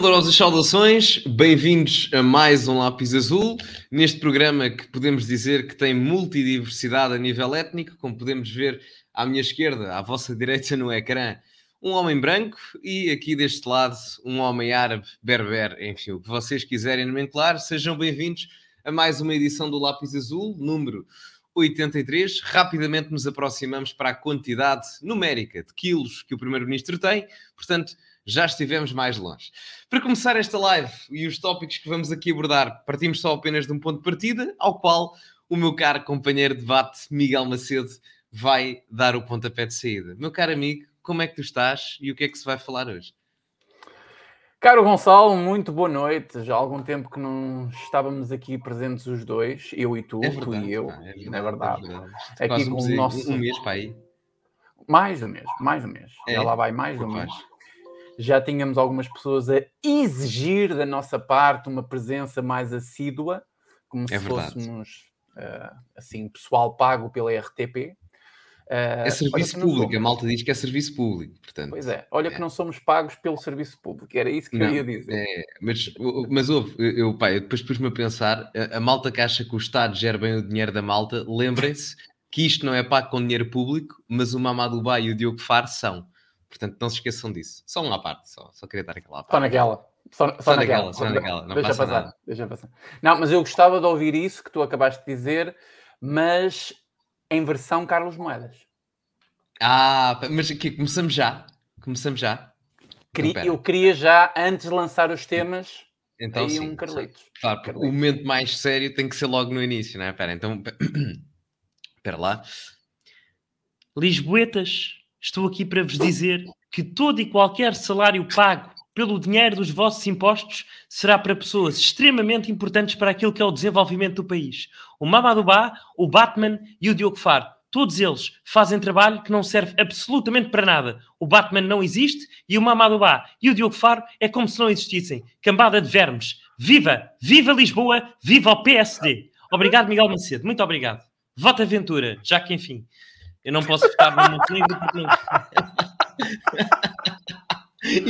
Calorosas saudações, bem-vindos a mais um Lápis Azul, neste programa que podemos dizer que tem multidiversidade a nível étnico, como podemos ver à minha esquerda, à vossa direita no ecrã, um homem branco e aqui deste lado um homem árabe, berber, enfim, o que vocês quiserem nomenclar, sejam bem-vindos a mais uma edição do Lápis Azul, número 83. Rapidamente nos aproximamos para a quantidade numérica de quilos que o Primeiro-Ministro tem, portanto já estivemos mais longe. Para começar esta live e os tópicos que vamos aqui abordar, partimos só apenas de um ponto de partida, ao qual o meu caro companheiro de debate, Miguel Macedo, vai dar o pontapé de saída. Meu caro amigo, como é que tu estás e o que é que se vai falar hoje? Caro Gonçalo, muito boa noite. Já há algum tempo que não estávamos aqui presentes os dois, eu e tu, é verdade, tu e eu. É verdade. É verdade. É verdade. Aqui com o nosso... um mês para aí. Mais um mês, mais um mês. É. Já lá vai mais um mês já tínhamos algumas pessoas a exigir da nossa parte uma presença mais assídua, como é se verdade. fôssemos uh, assim, pessoal pago pela RTP. Uh, eh, é serviço público, a malta diz que é serviço público, portanto. Pois é, olha é. que não somos pagos pelo serviço público, era isso que não, eu ia dizer. É, mas, mas houve, eu, pai, eu depois pus-me a pensar, a, a, malta que acha que o Estado gera bem o dinheiro da malta, lembrem-se que isto não é pago com dinheiro público, mas o Mamadou Ba e o Diogo Faro são. Portanto, não se esqueçam disso. Só uma parte, só, só queria dar aquela parte. Só naquela. Só, só, só naquela, naquela, só naquela. Não deixa passa passar, nada. Deixa passar. Não, mas eu gostava de ouvir isso que tu acabaste de dizer, mas em versão Carlos Moedas. Ah, mas aqui começamos já. Começamos já. Queria, eu queria já, antes de lançar os temas, então, aí sim, um Carlitos. Claro, Carlitos. o momento mais sério tem que ser logo no início, não é? Espera, então... Espera lá. Lisboetas, estou aqui para vos dizer que todo e qualquer salário pago pelo dinheiro dos vossos impostos será para pessoas extremamente importantes para aquilo que é o desenvolvimento do país. O Mamadou Ba, o Batman e o Diogo Faro. Todos eles fazem trabalho que não serve absolutamente para nada. O Batman não existe e o Mamadou Ba e o Diogo Faro é como se não existissem. Cambada de vermes. Viva! Viva Lisboa! Viva o PSD! Obrigado, Miguel Macedo. Muito obrigado. Vota Aventura, já que enfim. Eu não posso votar no Montenegro porque não.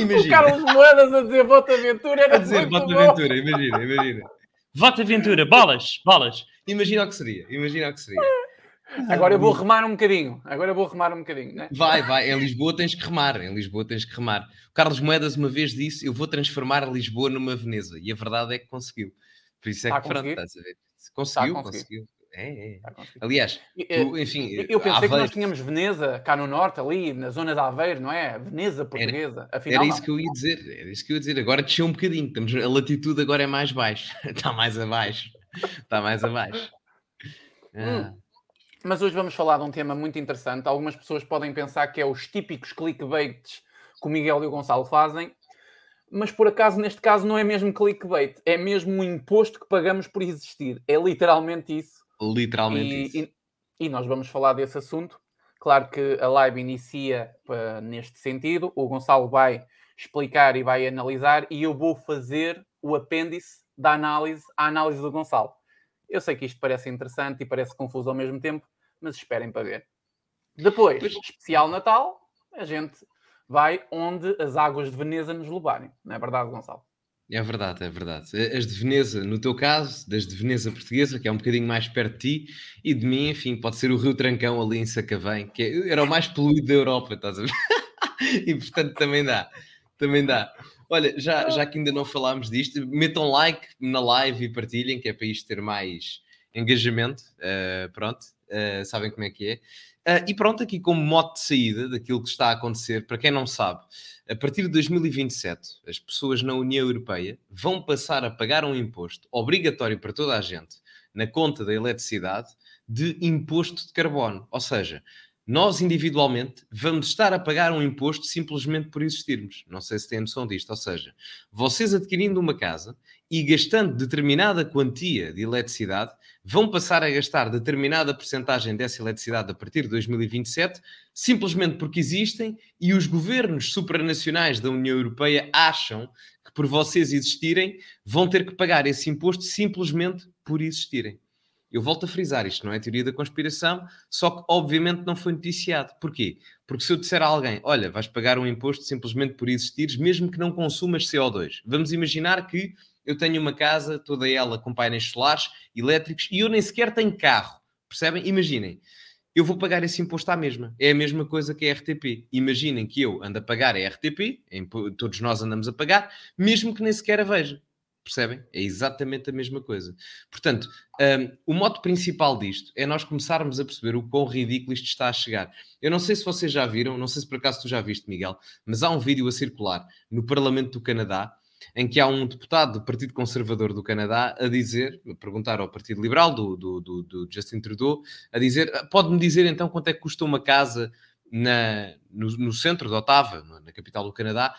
imagina. O Carlos Moedas a dizer Vota Aventura era a dizer Vota Aventura, imagina, imagina. Vota Aventura, bolas, bolas. Imagina o que seria, imagina o que seria. Agora eu vou remar um bocadinho. Agora eu vou remar um bocadinho, né? Vai, vai. Em Lisboa tens que remar. Em Lisboa tens que remar. O Carlos Moedas uma vez disse: Eu vou transformar Lisboa numa Veneza. E a verdade é que conseguiu. Por isso é que, pronto, estás a ver? Conseguiu, conseguiu. É, é. Aliás, tu, enfim. Eu pensei Aveiro... que nós tínhamos Veneza cá no norte, ali na zona de Aveiro, não é? Veneza portuguesa. Era, Afinal, era isso não. que eu ia dizer. Era isso que eu ia dizer. Agora desceu um bocadinho. Estamos, a latitude agora é mais baixa. Está mais abaixo. Está mais abaixo. Ah. Hum. Mas hoje vamos falar de um tema muito interessante. Algumas pessoas podem pensar que é os típicos clickbaits que o Miguel e o Gonçalo fazem, mas por acaso neste caso não é mesmo clickbait, é mesmo um imposto que pagamos por existir. É literalmente isso Literalmente e, isso. E, e, nós vamos falar desse assunto. Claro que a live inicia uh, neste sentido. O Gonçalo vai explicar e vai analisar e eu vou fazer o apêndice da análise, a análise do Gonçalo. Eu sei que isto parece interessante e parece confuso ao mesmo tempo, mas esperem para ver. Depois, especial Natal, a gente vai onde as águas de Veneza nos levarem. Não é verdade, Gonçalo? É verdade, é verdade. As de Veneza, no teu caso, das de Veneza portuguesa, que é um bocadinho mais perto de ti, e de mim, enfim, pode ser o Rio Trancão ali em Sacavém, que é, era o mais poluído da Europa, estás a ver? e portanto também dá, também dá. Olha, já, já que ainda não falámos disto, metam like na live e partilhem, que é para isto ter mais engajamento. Uh, pronto, uh, sabem como é que é. Uh, e pronto, aqui como mote de saída daquilo que está a acontecer, para quem não sabe, a partir de 2027, as pessoas na União Europeia vão passar a pagar um imposto obrigatório para toda a gente na conta da eletricidade de imposto de carbono. Ou seja, nós individualmente vamos estar a pagar um imposto simplesmente por existirmos. Não sei se têm noção disto. Ou seja, vocês adquirindo uma casa e gastando determinada quantia de eletricidade, vão passar a gastar determinada porcentagem dessa eletricidade a partir de 2027, simplesmente porque existem e os governos supranacionais da União Europeia acham que por vocês existirem vão ter que pagar esse imposto simplesmente por existirem. Eu volto a frisar, isto não é teoria da conspiração, só que obviamente não foi noticiado. Porquê? Porque se eu disser a alguém, olha, vais pagar um imposto simplesmente por existires, mesmo que não consumas CO2. Vamos imaginar que eu tenho uma casa, toda ela com painéis solares, elétricos, e eu nem sequer tenho carro. Percebem? Imaginem. Eu vou pagar esse imposto à mesma. É a mesma coisa que a RTP. Imaginem que eu ando a pagar a RTP, todos nós andamos a pagar, mesmo que nem sequer a veja. Percebem? É exatamente a mesma coisa. Portanto, um, o modo principal disto é nós começarmos a perceber o quão ridículo isto está a chegar. Eu não sei se vocês já viram, não sei se por acaso tu já viste, Miguel, mas há um vídeo a circular no Parlamento do Canadá em que há um deputado do Partido Conservador do Canadá a dizer, a perguntar ao Partido Liberal do, do, do, do Justin Trudeau, a dizer: pode-me dizer então quanto é que custa uma casa na, no, no centro de Ottawa, na capital do Canadá,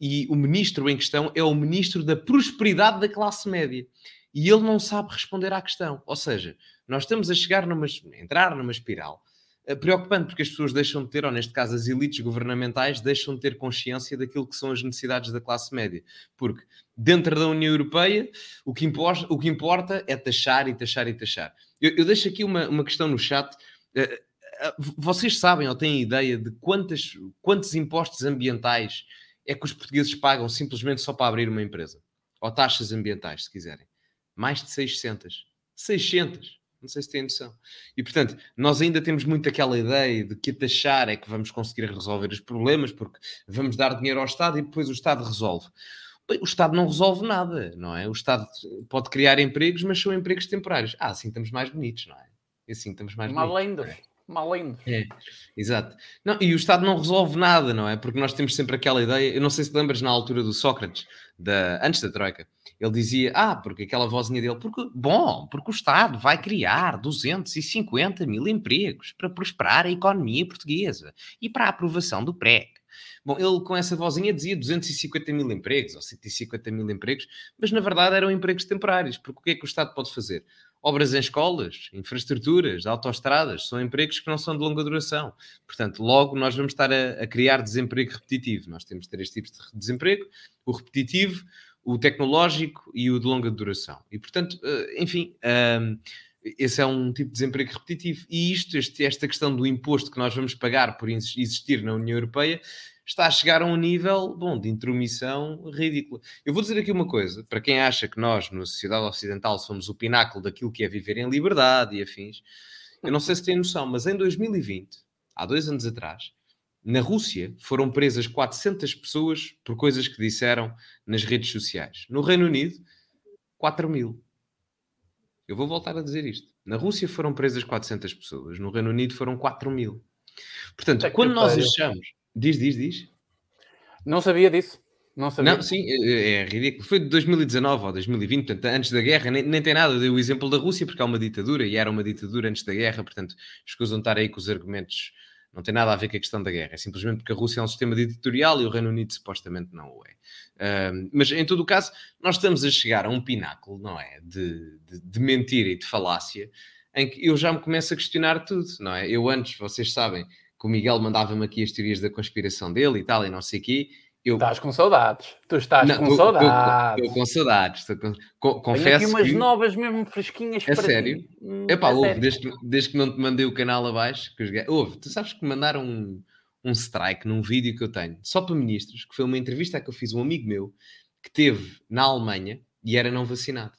e o ministro em questão é o ministro da prosperidade da classe média. E ele não sabe responder à questão. Ou seja, nós estamos a chegar numa, entrar numa espiral uh, preocupante, porque as pessoas deixam de ter, ou neste caso as elites governamentais, deixam de ter consciência daquilo que são as necessidades da classe média. Porque dentro da União Europeia, o que importa, o que importa é taxar e taxar e taxar. Eu, eu deixo aqui uma, uma questão no chat. Uh, vocês sabem ou têm ideia de quantas, quantos impostos ambientais é que os portugueses pagam simplesmente só para abrir uma empresa. Ou taxas ambientais, se quiserem. Mais de 600. 600. Não sei se têm noção. E, portanto, nós ainda temos muito aquela ideia de que a taxar é que vamos conseguir resolver os problemas, porque vamos dar dinheiro ao Estado e depois o Estado resolve. Bem, o Estado não resolve nada, não é? O Estado pode criar empregos, mas são empregos temporários. Ah, assim estamos mais bonitos, não é? E assim estamos mais bonitos. Além malindos. É, exato. Não, e o Estado não resolve nada, não é? Porque nós temos sempre aquela ideia, eu não sei se lembras na altura do Sócrates, da, antes da Troika, ele dizia, ah, porque aquela vozinha dele, porque, bom, porque o Estado vai criar 250 mil empregos para prosperar a economia portuguesa e para a aprovação do PREC. Bom, ele com essa vozinha dizia 250 mil empregos ou 150 mil empregos, mas na verdade eram empregos temporários, porque o que é que o Estado pode fazer? Obras em escolas, infraestruturas, autoestradas, são empregos que não são de longa duração. Portanto, logo nós vamos estar a, a, criar desemprego repetitivo. Nós temos três tipos de desemprego: o repetitivo, o tecnológico e o de longa duração. E, portanto, eh, enfim. Esse é um tipo de desemprego repetitivo. E isto, este, esta questão do imposto que nós vamos pagar por existir na União Europeia, está a chegar a um nível, bom, de intromissão ridícula. Eu vou dizer aqui uma coisa, para quem acha que nós, na sociedade ocidental, somos o pináculo daquilo que é viver em liberdade e afins, eu não sei se têm noção, mas em 2020, há dois anos atrás, na Rússia foram presas 400 pessoas por coisas que disseram nas redes sociais. No Reino Unido, 4 mil. Eu vou voltar a dizer isto. Na Rússia foram presas 400 pessoas, no Reino Unido foram 4 mil. Portanto, quando nós achamos Diz, diz, diz. Não sabia disso. Não sabia. Não, sim, é, é, ridículo. Foi de 2019 ou 2020, portanto, antes da guerra, nem, nem tem nada. Dei o exemplo da Rússia, porque há uma ditadura e era uma ditadura antes da guerra, portanto, escusam estar aí com os argumentos. Não tem nada a ver com a questão da guerra, é simplesmente porque a Rússia é um sistema ditatorial e o Reino Unido supostamente não o é. Uh, mas em todo o caso, nós estamos a chegar a um pináculo, não é? De, de, de mentira e de falácia, em que eu já me começo a questionar tudo, não é? Eu antes, vocês sabem, que o Miguel mandava-me aqui as teorias da conspiração dele e tal, e não sei o quê. Eu... Estás com saudades. Tu estás não, com tô, saudades. Estou com saudades. Tô com... Co confesso Tenho aqui umas que... novas mesmo fresquinhas é sério? Hum, é pá, ouve, desde, desde que não te mandei o canal abaixo, que os... ouve, tu sabes que me mandaram um, um strike num vídeo que eu tenho, só para ministros, que foi uma entrevista que eu fiz a um amigo meu que teve na Alemanha e era não vacinado.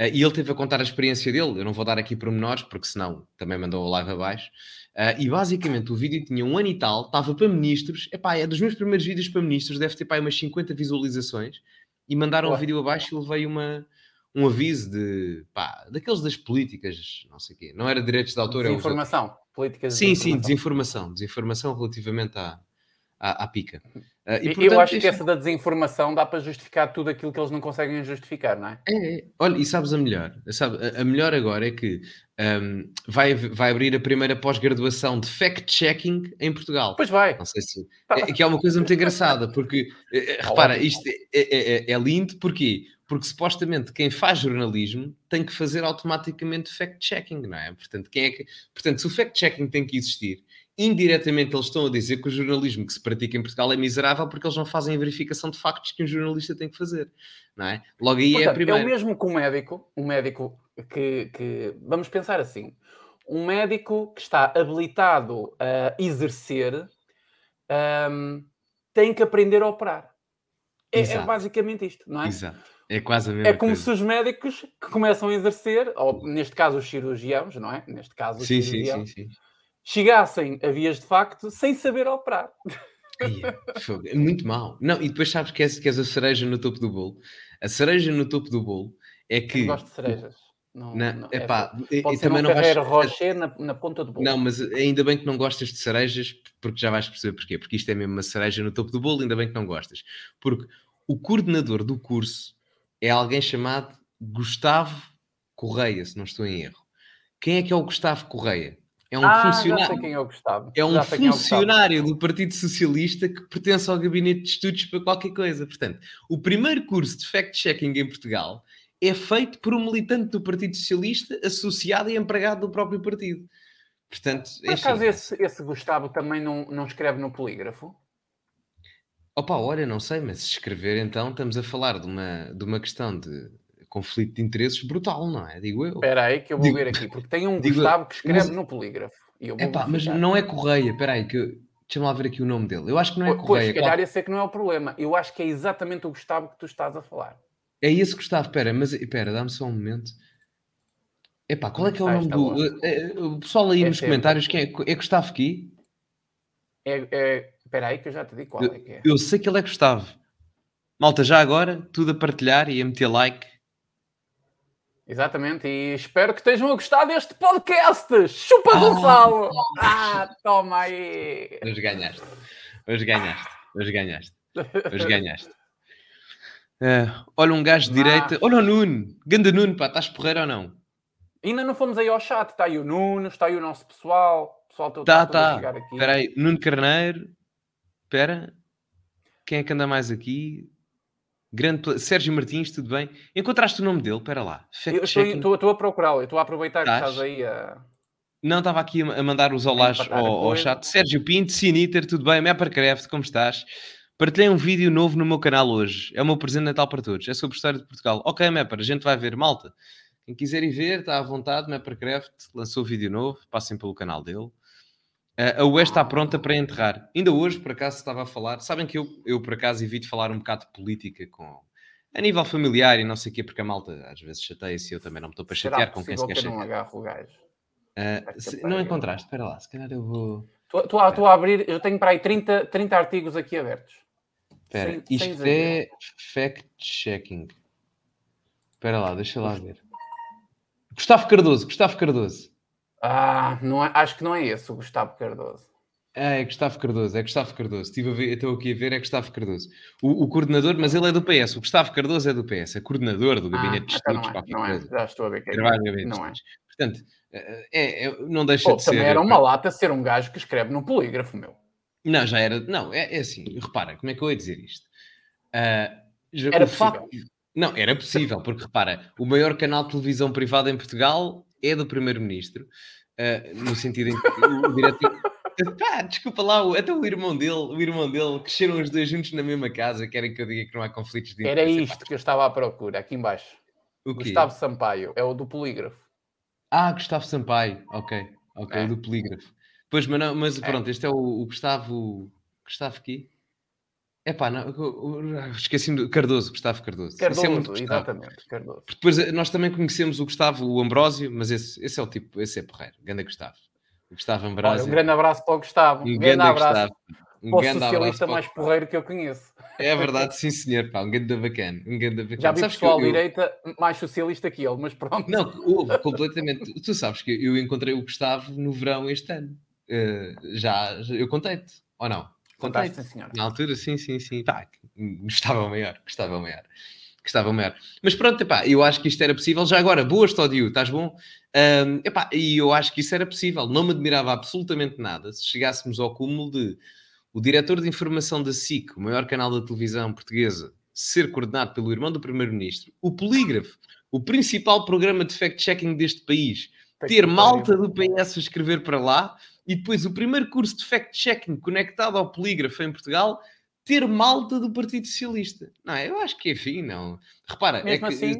Uh, e ele teve a contar a experiência dele. Eu não vou dar aqui pormenores, porque senão também mandou a live abaixo. Uh, e basicamente o vídeo tinha um ano e tal, estava para ministros. Epá, é dos meus primeiros vídeos para ministros, deve ter pá, umas 50 visualizações. E mandaram o vídeo abaixo e levei uma, um aviso de pá, daqueles das políticas, não sei o quê. Não era direitos de autor, desinformação. É políticas sim, de sim, desinformação. Desinformação relativamente à, à, à pica. Uh, e, portanto, eu acho que essa da desinformação dá para justificar tudo aquilo que eles não conseguem justificar, não é? É, é. olha, e sabes a melhor? Sabe, a, a melhor agora é que um, vai, vai abrir a primeira pós-graduação de fact-checking em Portugal. Pois vai. Não sei se. Tá. É, que é uma coisa muito engraçada, porque, é, é, repara, isto é, é, é, é lindo, porquê? Porque supostamente quem faz jornalismo tem que fazer automaticamente fact-checking, não é? Portanto, quem é que... Portanto, se o fact-checking tem que existir indiretamente eles estão a dizer que o jornalismo que se pratica em Portugal é miserável porque eles não fazem a verificação de factos que um jornalista tem que fazer, não é? Logo aí Portanto, é a primeira. É o mesmo que um médico, um médico que, que, vamos pensar assim, um médico que está habilitado a exercer um, tem que aprender a operar. É, é, basicamente isto, não é? Exato. É quase a mesma É como coisa. se os médicos que começam a exercer, ou neste caso os cirurgiões, não é? Neste caso os sim, cirurgiões, sim, sim, sim. Chegassem a vias de facto sem saber operar. É, é muito mal. Não, e depois sabes que és, que és a cereja no topo do bolo. A cereja no topo do bolo é que. Eu gosto de cerejas. Não, não, não, epá, é, pode ser também um não Ferreiro Rocher na, na, ponta do bolo. Não, mas ainda bem que não gostas de cerejas, porque já vais perceber porquê. Porque isto é mesmo uma cereja no topo do bolo, ainda bem que não gostas. Porque o coordenador do curso é alguém chamado Gustavo Correia, se não estou em erro. Quem é que é o Gustavo Correia? É um ah, funcionário. É Gustavo. É um funcionário é do Partido Socialista que pertence ao gabinete de estudos para qualquer coisa. Portanto, o primeiro curso de fact-checking em Portugal é feito por um militante do Partido Socialista associado e empregado do próprio partido. Portanto, por acaso esse, esse Gustavo também não, não escreve no polígrafo? Opa, olha, não sei, mas se escrever então estamos a falar de uma, de uma questão de conflito de interesses brutal, não é? Digo eu. Espera aí que eu vou Digo... ver aqui, porque tem um Gustavo que escreve mas... no polígrafo. E eu vou Epá, mas não é Correia, espera aí, que deixa-me lá ver aqui o nome dele. Eu acho que não é Correia. Pois, se calhar claro. esse é que não é o problema. Eu acho que é exatamente o Gustavo que tu estás a falar. É esse Gustavo, espera, mas espera, dá-me só um momento. Epá, qual é que é o nome do. Eh, o pessoal aí é nos comentários, quem é, é Gustavo aqui? É, é, espera aí que eu já te digo qual eu, é que é. Eu sei que ele é Gustavo. Malta, já agora, tudo a partilhar e a meter like. Exatamente, e espero que estejam a gostar deste podcast. Chupa oh, Gonçalo! Ah, toma aí! Hoje ganhaste. Hoje ganhaste. Hoje ganhaste. Hoje ganhaste. Uh, olha um gajo de direita. Olha o Nuno. Ganda Nuno, pá, estás porreiro ou não? Ainda não fomos aí ao chat. Está aí o Nuno, está aí o nosso pessoal. O pessoal todo, tá, tá. a chegar aqui. Espera aí. Nuno Carneiro. Espera. Quem é que anda mais aqui? Grande Sérgio Martins, tudo bem? Encontraste o nome dele? Espera lá. Estou a procurá-lo. Estou a aproveitar estás? que estás aí a... Não, estava aqui a mandar os olás ao, ao, chat. Sérgio Pinto, Siniter, tudo bem? Mappercraft, como estás? Partilhei um vídeo novo no meu canal hoje. É o meu presente de Natal para todos. É sobre a história de Portugal. Ok, Mapper, a gente vai ver. Malta, quem quiser ir ver, está à vontade. Mappercraft lançou vídeo novo. Passem pelo canal dele. A UE está pronta para enterrar. Ainda hoje, por acaso, estava a falar. Sabem que eu, eu por acaso, evito falar um bocado de política com, a nível familiar e não sei o quê, porque a malta às vezes chateia-se e eu também não me estou para chatear com quem se quer chatear. não agarro o gajo? Uh, se, não encontraste? Espera lá, se calhar eu vou... Estou a, a abrir, eu tenho para aí 30, 30 artigos aqui abertos. Espera, sem, isto sem é fact-checking. Espera lá, deixa lá ver. Gustavo Cardoso, Gustavo Cardoso. Ah, não é, acho que não é esse o Gustavo Cardoso. É, é Gustavo Cardoso, é Gustavo Cardoso. Estive a ver, estou aqui a ver, é Gustavo Cardoso. O, o, coordenador, mas ele é do PS. O Gustavo Cardoso é do PS, é coordenador do Gabinete ah, de então Estudos. Não é, não é. Já estou a ver que é. não é. Portanto, é, é, não deixa Pô, de também ser. Também era uma lata ser um gajo que escreve no polígrafo, meu. Não, já era. Não, é, é assim, repara, como é que eu ia dizer isto? Uh, já, era possível. Facto, não, era possível, porque repara, o maior canal de televisão privada em Portugal é do Primeiro-Ministro, uh, no sentido em que o diretor. Pá, desculpa lá, até o irmão dele, o irmão dele, cresceram os dois juntos na mesma casa, querem que eu diga que não há conflitos de interesse. Era isto que eu estava à procura, aqui embaixo. O quê? Gustavo Sampaio, é o do polígrafo. Ah, Gustavo Sampaio, ok, ok, é. do polígrafo. Pois, mas, não, mas é. pronto, este é o, o Gustavo. Gustavo aqui? É pá, esqueci-me do Cardoso, Gustavo Cardoso. Cardoso, é muito exatamente, Cardoso. Depois eh, nós também conhecemos o Gustavo, o Ambrósio, mas esse, esse é o tipo, esse é porreiro, grande Gustavo. O Gustavo Ambrósio. Olha, um grande abraço para o Gustavo. Um, um grande abraço. Gustavo. Um para o socialista mais porreiro que eu conheço. É verdade, sim senhor, pá, um grande bacana. Um grande bacana. Já vi sabes pessoal eu... direita mais socialista que ele, mas pronto. Não, houve, completamente. tu sabes que eu encontrei o Gustavo no verão este ano. Uh, já, eu contei-te, ou não? Contei-te, senhor. Na altura, sim, sim, sim. Pá, gostava maior, gostava maior. Gostava maior. Mas pronto, epá, eu acho que isto era possível. Já agora, boas, Tódio, estás bom? Um, epá, e eu acho que isso era possível. Não me admirava absolutamente nada se chegássemos ao cúmulo de o diretor de informação da SIC, o maior canal da televisão portuguesa, ser coordenado pelo irmão do primeiro-ministro, o Polígrafo, o principal programa de fact-checking deste país, ter malta do PS a escrever para lá e depois o primeiro curso de fact-checking conectado ao polígrafo em Portugal ter malta do Partido Socialista. Não, eu acho que enfim, não. Repara, mesmo é que, assim,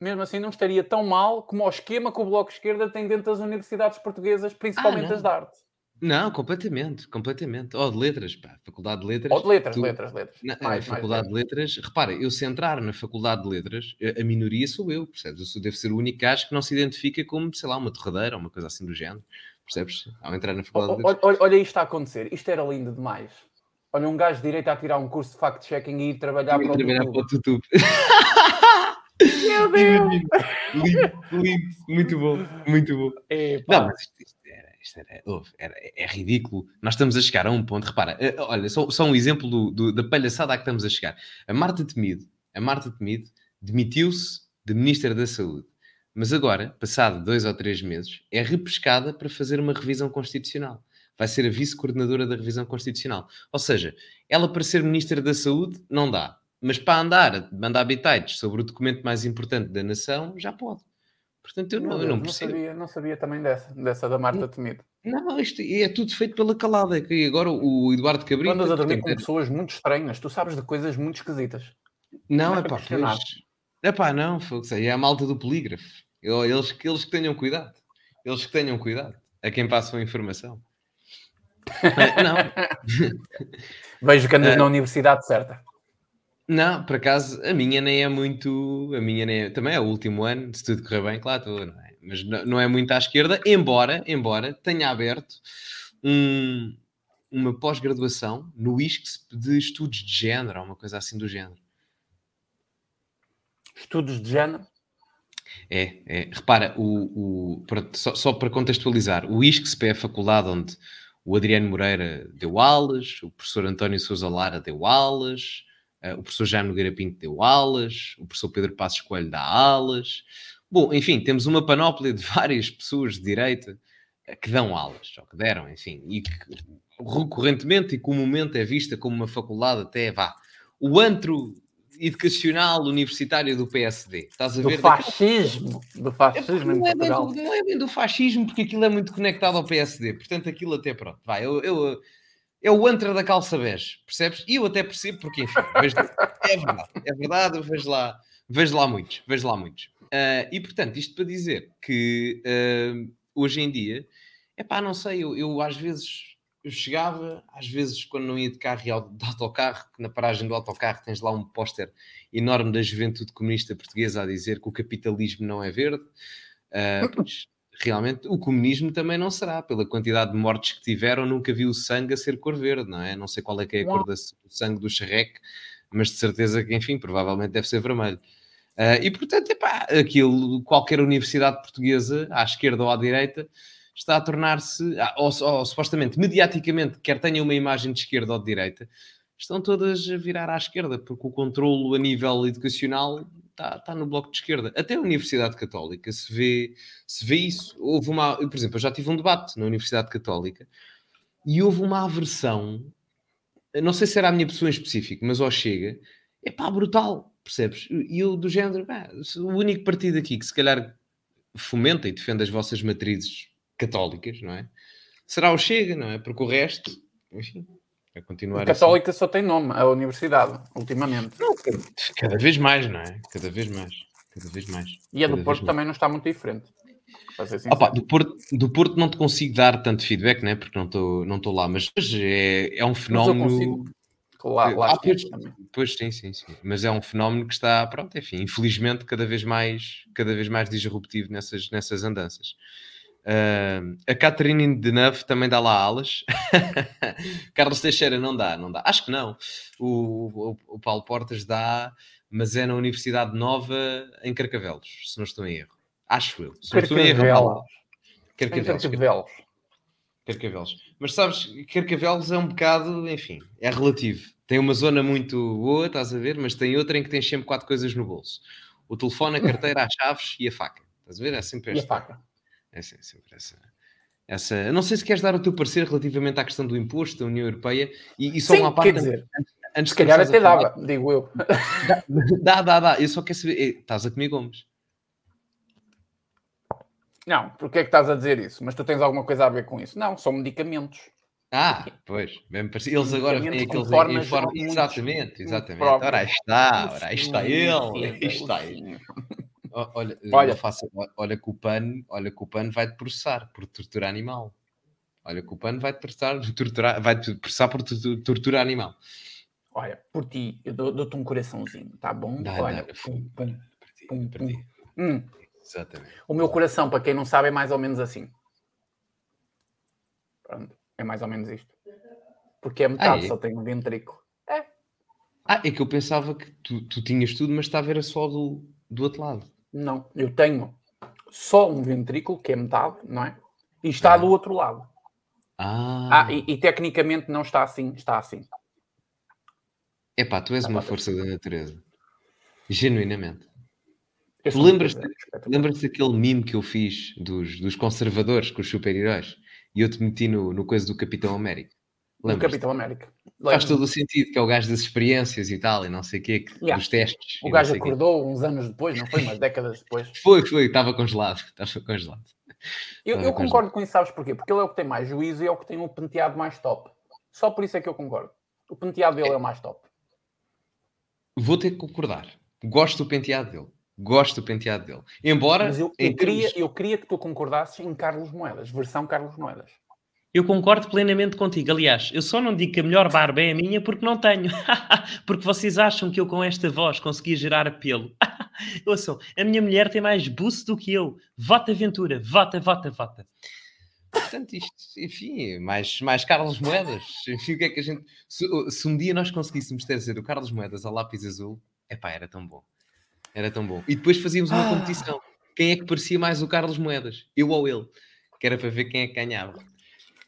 mesmo assim não estaria tão mal como o esquema que o Bloco de Esquerda tem dentro das universidades portuguesas, principalmente Ah, as de arte. Não, completamente, completamente. Ou de letras, pá, Faculdade de Letras. Ou de letras, tu- letras, letras. Na, Mais, mais Faculdade de Letras, repara, eu se entrar na Faculdade de Letras, a, a minoria sou eu, percebes? Eu sou, devo ser o único gajo que não se identifica como, sei lá, uma torradeira ou uma coisa assim do género, percebes? Ao entrar na Faculdade de Olha, olha, olha isto a acontecer. Isto era lindo demais. Olha, um gajo de direito a tirar um curso de fact-checking e ir trabalhar para o trabalhar YouTube. para o YouTube. Meu Deus! lindo, lindo, muito bom, muito bom. Epá. Não, mas isto, isto era, isto era, ouve, era- é ridículo. Nós estamos a chegar a um ponto, repara, eh, olha, só, só um exemplo do- do- da palhaçada a que estamos a chegar. A Marta Temido, a Marta Temido demitiu-se de Ministra da Saúde, mas agora, passado dois ou três meses, é repescada para fazer uma revisão constitucional. Vai ser a vice-coordenadora da revisão constitucional. Ou seja, ela para ser Ministra da Saúde não dá, mas para andar, a mandar bitites sobre o documento mais importante da nação, já pode. Portanto, eu não, eu Deus, não não, percebo. sabia, não sabia também dessa, dessa da Marta Temido. Não, isto é tudo feito pela calada. é Que agora o Eduardo Cabrita. andas a dormir com pessoas muito estranhas, tu sabes de coisas muito esquisitas. não, não é é pá, É pá, não, sei, é a malta do polígrafo. Eles, que- eles que tenham cuidado. Eles que tenham cuidado. A quem passam a informação. Não, Vejo que andas Eh, na universidade certa. não, por acaso, a minha nem é muito. A minha nem é, também é o último ano, se tudo correr bem, claro, estou, não é? Mas não, não é muito à esquerda, embora, embora tenha aberto um- uma pós-graduação no ISCS de estudos de género, ou uma coisa assim do género. Estudos de género. É, é. Repara, o, o- pronto, só, só para contextualizar, o ISCSP é a faculdade onde o Adriano Moreira deu aulas, o professor António Sousa Lara deu aulas, eh, o professor Jaime Nogueira Pinto deu aulas, o professor Pedro Passos Coelho dá aulas. Bom, enfim, temos uma panóplia de várias pessoas de direita eh, que dão aulas, ou que deram, enfim, e que recorrentemente e comumente é vista como uma faculdade até, vá, o antro educacional universitário do PSD. Estás a Do ver? Fascismo. Do é fascismo em não, é bem do, não é bem do fascismo, porque aquilo é muito conectado ao PSD. Portanto, aquilo até pronto. Vai, eu, eu- é o antra da calça bege, percebes? E eu até percebo, porque enfim, vejo- é verdade, é verdade, eu vejo lá, vejo lá muitos, vejo lá muitos. Ah, e portanto, isto para dizer que ah, hoje em dia, é pá, não sei, eu, eu às vezes eu chegava, às vezes quando não ia de carro e de autocarro, que na paragem do autocarro tens lá um póster enorme da juventude comunista portuguesa a dizer que o capitalismo não é verde. Ah, pois, realmente o comunismo também não será, pela quantidade de mortes que tiveram, nunca vi o sangue a ser cor verde, não é? Não sei qual é que é a cor do sangue do charreque, mas de certeza que, enfim, provavelmente deve ser vermelho. Ah, e portanto, epá, aquilo, qualquer universidade portuguesa, à esquerda ou à direita, está a tornar-se, ah, ou, ou supostamente, mediaticamente, quer tenha uma imagem de esquerda ou de direita, estão todas a virar à esquerda, porque o controlo a nível educacional está, está no bloco de esquerda. Até a Universidade Católica se vê, se vê isso. Houve uma, por exemplo, eu já tive um debate na Universidade Católica e houve uma aversão, não sei se era a minha pessoa em específico, mas ao Chega, é pá, brutal, percebes? E eu do género, o único partido aqui que se calhar fomenta e defende as vossas matrizes católicas, não é? Será o Chega, não é? Porque o resto, enfim, vai continuar A assim. Católica só tem nome, a universidade, ultimamente. Não, cada, vez mais, não é? Cada vez mais. Cada vez mais. E a do Porto mais. também não está muito diferente. Opa, do, Porto, do Porto não te consigo dar tanto feedback, né? porque não estou não lá, mas é, é um fenómeno. consigo. Lá, lá Ah, pois, pois sim, sim, sim. Mas é um fenómeno que está, pronto, enfim, infelizmente cada vez mais, cada vez mais disruptivo nessas, nessas andanças. Ah, a Catarina de Neve também dá lá alas. Carlos Teixeira não dá, não dá. Acho que não. O, o, o Paulo Portas dá, mas é na Universidade Nova em Carcavelos, se não estou em erro. Acho eu. Se não estou em erro, lá. Carcavelos. Carcavelos, Carcavelos. Mas sabes, Carcavelos é um bocado, enfim, é relativo. Tem uma zona muito boa, estás a ver, mas tem outra em que tens sempre quatro coisas no bolso: o telefone, a carteira, as chaves e a faca. Estás a ver? É sempre E a esta. faca. É sempre sempre essa. essa. Não sei se queres dar o teu parecer relativamente à questão do imposto da União Europeia e, e só Sim, uma parte quer dizer, antes se calhar até dava, digo eu. Dá, dá, dá. Eu só quero saber. eh, Estás a comer gomes. Não, porque é que estás a dizer isso? Mas tu tens alguma coisa a ver com isso? Não, são medicamentos. Ah, pois, bem parecido. Eles agora têm aqueles formas muito- Exatamente, exatamente. Ora, aí está, ora, aí está ele, aí está ele. Olha, Olha. faça, olha que o PAN, olha que o PAN vai-te processar por tortura animal. Olha que o PAN vai-te processar, torturar, vai-te processar por tu- tortura animal. Olha, por ti, eu dou- dou-te um coraçãozinho, tá bom? Dá, Olha, dá, pum, pum, Para ti, pum, para ti. pum. Hum, Exatamente. o meu coração, para quem não sabe, é mais ou menos assim. Pronto, é mais ou menos isto. Porque é metade, é? só tem um ventrículo. Ah, é que eu pensava que tu, tu tinhas tudo, mas estava era só do, do outro lado. Não, eu tenho só um ventrículo, que é metade, não é? E está Ah. do outro lado. Ah, Ah, e, e tecnicamente não está assim, está assim. epá, tu és Ah, uma força da natureza. Genuinamente. Lembras-te lembras daquele meme que eu fiz dos, dos conservadores com os super-heróis? E eu te meti no, no coisa do Capitão América. Do Lembras? Capitão América. Faz Lembro. todo o sentido, que é o gajo das experiências e tal, e não sei o quê, que- Yeah. dos testes. O gajo sei quê. acordou uns anos depois, não foi? Umas décadas depois. Foi, foi, estava congelado. Estava congelado. Eu, eu concordo com isso, sabes porquê? Porque ele é o que tem mais juízo e é o que tem o penteado mais top. Só por isso é que eu concordo. O penteado dele é, o mais top. Vou ter que concordar. Gosto do penteado dele. Gosto do penteado dele. Embora, Mas eu, eu, queria, termos- eu queria que tu concordasses em Carlos Moedas, versão Carlos Moedas. Eu concordo plenamente contigo. Aliás, eu só não digo que a melhor barba é a minha porque não tenho. porque vocês acham que eu com esta voz conseguia gerar apelo. Ouçam, a minha mulher tem mais buço do que eu. Vota Ventura, vota, vota, vota. Portanto, isto, enfim, mais, mais Carlos Moedas. Enfim, o que é que a gente. Se, se um dia nós conseguíssemos trazer o Carlos Moedas ao lápis azul, epá, era tão bom. Era tão bom. E depois fazíamos uma Ah. competição. Quem é que parecia mais o Carlos Moedas? Eu ou ele? Que era para ver quem é que ganhava.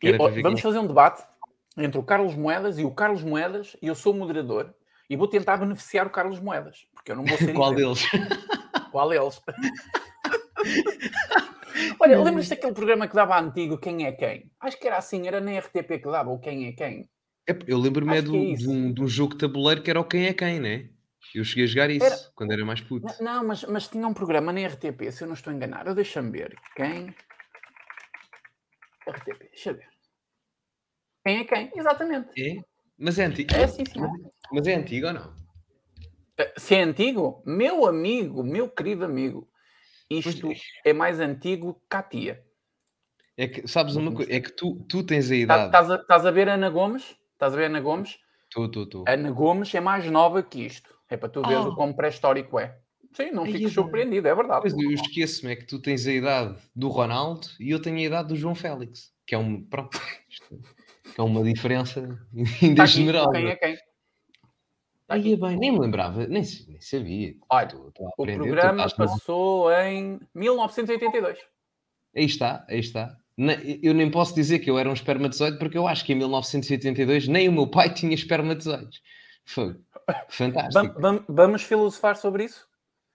E, ó, vamos fazer um debate entre o Carlos Moedas e o Carlos Moedas, e eu sou o moderador, e vou tentar beneficiar o Carlos Moedas, porque eu não vou ser Qual deles? Qual deles? Olha, lembras-te daquele programa que dava antigo Quem é Quem? Acho que era assim, era na RTP que dava o Quem é Quem. É, Eu lembro-me é do, é de, um, de um jogo de tabuleiro que era o quem é quem, né? Eu cheguei a jogar isso Era- quando era mais puto. N- Não, mas, mas tinha um programa na RTP, se eu não estou. Eu Deixa-me ver. Quem? RTP, deixa eu ver. Quem é quem? Exatamente. É? Mas é antigo. É sim, senhor. Mas é antigo ou não? Eh, Se é antigo, meu amigo, meu querido amigo, isto Pois é mais antigo que a tia. É que, sabes uma coisa? É que tu, tu tens a Tá- idade. Estás a, estás a ver Ana Gomes? Estás a ver Ana Gomes? Tu, tu, tu. Ana Gomes é mais nova que isto. É para tu Oh. o quão pré-histórico é. Sim, não é bem. surpreendido, é verdade. Pois eu esqueço-me, é que tu tens a idade do Ronaldo e eu tenho a idade do João Félix, que é um. Pronto. é uma diferença ainda general. quem é quem? Aí aqui. bem, nem me lembrava, nem, nem sabia. Olha, tu a O programa no- passou em 1982. Aí está, aí está. Eu nem posso dizer que eu era um espermatozoide porque eu acho que em 1982 nem o meu pai tinha espermatozoides. Foi fantástico. Vam- vam- Vamos filosofar sobre isso?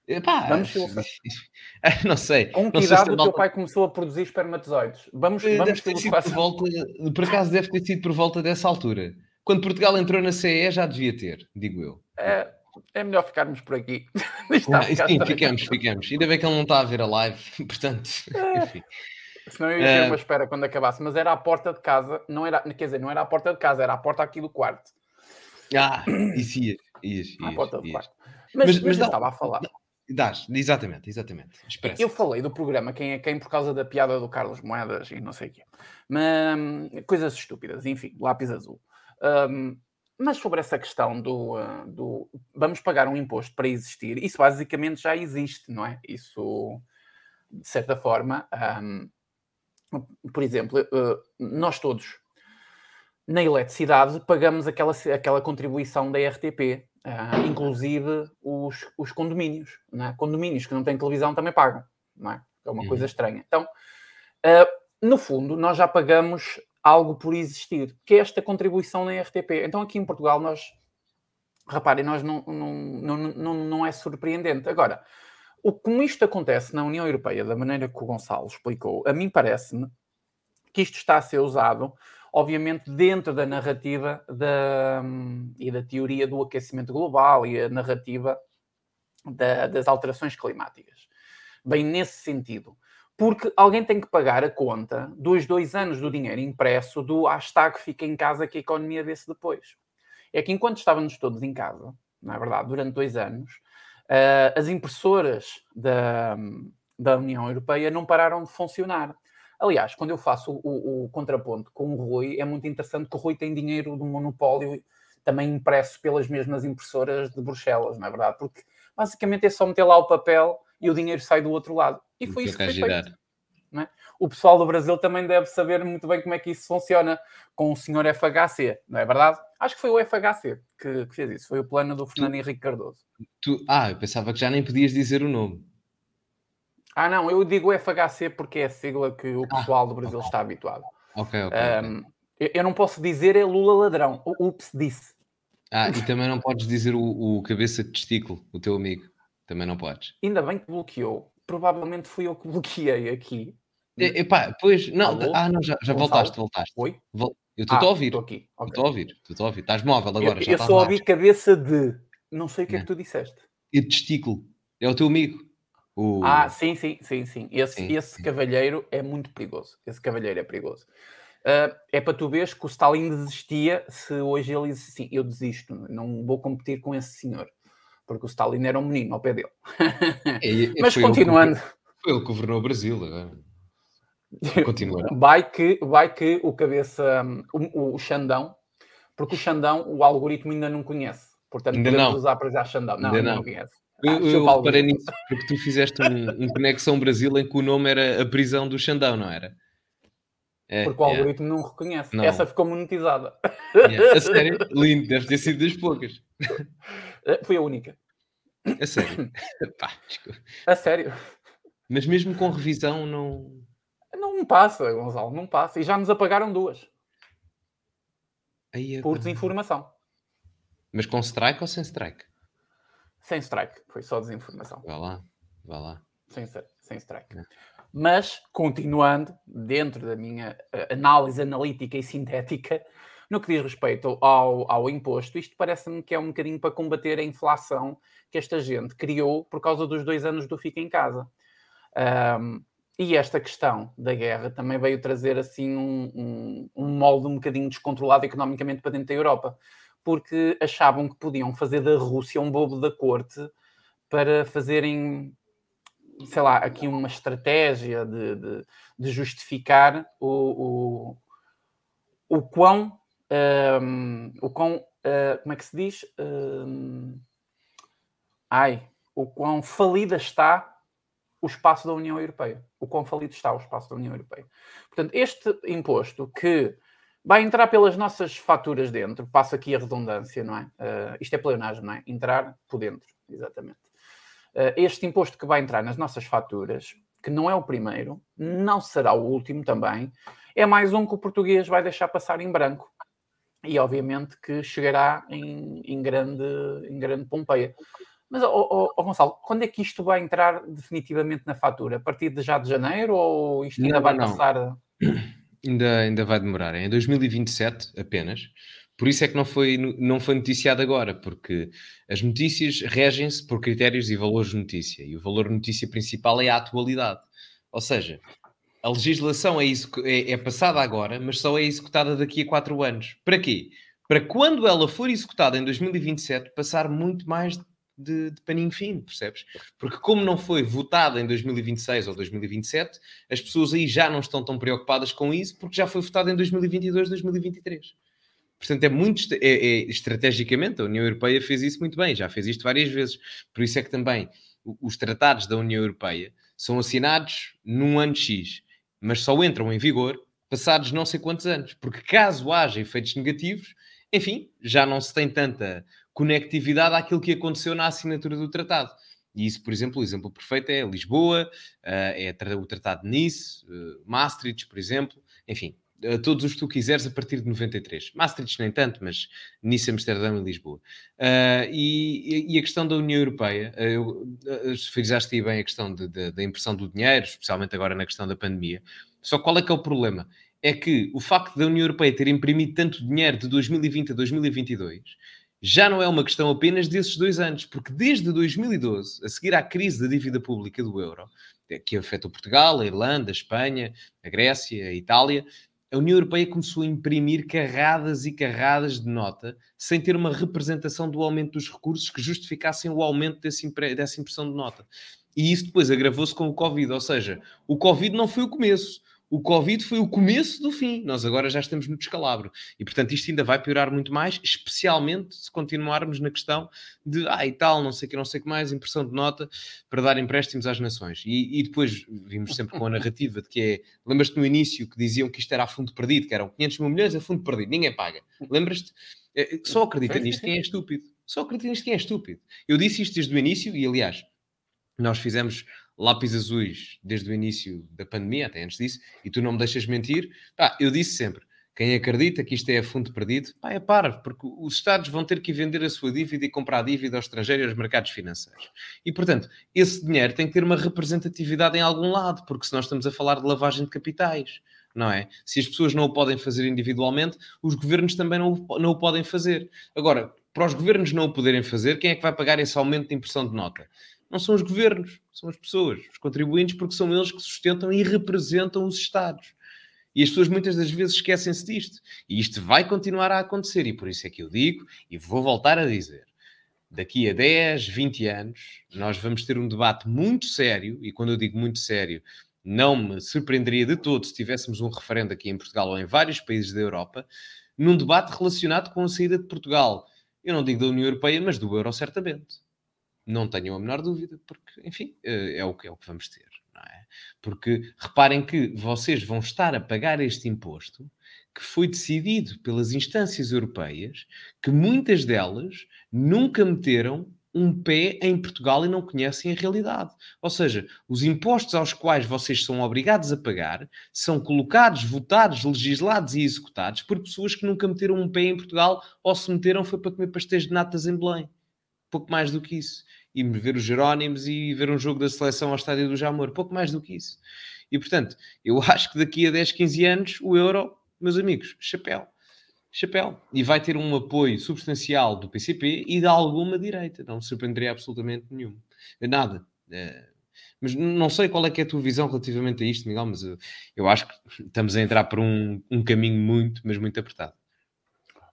Epá, vamos filosofar. não sei. Com que não se idade a o teu pai começou a produzir espermatozoides? Vamos, Eh, vamos ter sido por volta, por acaso deve ter sido por volta dessa altura. Quando Portugal entrou na CE já devia ter, digo eu. é, é melhor ficarmos por aqui. Está Ah, sim, ficamos, ficamos. Ainda bem que ele não está a ver a live, portanto, É. enfim. Senão eu ia Eh, ter uma espera quando acabasse, mas era à porta de casa, não era, quer dizer, não era à porta de casa, era à porta aqui do quarto. Ah, isso ias, porta do ias. quarto. Mas, Mas- mas, dá- estava a falar. Dás, exatamente, exatamente. Expressa. Eu falei do programa Quem é Quem por causa da piada do Carlos Moedas e não sei o quê. Mas, coisas estúpidas, enfim, lápis azul. Hum, mas sobre essa questão do, ah, do vamos pagar um imposto para existir, isso basicamente já existe, não é? Isso, de certa forma, hum, por exemplo, eh, nós todos na eletricidade pagamos aquela, aquela contribuição da RTP, ah, inclusive os, os condomínios. Não é? Condomínios que não têm televisão também pagam, não é? É uma Uhum. coisa estranha. Então, ah, no fundo, nós já pagamos algo por existir, que é esta contribuição na RTP. Então, aqui em Portugal, nós, reparem, nós não, não, não, não, não é surpreendente. Agora, o, como isto acontece na União Europeia, da maneira que o Gonçalo explicou, a mim parece-me que isto está a ser usado, obviamente, dentro da narrativa da, hum, e da teoria do aquecimento global e a narrativa da- das alterações climáticas. Bem, nesse sentido, porque alguém tem que pagar a conta dos dois anos do dinheiro impresso do hashtag fica em casa que a economia vê-se depois. É que enquanto estávamos todos em casa, não é verdade, durante dois anos, uh, as impressoras da, da União Europeia não pararam de funcionar. Aliás, quando eu faço o, o, o, contraponto com o Rui, é muito interessante que o Rui tem dinheiro do monopólio também impresso pelas mesmas impressoras de Bruxelas, não é verdade? Porque basicamente é só meter lá o papel e o dinheiro sai do outro lado. E foi isso que foi feito. É? O pessoal do Brasil também deve saber muito bem como é que isso funciona com o senhor FHC, não é verdade? Acho que foi o FHC que, que fez isso, foi o plano do Fernando Henrique Cardoso. Tu, ah, eu pensava que já nem podias dizer o nome. Ah, não, eu digo FHC porque é a sigla que o ah, pessoal ah, do Brasil okay. está habituado. Ok, ok. Um, okay. Eu, eu, não posso dizer é Lula ladrão. Ups, disse. Ah, e também não podes dizer o, o cabeça de testículo, o teu amigo. Também não podes. Ainda bem que bloqueou. Provavelmente fui eu que bloqueei aqui. E, epá, pois, não, Alô? ah, não, já, já voltaste, voltaste. Oi? Vol... Eu estou ah, a ouvir. Estou aqui. Estou okay. a ouvir, estou a ouvir. Estás móvel agora. Eu, já eu só ouvi cabeça de. Não sei o que é, é que tu disseste. E de testículo. É o teu amigo. O... Ah, sim, sim, sim, sim. Esse, sim, esse sim. cavalheiro é muito perigoso. Esse cavalheiro é perigoso. Uh, é para tu veres que o Stalin desistia se hoje ele diz assim: eu desisto, não vou competir com esse senhor. Porque o Stalin era um menino ao pé dele. É, Mas continuando. Ele, foi ele que governou o Brasil agora. Continua. Vai que, vai que o cabeça, o, o Xandão, porque o Xandão, o algoritmo ainda não conhece. Portanto, ainda podemos não. usar para já Xandão. Não, ainda não. não conhece. Eu, ah, eu reparei nisso porque tu fizeste um, um, Conexão Brasil em que o nome era a prisão do Xandão, não era? É, porque o é. algoritmo não reconhece. Não. Essa ficou monetizada. É. A sério? Lindo, deve ter sido das poucas. Eh, foi a única. A sério? Pá, a sério. Mas mesmo com revisão não. Não passa, Gonçalo, não passa. E já nos apagaram duas. Aí, por desinformação. Mas com strike ou sem strike? Sem strike, foi só desinformação. Vá lá, vá lá. Sem, sem strike. É. Mas, continuando, dentro da minha uh, análise analítica e sintética, no que diz respeito ao, ao imposto, isto parece-me que é um bocadinho para combater a inflação que esta gente criou por causa dos dois anos do Fica em Casa. Um, e esta questão da guerra também veio trazer assim um, um, um molde um bocadinho descontrolado economicamente para dentro da Europa, porque achavam que podiam fazer da Rússia um bobo da corte para fazerem, sei lá, aqui uma estratégia de, de, de justificar o, o, o quão, um, o quão uh, como é que se diz? Um, ai, o quão falida está o espaço da União Europeia. O quão falido está o espaço da União Europeia. Portanto, este imposto que vai entrar pelas nossas faturas dentro, passa aqui a redundância, não é? Uh, isto é pleonagem, não é? Entrar por dentro, exatamente. Uh, este imposto que vai entrar nas nossas faturas, que não é o primeiro, não será o último também, é mais um que o português vai deixar passar em branco. E obviamente que chegará em, em grande, em grande Pompeia. Mas, oh, oh, oh, Gonçalo, quando é que isto vai entrar definitivamente na fatura? A partir de já de janeiro ou isto ainda não, vai não. passar? Ainda, ainda vai demorar. É em 2027 apenas. Por isso é que não foi, não foi noticiado agora, porque as notícias regem-se por critérios e valores de notícia. E o valor de notícia principal é a atualidade. Ou seja, a legislação é, é, é passada agora, mas só é executada daqui a quatro anos. Para quê? Para quando ela for executada em 2027, passar muito mais de, de paninho fino, percebes? Porque como não foi votada em 2026 ou 2027, as pessoas aí já não estão tão preocupadas com isso porque já foi votada em 2022, 2023. Portanto, é muito é, é, estrategicamente a União Europeia fez isso muito bem, já fez isto várias vezes. Por isso é que também os tratados da União Europeia são assinados num ano X, mas só entram em vigor passados não sei quantos anos, porque caso haja efeitos negativos, enfim, já não se tem tanta conectividade àquilo que aconteceu na assinatura do tratado. E isso, por exemplo, o exemplo perfeito é Lisboa, eh, é o Tratado de Nice, eh, Maastricht, por exemplo, enfim, todos os que tu quiseres a partir de 93. Maastricht nem tanto, mas Nice, Amsterdão e Lisboa. e, e, a questão da União Europeia, eu, frisaste bem a questão de, de, da impressão do dinheiro, especialmente agora na questão da pandemia. Só qual é que é o problema? É que o facto da União Europeia ter imprimido tanto dinheiro de 2020 a 2022 já não é uma questão apenas desses dois anos, porque desde 2012, a seguir à crise da dívida pública do euro, que afetou Portugal, a Irlanda, a Espanha, a Grécia, a Itália, a União Europeia começou a imprimir carradas e carradas de nota sem ter uma representação do aumento dos recursos que justificassem o aumento desse, dessa impressão de nota. E isso depois agravou-se com o Covid, ou seja, o Covid não foi o começo, o Covid foi o começo do fim. Nós agora já estamos no descalabro. E, portanto, isto ainda vai piorar muito mais, especialmente se continuarmos na questão de, ah, e tal, não sei o que, não sei o que mais, impressão de nota para dar empréstimos às nações. E, e depois vimos sempre com a narrativa de que é, lembras-te no início que diziam que isto era a fundo perdido, que eram 500 mil milhões a fundo perdido, ninguém paga. Lembras-te? É, só acredita nisto quem é estúpido. Só acredita nisto quem é estúpido. Eu disse isto desde o início e, aliás, nós fizemos lápis azuis desde o início da pandemia, até antes disso, e tu não me deixas mentir, pá, eu disse sempre, quem acredita que isto é a fundo perdido, pá, é para, porque os Estados vão ter que vender a sua dívida e comprar dívida ao estrangeiro e aos mercados financeiros. E, portanto, esse dinheiro tem que ter uma representatividade em algum lado, porque se nós estamos a falar de lavagem de capitais, não é? Se as pessoas não o podem fazer individualmente, os governos também não, não o podem fazer. Agora, para os governos não o poderem fazer, quem é que vai pagar esse aumento de impressão de nota? Não são os governos, são as pessoas, os contribuintes, porque são eles que sustentam e representam os Estados. E as pessoas muitas das vezes esquecem-se disto. E isto vai continuar a acontecer. E por isso é que eu digo, e vou voltar a dizer: daqui a 10, 20 anos, nós vamos ter um debate muito sério. E quando eu digo muito sério, não me surpreenderia de todo se tivéssemos um referendo aqui em Portugal ou em vários países da Europa, num debate relacionado com a saída de Portugal. Eu não digo da União Europeia, mas do euro, certamente. Não tenham a menor dúvida, porque, enfim, eh, é o que, é o que vamos ter. É? Porque reparem que vocês vão estar a pagar este imposto que foi decidido pelas instâncias europeias, que muitas delas nunca meteram um pé em Portugal e não conhecem a realidade. Ou seja, os impostos aos quais vocês são obrigados a pagar são colocados, votados, legislados e executados por pessoas que nunca meteram um pé em Portugal ou se meteram foi para comer pastéis de natas em Belém. Pouco mais do que isso e ver os Jerónimos e ver um jogo da seleção ao estádio do Jamor. Pouco mais do que isso. E portanto, eu acho que daqui a 10, 15 anos o euro, meus amigos, chapéu. Chapéu. E vai ter um apoio substancial do PCP e de alguma direita. Não me surpreenderia absolutamente nenhum. Nada. É, mas não sei qual é que é a tua visão relativamente a isto, Miguel, mas eu, eu acho que estamos a entrar por um, um caminho muito, mas muito apertado.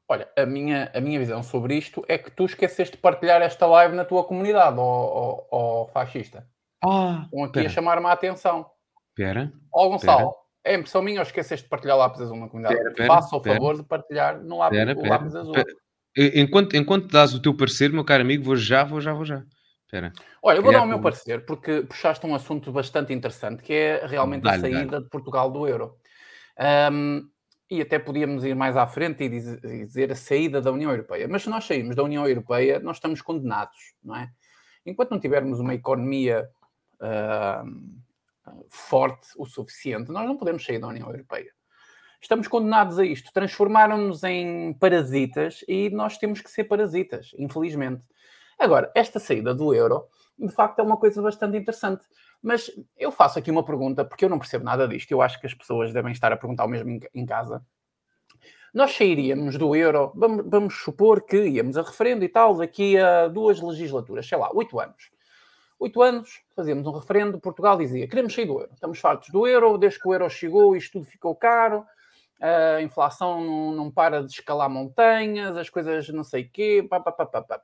Olha, a minha, a minha visão sobre isto é que tu esqueceste de partilhar esta live na tua comunidade, ó, ó, ó fascista. Ah, Estão aqui pera. a chamar-me a atenção. Espera. Ó Gonçalo, pera. é impressão minha ou esqueceste de partilhar lápis azul na comunidade? Pera, Faça o favor de partilhar no lápis, o lápis azul. Enquanto, enquanto dás o teu parecer, meu caro amigo, vou já, vou já, vou já. Espera. Olha, eu vou dar o meu parecer, porque puxaste um assunto bastante interessante, que é realmente a saída de Portugal do euro. Um, e até podíamos ir mais à frente e dizer a saída da União Europeia. Mas se nós sairmos da União Europeia, nós estamos condenados, não é? Enquanto não tivermos uma economia uh, forte o suficiente, nós não podemos sair da União Europeia. Estamos condenados a isto. Transformaram-nos em parasitas e nós temos que ser parasitas, infelizmente. Agora, esta saída do euro, de facto, é uma coisa bastante interessante. Mas eu faço aqui uma pergunta, porque eu não percebo nada disto. Eu acho que as pessoas devem estar a perguntar o mesmo em casa. Nós sairíamos do euro, vamos, vamos supor que íamos a referendo e tal, daqui a duas legislaturas, sei lá, oito anos. Oito anos, fazíamos um referendo, Portugal dizia, queremos sair do euro, estamos fartos do euro, desde que o euro chegou isto tudo ficou caro, a inflação não, não para de escalar montanhas, as coisas não sei o quê, pá, pá, pá, pá, pá.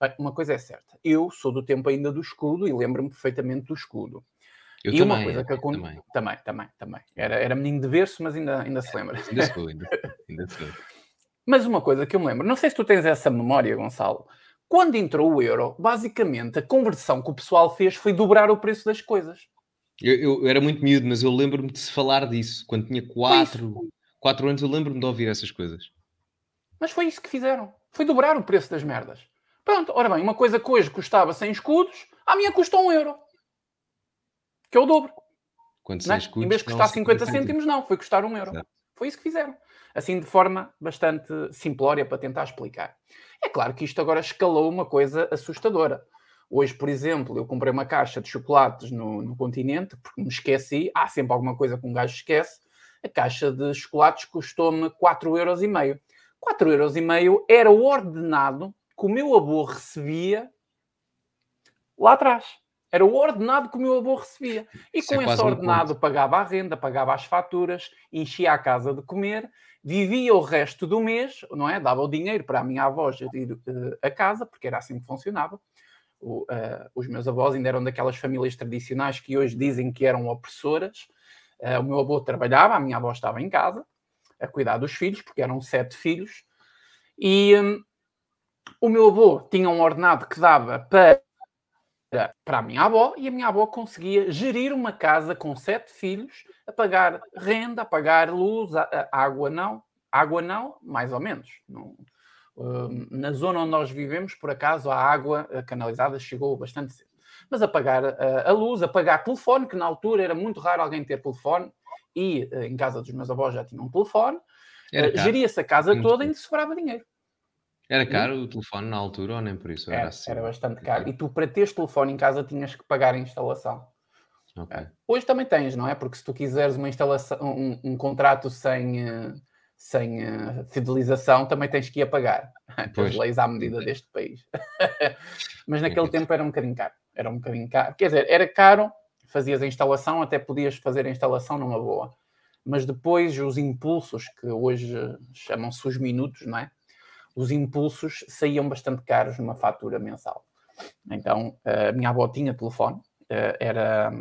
Bem, uma coisa é certa, eu sou do tempo ainda do escudo e lembro-me perfeitamente do escudo. Eu e também, uma coisa que eu... também. também, também, também. Era, era menino de berço, mas ainda, ainda se lembra. Ainda sou, ainda, ainda sou. Mas uma coisa que eu me lembro, não sei se tu tens essa memória, Gonçalo. Quando entrou o euro, basicamente a conversão que o pessoal fez foi dobrar o preço das coisas. Eu, eu era muito miúdo, mas eu lembro-me de se falar disso. Quando tinha 4 quatro anos, eu lembro-me de ouvir essas coisas. Mas foi isso que fizeram. Foi dobrar o preço das merdas. Pronto, ora bem, uma coisa que hoje custava 100 escudos, a minha custa 1 euro. Que é o dobro. Quando 100 é? escudos, em vez de custar 50 cêntimos, não, foi custar 1 euro. Foi isso que fizeram. Assim, de forma bastante simplória para tentar explicar. É claro que isto agora escalou uma coisa assustadora. Hoje, por exemplo, eu comprei uma caixa de chocolates no, no continente, porque me esqueci, há sempre alguma coisa que um gajo esquece. A caixa de chocolates custou-me 4,5€. 4,5€ era o ordenado que o meu avô recebia lá atrás. Era o ordenado que o meu avô recebia. E Isso com é esse quase um ordenado pagava a renda, pagava as faturas, enchia a casa de comer, vivia o resto do mês, não é? Dava o dinheiro para a minha avó gerir uh, a casa, porque era assim que funcionava. O, uh, os meus avós ainda eram daquelas famílias tradicionais que hoje dizem que eram opressoras. Uh, o meu avô trabalhava, a minha avó estava em casa a cuidar dos filhos, porque eram sete filhos. E um, o meu avô tinha um ordenado que dava para para a minha avó e a minha avó conseguia gerir uma casa com sete filhos, a pagar renda, a pagar luz, a, a água não, água não, mais ou menos. Não, uh, na zona onde nós vivemos, por acaso, a água canalizada chegou bastante cedo. Mas a pagar a, luz, a pagar telefone, que na altura era muito raro alguém ter telefone, e uh, em casa dos meus avós já tinham um telefone, uh, geria-se a casa toda e sobrava dinheiro. Era caro o telefone na altura ou nem por isso? Era, era, assim? era bastante caro. E tu, para teres telefone em casa, tinhas que pagar a instalação. Okay. Hoje também tens, não é? Porque se tu quiseres uma instalação, um, um contrato sem, sem uh, fidelização, também tens que ir a pagar. As leis à medida deste país. Mas naquele tempo era um bocadinho caro. Era um bocadinho caro. Quer dizer, era caro, fazias a instalação, até podias fazer a instalação numa boa. Mas depois os impulsos, que hoje chamam-se os minutos, não é? Os impulsos saíam bastante caros numa fatura mensal. Então, a minha avó tinha telefone, eh, era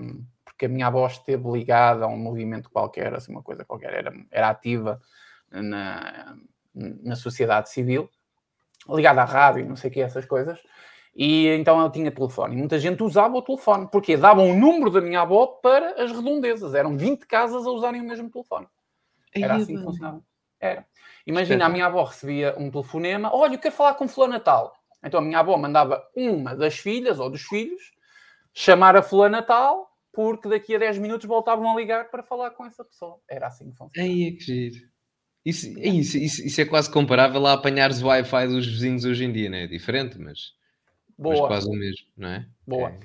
porque a minha avó esteve ligada a um movimento qualquer, assim, uma coisa qualquer, era, era ativa na, na sociedade civil, ligada à rádio, não sei o que, essas coisas, e então ela tinha telefone. E muita gente usava o telefone, porque davam o número da minha avó para as redondezas. Eram 20 casas a usarem o mesmo telefone. Era assim que funcionava. Era. Imagina, a minha avó recebia um telefonema: olha, eu quero falar com Fulano Natal. Então a minha avó mandava uma das filhas ou dos filhos chamar a Fulano Natal, porque daqui a 10 minutos voltavam a ligar para falar com essa pessoa. Era assim que funcionava. Aí é que giro. Isso, isso, isso, isso, é quase comparável a apanhares o Wi-Fi dos vizinhos hoje em dia, não é? Diferente, mas, mas quase o mesmo, não é? Boa. É.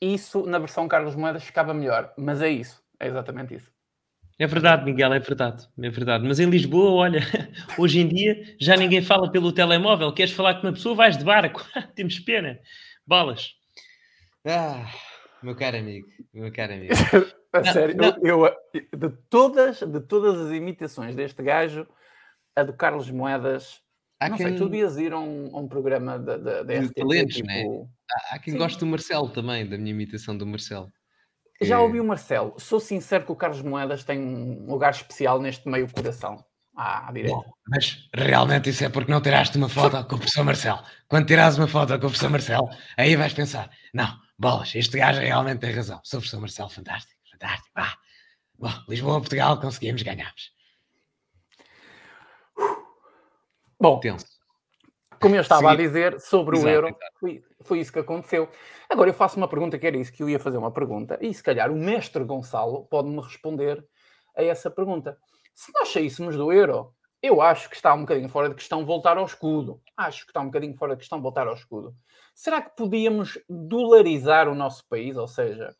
Isso na versão Carlos Moedas ficava melhor, mas é isso, é exatamente isso. É verdade, Miguel, é verdade, é verdade. Mas em Lisboa, olha, hoje em dia já ninguém fala pelo telemóvel. Queres falar com uma pessoa, vais de barco. Temos pena. Bolas. Ah, meu caro amigo, meu caro amigo. A não, sério, não. Eu, eu, de, todas, de todas as imitações deste gajo, a do Carlos Moedas. Há não quem... sei, tu devias ir a um, a um programa da, RTP. Talentos, tipo... né? Há, há quem Sim. goste do Marcelo também, da minha imitação do Marcelo. Já ouvi o Marcelo. Sou sincero que o Carlos Moedas tem um lugar especial neste meio coração. À direita. Bom, mas realmente isso é porque não tiraste uma foto com o professor Marcelo. Quando tirares uma foto com o professor Marcelo, aí vais pensar: não, bolas, este gajo realmente tem razão. Sou o professor Marcelo, fantástico, fantástico. Ah, bom, Lisboa, Portugal, conseguimos, ganhamos. Bom, Tenso. Como eu estava Sim. a dizer sobre Exato, o euro, foi, foi isso que aconteceu. Agora eu faço uma pergunta que era isso, que eu ia fazer uma pergunta, e se calhar o mestre Gonçalo pode-me responder a essa pergunta. Se nós saíssemos do euro, eu acho que está um bocadinho fora de questão voltar ao escudo. Acho que está um bocadinho fora de questão voltar ao escudo. Será que podíamos dolarizar o nosso país, ou seja,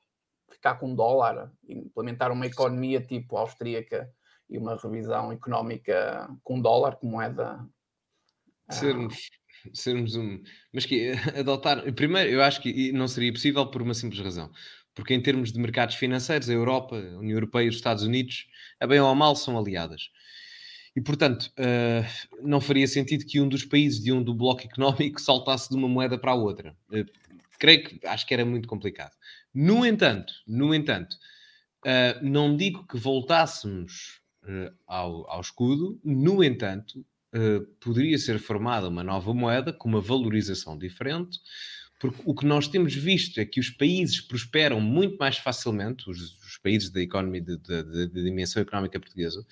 ficar com dólar, implementar uma economia tipo austríaca e uma revisão económica com dólar como moeda? Sermos sermos um. Mas que adotar. Primeiro, eu acho que não seria possível por uma simples razão. Porque em termos de mercados financeiros, a Europa, a União Europeia e os Estados Unidos, a bem ou a mal, são aliadas. E, portanto, uh, não faria sentido que um dos países de um do bloco económico saltasse de uma moeda para a outra. Uh, creio que acho que era muito complicado. No entanto, no entanto, não digo que voltássemos ao, ao escudo, no entanto, uh, poderia ser formada uma nova moeda com uma valorização diferente, porque o que nós temos visto é que os países prosperam muito mais facilmente, os, os países da economia, de, dimensão económica portuguesa,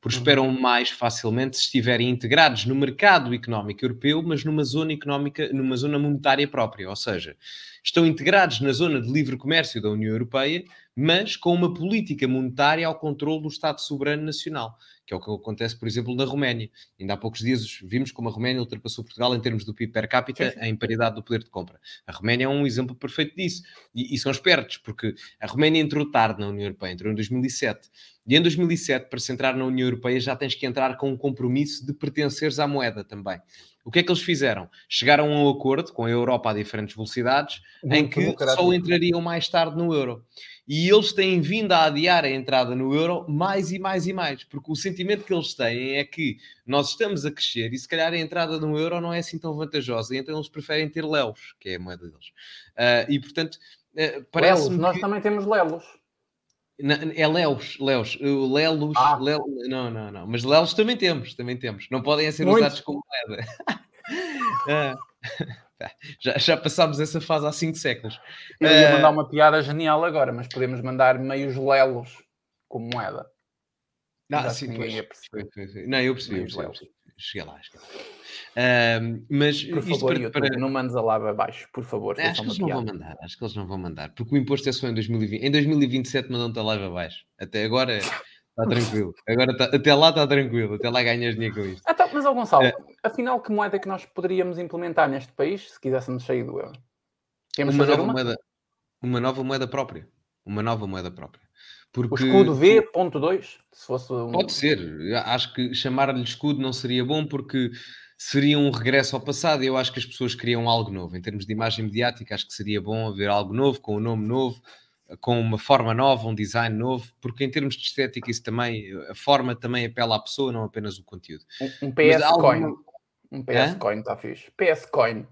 prosperam uhum. mais facilmente se estiverem integrados no mercado económico europeu, mas numa zona económica, numa zona monetária própria, ou seja, estão integrados na zona de livre comércio da União Europeia, mas com uma política monetária ao controle do Estado soberano nacional, que é o que acontece, por exemplo, na Roménia. Ainda há poucos dias vimos como a Roménia ultrapassou Portugal em termos do PIB per capita em paridade do poder de compra. A Roménia é um exemplo perfeito disso. E, e são espertos, porque a Roménia entrou tarde na União Europeia, entrou em 2007. E em 2007, para se entrar na União Europeia, já tens que entrar com um compromisso de pertenceres à moeda também. O que é que eles fizeram? Chegaram a um acordo com a Europa a diferentes velocidades, Muito em que só entrariam mais tarde no euro. E eles têm vindo a adiar a entrada no euro mais e mais e mais, porque o sentimento que eles têm é que nós estamos a crescer e se calhar a entrada no euro não é assim tão vantajosa, então eles preferem ter lelos, que é a moeda deles. Uh, e portanto, uh, parece Lelos, nós também temos lelos. É Leos, Leos, Lelos, ah. Lel, não, não, não, mas Lelos também temos, também temos, não podem ser Muito. usados como moeda. uh, Já, já passámos essa fase há 5 séculos. Eu ia mandar uma piada genial agora, mas podemos mandar meios lelos como moeda. Ah, sim, pois, foi, foi, foi. Não, eu percebi, eu percebi, Cheguei lá, cheguei lá. Uh, mas por favor, para, YouTube, para... não mandes a lava abaixo, por favor. Acho que eles não vão mandar, acho que eles não vão mandar, porque o imposto é só em 2020. Em 2027 mandam-te a live abaixo. Até agora Está tranquilo. Agora tá, até lá está tranquilo. Até lá ganhas dinheiro com isto. Ah, tá, mas, ó Gonçalo, é. afinal, que moeda é que nós poderíamos implementar neste país se quiséssemos sair do euro? Temos uma nova uma? moeda. Uma nova moeda própria. Uma nova moeda própria. Porque... O escudo V.2, se fosse um... Pode ser. Acho que chamar-lhe escudo não seria bom porque seria um regresso ao passado e eu acho que as pessoas queriam algo novo. Em termos de imagem mediática, acho que seria bom haver algo novo, com um nome novo, com uma forma nova, um design novo, porque em termos de estética isso também, a forma também apela à pessoa, não apenas o conteúdo. Um, um PS. Coin. Um PS Hã? Coin está fixe. PS Coin.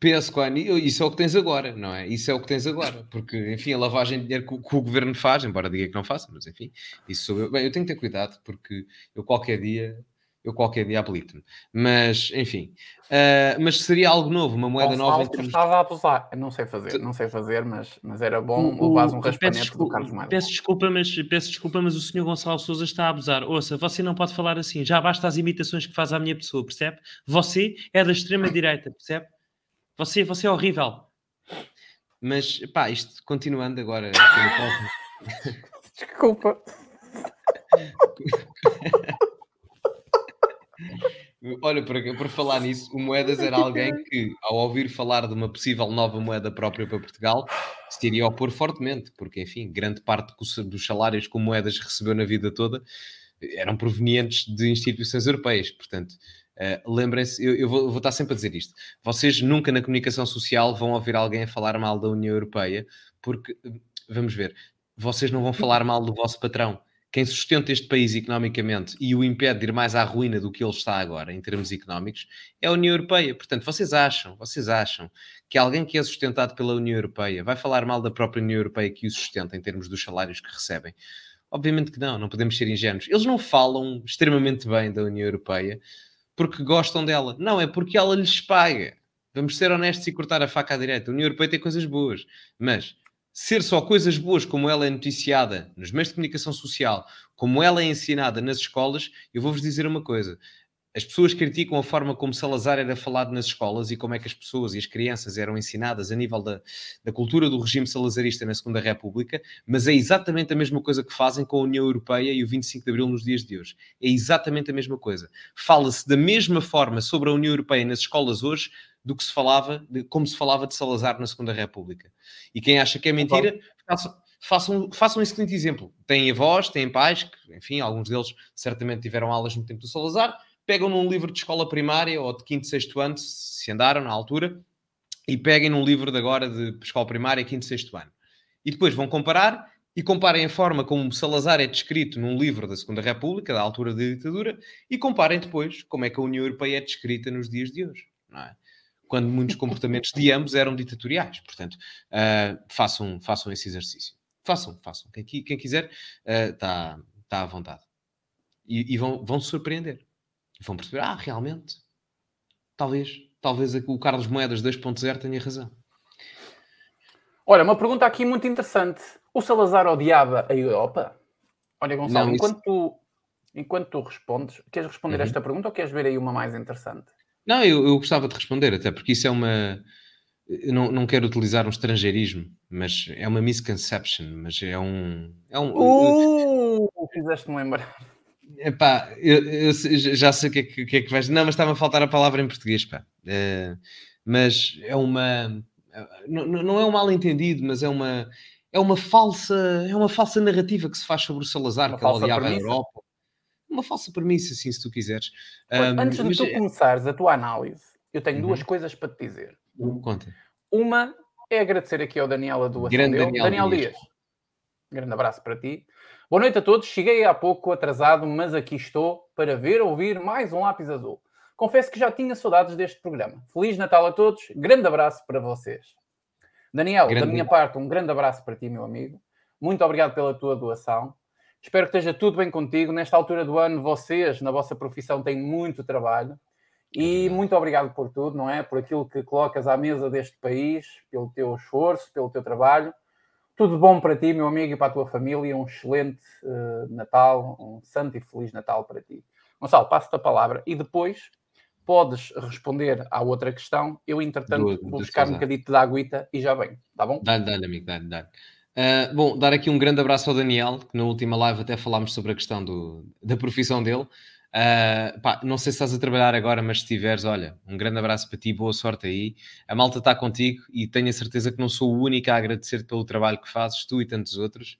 PS Coin, isso é o que tens agora, não é? Isso é o que tens agora, porque, enfim, a lavagem de dinheiro que, que o governo faz, embora diga que não faça, mas enfim, isso sou eu. Bem, eu tenho que ter cuidado, porque eu qualquer dia eu qualquer dia habilito-me. Mas, enfim, uh, mas seria algo novo, uma moeda nova. Termos... estava a abusar, não sei fazer, não sei fazer, mas, mas era bom o, levar um raspanete do Carlos Maia. Peço desculpa, mas, peço desculpa, mas o senhor Gonçalo Souza está a abusar. Ouça, você não pode falar assim, já basta as imitações que faz à minha pessoa, percebe? Você é da extrema-direita, percebe? Você, você é horrível. Mas, pá, isto continuando agora. Desculpa. Olha, para, para falar nisso, o Moedas era alguém que, ao ouvir falar de uma possível nova moeda própria para Portugal, se iria opor fortemente, porque, enfim, grande parte dos salários que o Moedas recebeu na vida toda eram provenientes de instituições europeias. Portanto, uh, lembrem-se, eu, eu, vou, vou, estar sempre a dizer isto: vocês nunca na comunicação social vão ouvir alguém a falar mal da União Europeia, porque, vamos ver, vocês não vão falar mal do vosso patrão quem sustenta este país economicamente e o impede de ir mais à ruína do que ele está agora, em termos económicos, é a União Europeia. Portanto, vocês acham, vocês acham que alguém que é sustentado pela União Europeia vai falar mal da própria União Europeia que o sustenta em termos dos salários que recebem? Obviamente que não, não podemos ser ingênuos. Eles não falam extremamente bem da União Europeia porque gostam dela. Não, é porque ela lhes paga. Vamos ser honestos e cortar a faca à direita. A União Europeia tem coisas boas, mas ser só coisas boas como ela é noticiada nos meios de comunicação social, como ela é ensinada nas escolas, eu vou-vos dizer uma coisa. As pessoas criticam a forma como Salazar era falado nas escolas e como é que as pessoas e as crianças eram ensinadas a nível da, da cultura do regime salazarista na Segunda República, mas é exatamente a mesma coisa que fazem com a União Europeia e o 25 de Abril nos dias de hoje. É exatamente a mesma coisa. Fala-se da mesma forma sobre a União Europeia nas escolas hoje do que se falava, de, como se falava de Salazar na Segunda República. E quem acha que é mentira, façam, façam, façam um excelente exemplo. Têm avós, têm pais, que, enfim, alguns deles certamente tiveram aulas no tempo do Salazar, pegam num livro de escola primária ou de quinto, sexto ano, se andaram na altura, e peguem num livro de agora de escola primária, quinto, sexto ano. E depois vão comparar e comparem a forma como Salazar é descrito num livro da Segunda República, da altura da ditadura, e comparem depois como é que a União Europeia é descrita nos dias de hoje. Não é? quando muitos comportamentos de ambos eram ditatoriais. Portanto, uh, façam, façam esse exercício. Façam, façam. Quem, quem quiser está uh, tá à vontade. E, e, vão, vão se surpreender. Vão perceber, ah, realmente, talvez, talvez o Carlos Moedas 2.0 tenha razão. Olha, uma pergunta aqui muito interessante. O Salazar odiava a Europa? Olha, Gonçalo, Não, enquanto, isso... tu, enquanto tu respondes, queres responder uhum. esta pergunta ou queres ver aí uma mais interessante? Não, eu, eu gostava de responder, até porque isso é uma. eu não, não quero utilizar um estrangeirismo, mas é uma misconception, mas é um. É um uh, fizeste-me lembrar. Epá, eu, eu, já sei o que, é que, que, é que vais. Não, mas estava a faltar a palavra em português, pá. É, mas é uma. Não, não é um mal entendido, mas é uma. É uma falsa, é uma falsa narrativa que se faz sobre o Salazar, uma que ele odiava a Europa. Uma falsa premissa, assim, se tu quiseres. Antes de tu é começares a tua análise, eu tenho uhum. duas coisas para te dizer. Conta. Uma é agradecer aqui ao Daniel a doação Grande. Daniel, Daniel Dias. Dias. Grande abraço para ti. Boa noite a todos. Cheguei há pouco atrasado, mas aqui estou para ver ouvir mais um lápis azul. Confesso que já tinha saudades deste programa. Feliz Natal a todos. Grande abraço para vocês. Daniel, grande da minha parte, um grande abraço para ti, meu amigo. Muito obrigado pela tua doação. Espero que esteja tudo bem contigo. Nesta altura do ano, vocês, na vossa profissão, têm muito trabalho. E muito obrigado por tudo, não é? Por aquilo que colocas à mesa deste país, pelo teu esforço, pelo teu trabalho. Tudo bom para ti, meu amigo, e para a tua família. Um excelente uh, Natal, um santo e feliz Natal para ti. Gonçalo, passo-te a palavra e depois podes responder à outra questão. Eu, entretanto, do, vou buscar um bocadinho de aguita e já venho, tá bom? Dá-lhe, dá-lhe, amigo, dá-lhe, dá-lhe. Uh, bom, dar aqui um grande abraço ao Daniel, que na última live até falámos sobre a questão do, da profissão dele. Uh, pá, não sei se estás a trabalhar agora, mas se estiveres, olha, um grande abraço para ti, boa sorte aí. A malta está contigo e tenho a certeza que não sou o único a agradecer pelo trabalho que fazes, tu e tantos outros,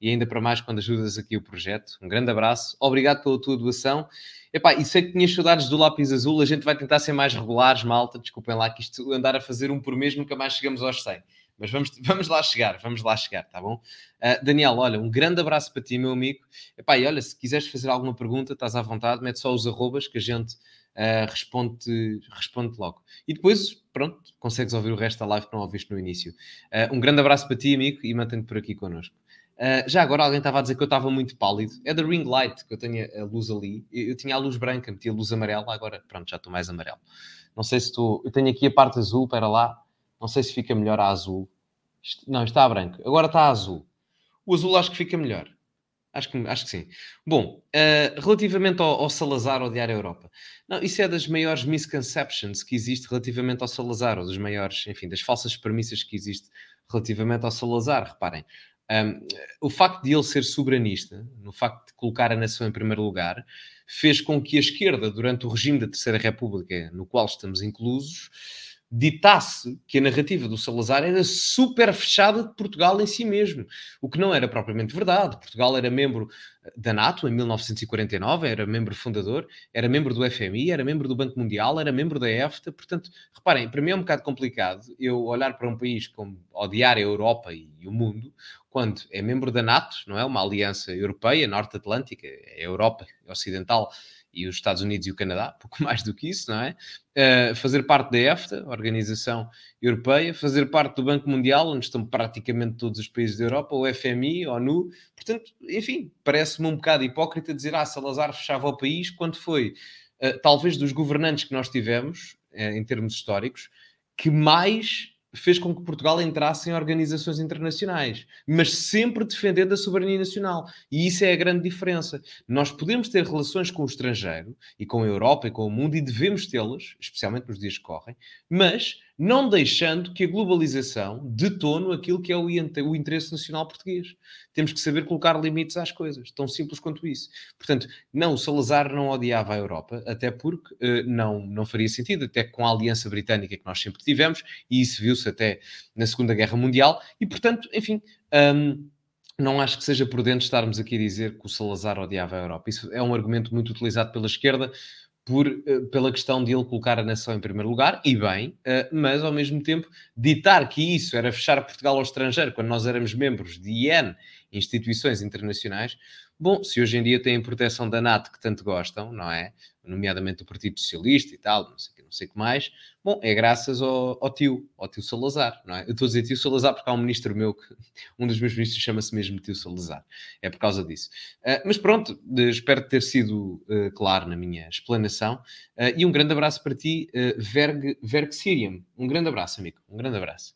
e ainda para mais quando ajudas aqui o projeto. Um grande abraço, obrigado pela tua doação. Epá, e sei que tinhas saudades do lápis azul, a gente vai tentar ser mais regulares, malta. Desculpem lá que isto andar a fazer um por mês nunca mais chegamos aos 100. Mas vamos, vamos lá chegar, vamos lá chegar, tá bom? Uh, Daniel, olha, um grande abraço para ti, meu amigo. Epá, e olha, se quiseres fazer alguma pergunta, estás à vontade, mete só os arrobas que a gente uh, responde, responde logo. E depois, pronto, consegues ouvir o resto da live que não ouviste no início. Uh, um grande abraço para ti, amigo, e mantém-te por aqui connosco. Uh, já agora alguém estava a dizer que eu estava muito pálido. É da ring light que eu tenho a luz ali. Eu, eu tinha a luz branca, meti a luz amarela, agora pronto, já estou mais amarelo. Não sei se estou. Eu tenho aqui a parte azul, para lá. Não sei se fica melhor a azul. Não, está a branco. Agora está a azul. O azul acho que fica melhor. Acho que, acho que sim. Bom, uh, relativamente ao, ao, Salazar, ao Diário Europa. Não, isso é das maiores misconceptions que existe relativamente ao Salazar, ou dos maiores, enfim, das falsas premissas que existe relativamente ao Salazar. Reparem, um, o facto de ele ser soberanista, no facto de colocar a nação em primeiro lugar, fez com que a esquerda, durante o regime da Terceira República, no qual estamos inclusos, ditasse que a narrativa do Salazar era super fechada de Portugal em si mesmo, o que não era propriamente verdade. Portugal era membro eh, da NATO em 1949, era membro fundador, era membro do FMI, era membro do Banco Mundial, era membro da EFTA. Portanto, reparem, para mim é um bocado complicado eu olhar para um país como odiar a Europa e, o mundo, quando é membro da NATO, não é? Uma aliança europeia, norte-atlântica, é Europa Ocidental e os Estados Unidos e o Canadá, pouco mais do que isso, não é? Uh, fazer parte da EFTA, Organização Europeia, fazer parte do Banco Mundial, onde estão praticamente todos os países da Europa, o FMI, a ONU. Portanto, enfim, parece-me um bocado hipócrita dizer ah, Salazar fechava o país, quando foi, uh, talvez dos governantes que nós tivemos, uh, em termos históricos, que mais fez com que Portugal entrasse em organizações internacionais, mas sempre defendendo a soberania nacional. E isso é a grande diferença. Nós podemos ter relações com o estrangeiro e com a Europa e com o mundo e devemos tê-las, especialmente nos dias que correm, mas não deixando que a globalização detone aquilo que é o interesse nacional português. Temos que saber colocar limites às coisas, tão simples quanto isso. Portanto, não, o Salazar não odiava a Europa, até porque uh, não, não faria sentido, até com a aliança britânica que nós sempre tivemos, e isso viu-se até na Segunda Guerra Mundial, e portanto, enfim. Um, não acho que seja prudente estarmos aqui a dizer que o Salazar odiava a Europa. Isso é um argumento muito utilizado pela esquerda, por, uh, pela questão de ele colocar a nação em primeiro lugar, e bem, uh, mas ao mesmo tempo ditar que isso era fechar Portugal ao estrangeiro quando nós éramos membros de IEN, instituições internacionais. Bom, se hoje em dia têm proteção da NATO que tanto gostam, não é? Nomeadamente o Partido Socialista e tal, não sei não sei o que mais. Bom, é graças ao, ao, tio, ao tio Salazar, não é? Eu estou a dizer tio Salazar porque há um ministro meu que, um dos meus ministros chama-se mesmo tio Salazar. É por causa disso. Uh, mas pronto, espero ter sido uh, claro na minha explanação. Uh, e um grande abraço para ti, Verg, Verg Sirium. Um grande abraço, amigo. Um grande abraço.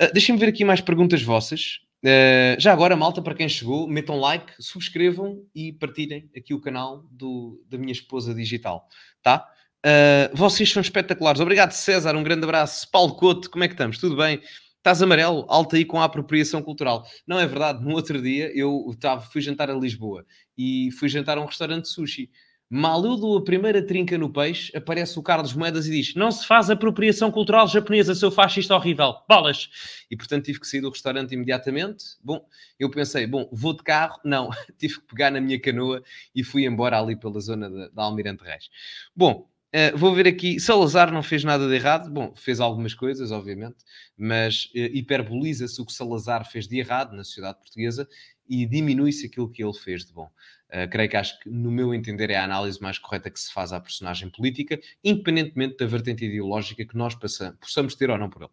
Uh, Deixem-me ver aqui mais perguntas vossas. Uh, já agora, malta, para quem chegou, metam like, subscrevam e partilhem aqui o canal do, da minha esposa digital, tá? Uh, vocês são espetaculares. Obrigado, César. Um grande abraço. Paulo Couto, como é que estamos? Tudo bem? Estás amarelo? Alto aí com a apropriação cultural. Não é verdade. No outro dia eu tava, fui jantar a Lisboa e fui jantar a um restaurante de sushi. Mal eu dou a primeira trinca no peixe, aparece o Carlos Moedas e diz: Não se faz apropriação cultural japonesa, seu fascista horrível. Bolas! E portanto tive que sair do restaurante imediatamente. Bom, eu pensei: Bom, vou de carro. Não, tive que pegar na minha canoa e fui embora ali pela zona da Almirante Reis. Bom, Uh, vou ver aqui, Salazar não fez nada de errado, bom, fez algumas coisas, obviamente, mas uh, hiperboliza-se o que Salazar fez de errado na sociedade portuguesa e diminui-se aquilo que ele fez de bom. Uh, creio que acho que, no meu entender, é a análise mais correta que se faz à personagem política, independentemente da vertente ideológica que nós possamos ter ou não por ele.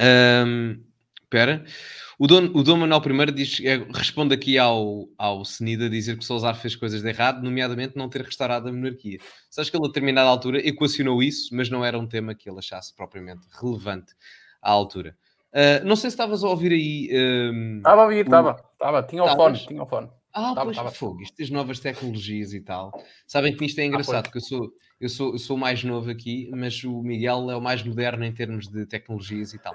Um, espera. O Dom, o Dom Manuel I diz, é, responde aqui ao, ao Senida a dizer que Salazar fez coisas de errado, nomeadamente não ter restaurado a monarquia. Sabes que ele a determinada altura equacionou isso, mas não era um tema que ele achasse propriamente relevante à altura. Uh, não sei se estavas a ouvir aí. Um, estava a ouvir, estava. Estava, tinha o fone, tinha o fone. Ah, tava, pois tava. fogo, isto as novas tecnologias e tal. Sabem que isto é ah, engraçado, ah, porque eu sou, eu, sou, eu sou mais novo aqui, mas o Miguel é o mais moderno em termos de tecnologias e tal.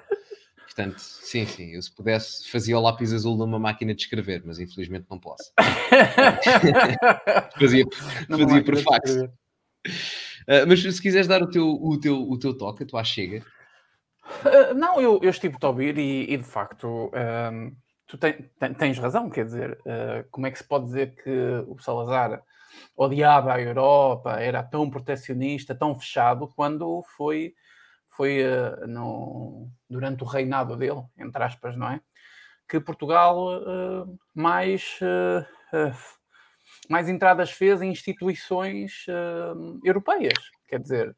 Portanto, sim, sim, eu se pudesse fazia o lápis azul numa máquina de escrever, mas infelizmente não posso. fazia fazia por fax. Uh, mas se quiseres dar o teu, o teu, o teu toque, a tua chega. Uh, não, eu, eu estive a ouvir e, e de facto uh, tu ten, ten, tens razão, quer dizer, ah, como é que se pode dizer que o Salazar odiava a Europa, era tão protecionista, tão fechado, quando foi foi uh, no, durante o reinado dele, entre aspas, não é? Que Portugal uh, mais, uh, mais entradas fez em instituições europeias. Quer dizer,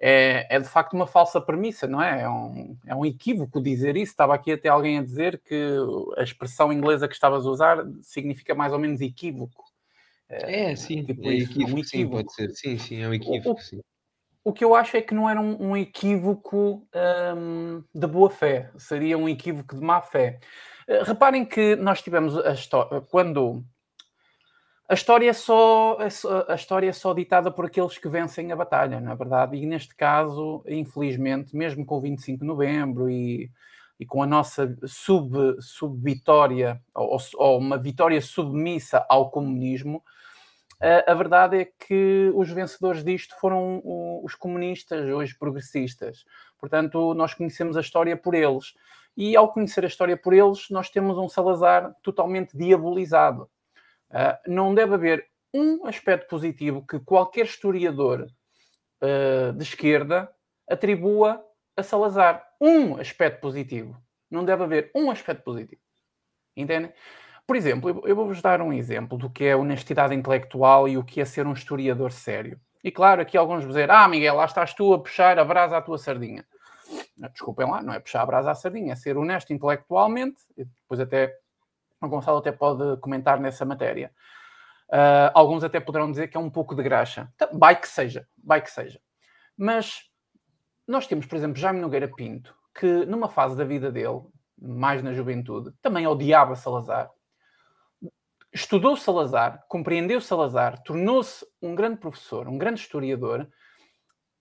é, é, de facto uma falsa premissa, não é? É um, é um equívoco dizer isso. Estava aqui até alguém a dizer que a expressão inglesa que estavas a usar significa mais ou menos equívoco. É, sim, tipo é, equívoco, é um equívoco. Sim, pode ser. Sim, sim, é um equívoco. O, sim o que eu acho é que não era um, um equívoco um, de boa fé, seria um equívoco de má fé. Uh, reparem que nós tivemos a história, quando a história, é só, a história é só ditada por aqueles que vencem a batalha, na é verdade, e neste caso, infelizmente, mesmo com o 25 de novembro e, e com a nossa sub-vitória, sub ou, ou uma vitória submissa ao comunismo, a verdade é que os vencedores disto foram os comunistas, os progressistas. Portanto, nós conhecemos a história por eles. E ao conhecer a história por eles, nós temos um Salazar totalmente diabolizado. Não deve haver um aspecto positivo que qualquer historiador de esquerda atribua a Salazar. Um aspecto positivo. Não deve haver um aspecto positivo. Entendem? Por exemplo, eu vou-vos dar um exemplo do que é honestidade intelectual e o que é ser um historiador sério. E claro, aqui alguns vão dizer: Ah, Miguel, lá estás tu a puxar a brasa à tua sardinha. Desculpem lá, não é puxar a brasa à sardinha, é ser honesto intelectualmente. E depois, até o Gonçalo até pode comentar nessa matéria. Uh, alguns até poderão dizer que é um pouco de graxa. Então, vai que seja, vai que seja. Mas nós temos, por exemplo, Jaime Nogueira Pinto, que numa fase da vida dele, mais na juventude, também odiava Salazar estudou Salazar, compreendeu Salazar, tornou-se um grande professor, um grande historiador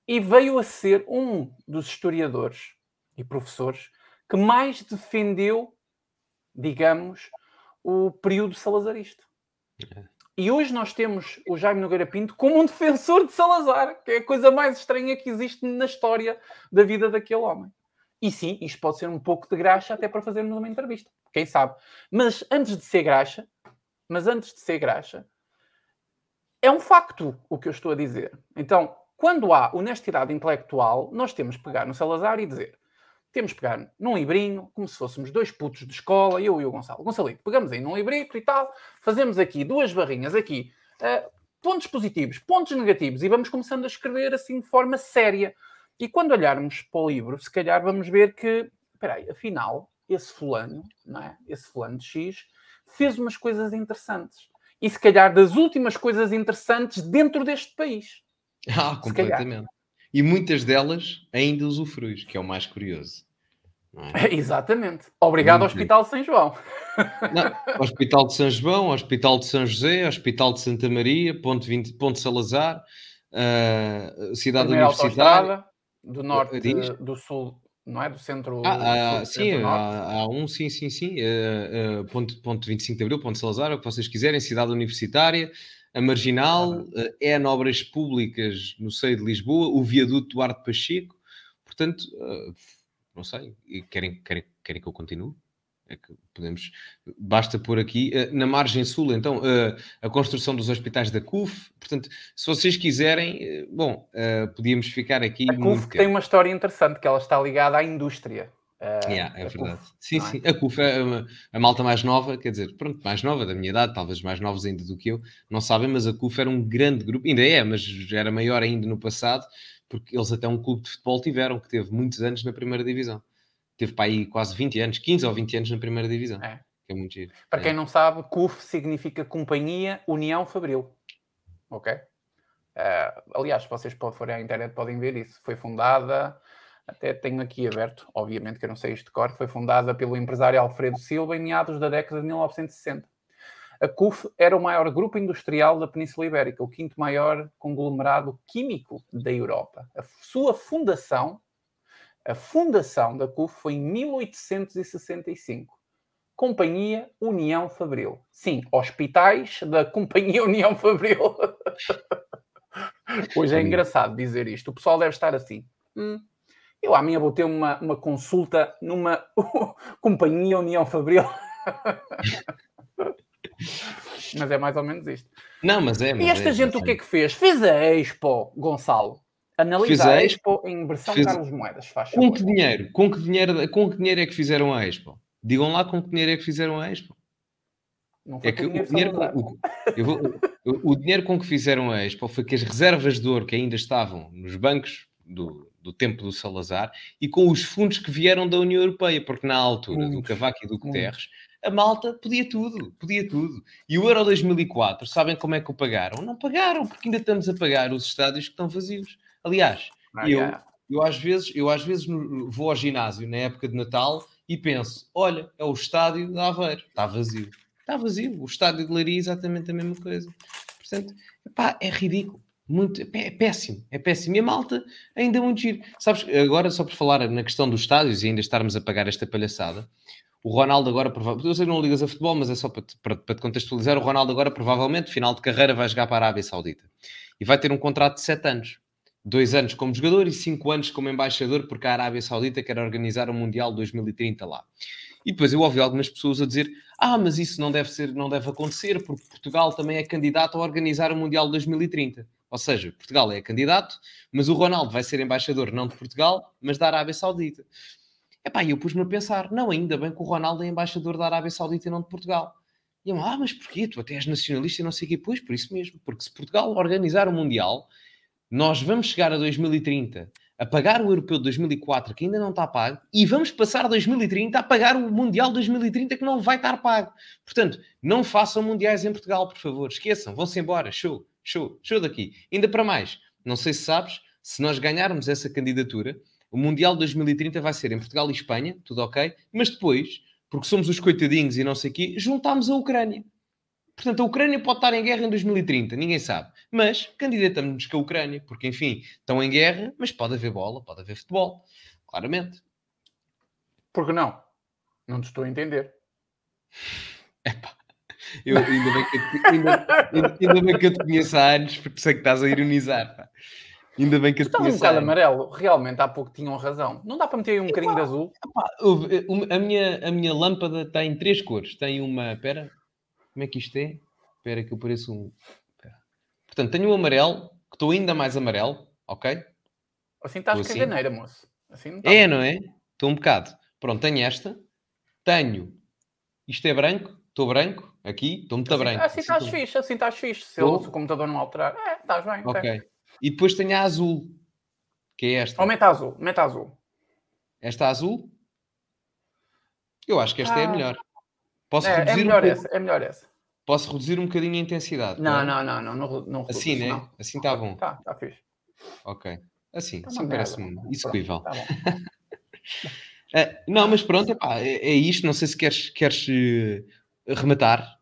e veio a ser um dos historiadores e professores que mais defendeu, digamos, o período salazarista. É. E hoje nós temos o Jaime Nogueira Pinto como um defensor de Salazar, que é a coisa mais estranha que existe na história da vida daquele homem. E sim, isto pode ser um pouco de graxa até para fazermos uma entrevista, quem sabe. Mas antes de ser graxa, mas antes de ser graxa, é um facto o que eu estou a dizer. Então, quando há honestidade intelectual, nós temos que pegar no Salazar e dizer: temos que pegar num livrinho, como se fôssemos dois putos de escola, eu e o Gonçalo. Gonçalito, pegamos aí num librito e tal, fazemos aqui duas barrinhas, aqui, uh, pontos positivos, pontos negativos, e vamos começando a escrever assim de forma séria. E quando olharmos para o livro, se calhar vamos ver que, espera aí, afinal, esse fulano, não é? esse fulano de X, fez umas coisas interessantes. E se calhar das últimas coisas interessantes dentro deste país. Ah, completamente. E muitas delas ainda usufruis, que é o mais curioso. É? Exatamente. Obrigado, Muito Hospital de São João. Não, Hospital de São João, Hospital de São José, Hospital de Santa Maria, Ponte, 20, Ponte Salazar, uh, cidade Primeira universitária. do norte, Diz? do sul, não é? Do centro. Ah, ah, sim, centro-norte. há, há um, sim, sim, sim. eh, eh, ponto, ponto 25 de Abril, ponto Salazar, o que vocês quiserem, cidade universitária, a Marginal, eh, é em obras públicas no seio de Lisboa, o viaduto Duarte Pacheco. Portanto, eh, não sei, querem, querem, querem que eu continue? É que podemos, basta pôr aqui, eh, na margem sul, então, eh, a construção dos hospitais da CUF. Portanto, se vocês quiserem, eh, bom, podíamos ficar aqui A CUF tem uma história interessante, que ela está ligada à indústria. Ah, Yeah, é a verdade. CUF, sim, não é? sim. A CUF é uma- a malta mais nova, quer dizer, pronto, mais nova da minha idade, talvez mais novos ainda do que eu, não sabem, mas a CUF era um grande grupo, ainda é, mas era maior ainda no passado, porque eles até um clube de futebol tiveram, que teve muitos anos na primeira divisão. Teve para aí quase 20 anos, 15 ou 20 anos na primeira divisão. É. Que é muito giro. Para É. quem não sabe, CUF significa Companhia União Fabril. Ok? Ah, aliás, se vocês forem à internet podem ver isso. Foi fundada, até tenho aqui aberto, obviamente que eu não sei isto de cor, foi fundada pelo empresário Alfredo Silva em meados da década de 1960. A CUF era o maior grupo industrial da Península Ibérica, o quinto maior conglomerado químico da Europa. A sua fundação, a fundação da CUF foi em 1865. Companhia União Fabril. Sim, hospitais da Companhia União Fabril. Hoje é engraçado dizer isto. O pessoal deve estar assim. "Hum, eu amanhã vou ter uma, uma consulta numa Companhia União Fabril. Mas é mais ou menos isto. Não, mas é. Mas E esta é, gente o mas que é que fez? Fez a Expo, Gonçalo. Analisa Fez a Expo em versão fez- Carlos Moedas, faz Com que dinheiro? Com que dinheiro, com que dinheiro é que fizeram a Expo? Digam lá com que dinheiro é que fizeram a Expo. Não foi É que o dinheiro o, o- o dinheiro com que fizeram a Expo foi que as reservas de ouro que ainda estavam nos bancos do, do tempo do Salazar e com os fundos que vieram da União Europeia, porque na altura do Muitos, Cavaco e do Guterres, a malta podia tudo, podia tudo. E o Euro 2004, sabem como é que o pagaram? Não pagaram, porque ainda estamos a pagar os estádios que estão vazios. Aliás, Ah, eu, eu às vezes, eu às vezes vou ao ginásio na época de Natal e penso: olha, é o estádio de Aveiro, está vazio. Está vazio. O estádio de Leiria é exatamente a mesma coisa. Portanto, epá, é ridículo. Muito, é é péssimo, é péssimo. E a malta ainda é muito giro. Sabes, agora só por falar na questão dos estádios e ainda estarmos a pagar esta palhaçada, o Ronaldo agora, provavelmente, eu sei que não ligas a futebol, mas é só para te, para, para te contextualizar, o Ronaldo agora provavelmente, final de carreira, vai jogar para a Arábia Saudita. E vai ter um contrato de 7 anos. Dois anos como jogador e cinco anos como embaixador, porque a Arábia Saudita quer organizar o Mundial 2030 lá. E depois eu ouvi algumas pessoas a dizer: Ah, mas isso não deve ser, não deve acontecer, porque Portugal também é candidato a organizar o Mundial 2030. Ou seja, Portugal é candidato, mas o Ronaldo vai ser embaixador não de Portugal, mas da Arábia Saudita. Epá, eu pus-me a pensar: não, ainda bem que o Ronaldo é embaixador da Arábia Saudita e não de Portugal. E eu, ah, mas porquê? Tu até és nacionalista e não sei o quê. Pois, por isso mesmo. Porque se Portugal organizar o Mundial, nós vamos chegar a 2030 a pagar o Europeu de 2004, que ainda não está pago, e vamos passar 2030 a pagar o Mundial 2030, que não vai estar pago. Portanto, não façam Mundiais em Portugal, por favor. Esqueçam, vão-se embora. Show, show, show daqui. Ainda para mais, não sei se sabes, se nós ganharmos essa candidatura, o Mundial 2030 vai ser em Portugal e Espanha, tudo ok, mas depois, porque somos os coitadinhos e não sei o quê, juntámos a Ucrânia. Portanto, a Ucrânia pode estar em guerra em 2030, ninguém sabe. Mas candidatamos-nos com a Ucrânia, porque, enfim, estão em guerra, mas pode haver bola, pode haver futebol. Claramente. Por que não? Não te estou a entender. Epá, eu, ainda, bem que eu te, ainda, ainda- ainda bem que eu te conheço há anos, porque sei que estás a ironizar. pá. Ainda bem que eu te Estava um bocado amarelo. Realmente, há pouco tinham razão. Não dá para meter aí um bocadinho de azul? Pá, houve- eh, a, minha, a minha lâmpada tem três cores. Tem uma. Espera, como é que isto é? Espera, que eu pareço um. espera. Portanto, tenho um amarelo, que estou ainda mais amarelo, ok? Assim estás assim? caganeira, moço. Assim não está É, bom. não é? Estou um bocado. Pronto, tenho esta. Tenho. Isto é branco. Estou branco. Aqui. Estou muito Assim, branco. assim estás estou- fixe, assim estás fixe. Se, o computador não alterar, é, estás bem. ok. E depois tenho a azul. Que é esta. Ou meta azul, meta azul. Esta azul. Eu acho que esta é a Ah. melhor. Posso É, é reduzir melhor um pouco- essa, é melhor essa. Posso reduzir um bocadinho a intensidade. Não, tá? não, não, não, não, não Assim, né? não. Assim está bom. Tá, tá fixe. Ok. Assim, Tá assim uma parece merda. execuível. Tá não, mas pronto, epá, é, é isto. Não sei se queres, queres eh, rematar.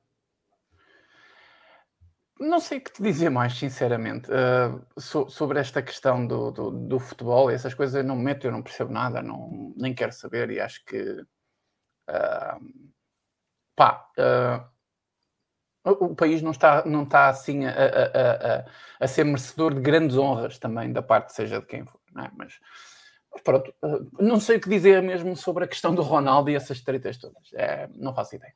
não sei o que te dizer mais, sinceramente, uh, so, sobre esta questão do, do, do, futebol. Essas coisas eu não me meto, eu não percebo nada, não, nem quero saber. E acho que. Uh, pá. Uh, o país não está, não está assim a, a, a, a, ser merecedor de grandes honras também, da parte seja de quem for, é? Mas, pronto, não sei o que dizer mesmo sobre a questão do Ronaldo e essas tretas todas. É, não faço ideia.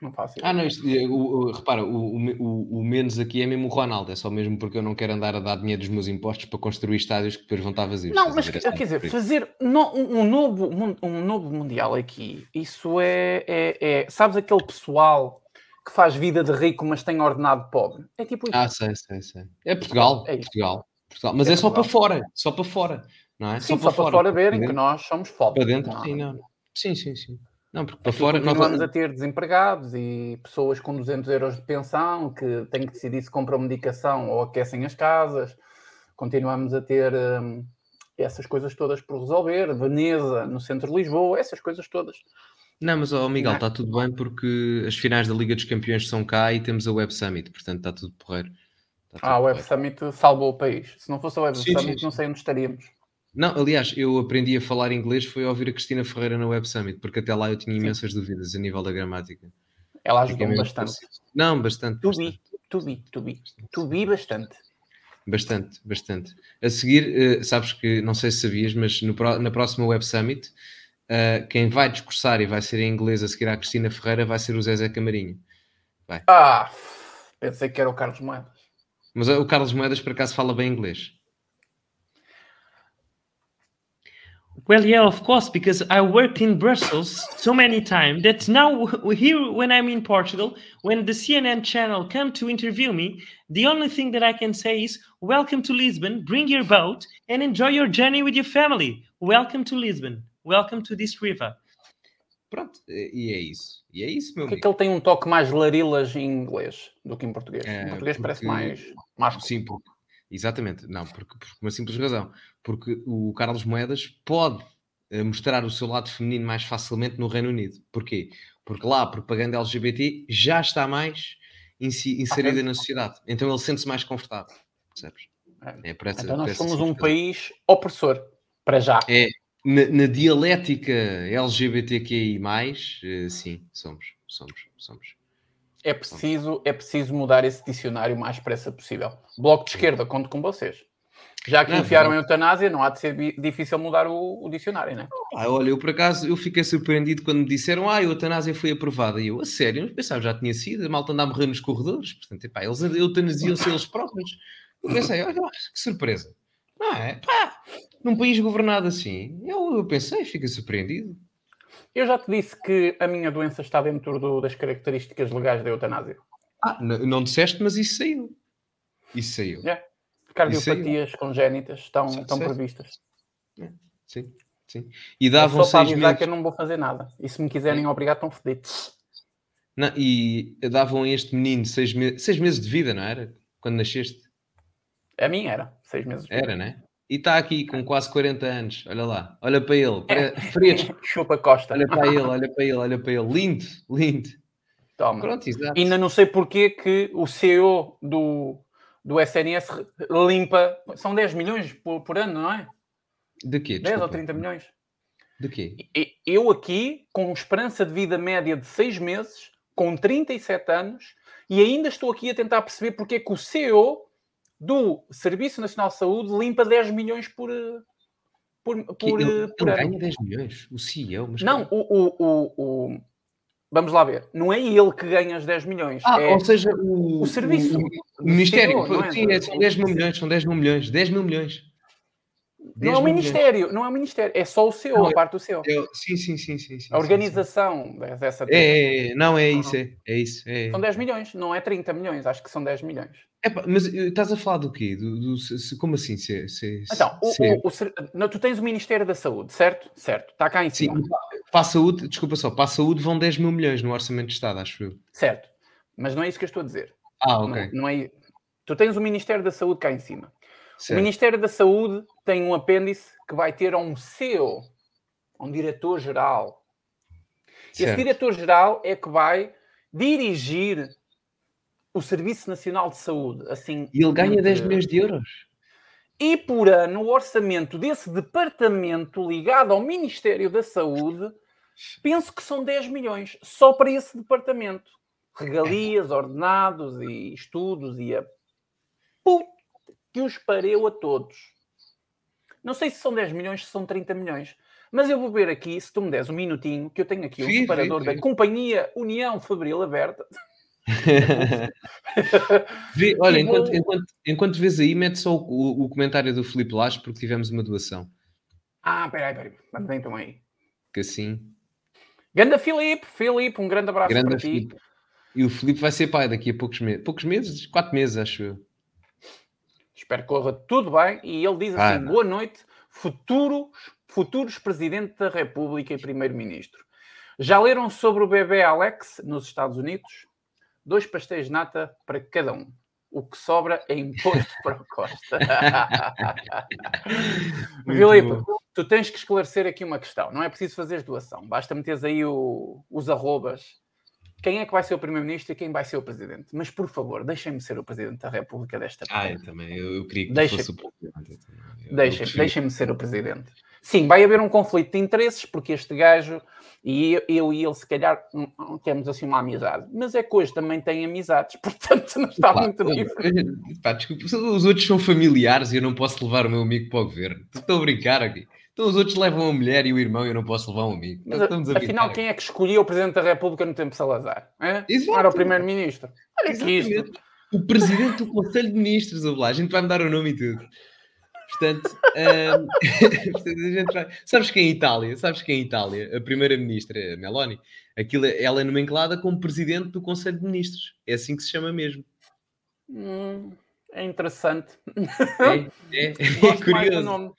Não faço ideia. Ah, não, isto, o, o, repara, o, o, o, menos aqui é mesmo o Ronaldo, é só mesmo porque eu não quero andar a dar dinheiro dos meus impostos para construir estádios que depois vão estar vazios. Não, mas quer dizer, fazer no, um, novo, um novo Mundial aqui, isso é, é, é. Sabes aquele pessoal que faz vida de rico, mas tem ordenado pobre? É tipo isso. Ah, sei, sei, sei. É Portugal, é Portugal, Portugal. Mas é, é só para fora, só para fora, não é? Sim, só, para, só para fora, fora verem que nós somos foda. Para dentro, não. sim, não. Sim, sim, sim. Não, porque para Aqui fora. Continuamos nós... a ter desempregados e pessoas com 200 euros de pensão que têm que decidir se compram medicação ou aquecem as casas. Continuamos a ter hum, essas coisas todas por resolver. Veneza, no centro de Lisboa, essas coisas todas. Não, mas oh, Miguel, está tudo bem porque as finais da Liga dos Campeões são cá e temos a Web Summit, portanto está tudo porreiro. Está ah, a Web Summit salvou o país. Se não fosse a Web sim, Summit, sim, não sei onde estaríamos. Não, aliás, eu aprendi a falar inglês foi ao ouvir a Cristina Ferreira na Web Summit, porque até lá eu tinha imensas Sim. dúvidas a nível da gramática. Ela ajudou-me bastante. Não, bastante. Tu vi, tu vi, tu vi. Tu vi bastante. Bastante, bastante. A seguir, uh, sabes que, não sei se sabias, mas no, na próxima Web Summit, uh, quem vai discursar e vai ser em inglês a seguir à Cristina Ferreira vai ser o Zezé Camarinho. Vai. Ah, pensei que era o Carlos Moedas. Mas uh, o Carlos Moedas, por acaso, fala bem inglês. Well, yeah, of course, because I worked in Brussels so many times that now here when I'm in Portugal, when the CNN channel come to interview me, the only thing that I can say is welcome to Lisbon, bring your boat and enjoy your journey with your family. Welcome to Lisbon. Welcome to this river. Pronto, e é isso. E é isso, meu Porque ele tem um toque mais larilas em inglês do que em português. É, em português porque... parece mais... mais Sim, porque Exatamente, não, porque, por uma simples razão. Porque o Carlos Moedas pode uh, mostrar o seu lado feminino mais facilmente no Reino Unido. Porquê? Porque lá a propaganda LGBT já está mais inserida na sociedade. Então ele sente-se mais confortável. Percebes? É, é essa, então nós somos um país opressor, para já. É, na, na dialética LGBTQI+, uh, sim, somos, somos, somos. É preciso, é preciso mudar esse dicionário o mais depressa possível. Bloco de esquerda, conto com vocês. Já que não, enfiaram não. a eutanásia, não há de ser difícil mudar o, o dicionário, não é? Ah, olha, eu por acaso eu fiquei surpreendido quando me disseram ah, a eutanásia foi aprovada. E eu, a sério, eu pensava já tinha sido, a malta a morrer nos corredores. Portanto, epá, eles eutanasiam-se eles próprios. Eu pensei, olha, que surpresa. Não é? Pá, num país governado assim, eu, eu pensei, fiquei surpreendido. Eu já te disse que a minha doença está dentro do, das características legais da eutanásia. Ah, não disseste, mas isso saiu. Isso saiu. É. Cardiopatias congénitas estão, estão previstas. É. Sim, sim. E davam é só para avisar meses... que eu não vou fazer nada. E se me quiserem é. obrigar, estão fedidos. Não, e davam a este menino seis, me... seis meses de vida, não era? Quando nasceste? A mim era, seis meses. Era, né? E está aqui com quase 40 anos. Olha lá, olha para ele, fresco. Chupa Costa. Olha para ele, olha para ele, olha para ele. Lindo, lindo. Toma. Pronto, exato. Ainda não sei porque que o CEO do, do SNS limpa. São 10 milhões por, por ano, não é? De quê? 10 ou 30 milhões. De quê? Eu aqui, com esperança de vida média de 6 meses, com 37 anos, e ainda estou aqui a tentar perceber porque é que o CEO do Serviço Nacional de Saúde limpa 10 milhões por, eh, por, por, ele, eh, por ele ganha 10 milhões? O CEO? Mas não, o, o, o, o, Vamos lá ver. Não é ele que ganha os 10 milhões. Ah, é ou seja, o, o serviço. O, Ministério. CEO, é? Sim, é, são 10 mil milhões. São 10 mil milhões. 10 mil milhões. Não é o Ministério, milhões. não é o Ministério, é só o CEO, não, a parte do CEO. É, sim, sim, sim, sim, sim. A organização sim, sim. dessa. É, é, é, não, é isso, é, é isso. É. São 10 milhões, não é 30 milhões, acho que são 10 milhões. Epa, mas eh, estás a falar do quê? Do, do se, como assim? Se, se, então, se... O, o, não, tu tens o Ministério da Saúde, certo? Certo, está cá em cima. Sim, para a saúde, desculpa só, para a saúde vão 10 mil milhões no Orçamento de Estado, acho eu. Certo, mas não é isso que eu estou a dizer. Ah, ok. Não, não é... Tu tens o Ministério da Saúde cá em cima. Certo. O Ministério da Saúde tem um apêndice que vai ter um CEO, um diretor-geral. Esse diretor-geral é que vai dirigir o Serviço Nacional de Saúde. Assim, e ele ganha 10 milhões de euros. E por ano, o orçamento desse departamento ligado ao Ministério da Saúde, penso que são 10 milhões, só para esse departamento. Regalias, ordenados e estudos e a puta que os pareu a todos. Não sei se são 10 milhões, se são 30 milhões. Mas eu vou ver aqui, se tu me des um minutinho, que eu tenho aqui o um separador da Companhia União Fabril Aberta. Vê, olha, enquanto, enquanto, enquanto vês aí, mete só o, o, comentário do Filipe Lacho, porque tivemos uma doação. Ah, peraí, peraí. Vamos então aí. Que assim. Ganda Filipe, Filipe, um grande abraço grande para Filipe. ti. E o Filipe vai ser pai daqui a poucos meses. Poucos meses? Quatro meses, acho eu. Espero que corra tudo bem. E ele diz assim: ah, boa noite, futuros, futuros Presidente da República e Primeiro-Ministro. Já leram sobre o bebê Alex nos Estados Unidos? Dois pastéis de nata para cada um. O que sobra é imposto para o Costa. Filipe, tu tens que esclarecer aqui uma questão. Não é preciso fazer doação. Basta meteres aí o, os arrobas. Quem é que vai ser o Primeiro-Ministro e quem vai ser o Presidente? Mas, por favor, deixem-me ser o Presidente da República desta Ah, eu também. Eu, eu queria que Deixa... fosse o Presidente. Deixem-me deixem ser o Presidente. Sim, vai haver um conflito de interesses, porque este gajo e eu e ele, se calhar, temos assim uma amizade. Mas é que hoje também tem amizades, portanto não está pá, muito. Pá, desculpa, os outros são familiares e eu não posso levar o meu amigo para o governo. Estou a brincar aqui. Então os outros levam a mulher e o irmão e eu não posso levar um amigo. Mas, afinal, quem é que escolheu o Presidente da República no tempo de Salazar? Não era o Primeiro-Ministro. Olha que isto. O Presidente do Conselho de Ministros, a gente vai mudar o nome e tudo. Portanto, um, a gente vai... sabes que em Itália, sabes que em Itália, a primeira-ministra, Meloni, aquilo, ela é nomenclada como presidente do Conselho de Ministros. É assim que se chama mesmo. Hum, é interessante. É, é, é curioso.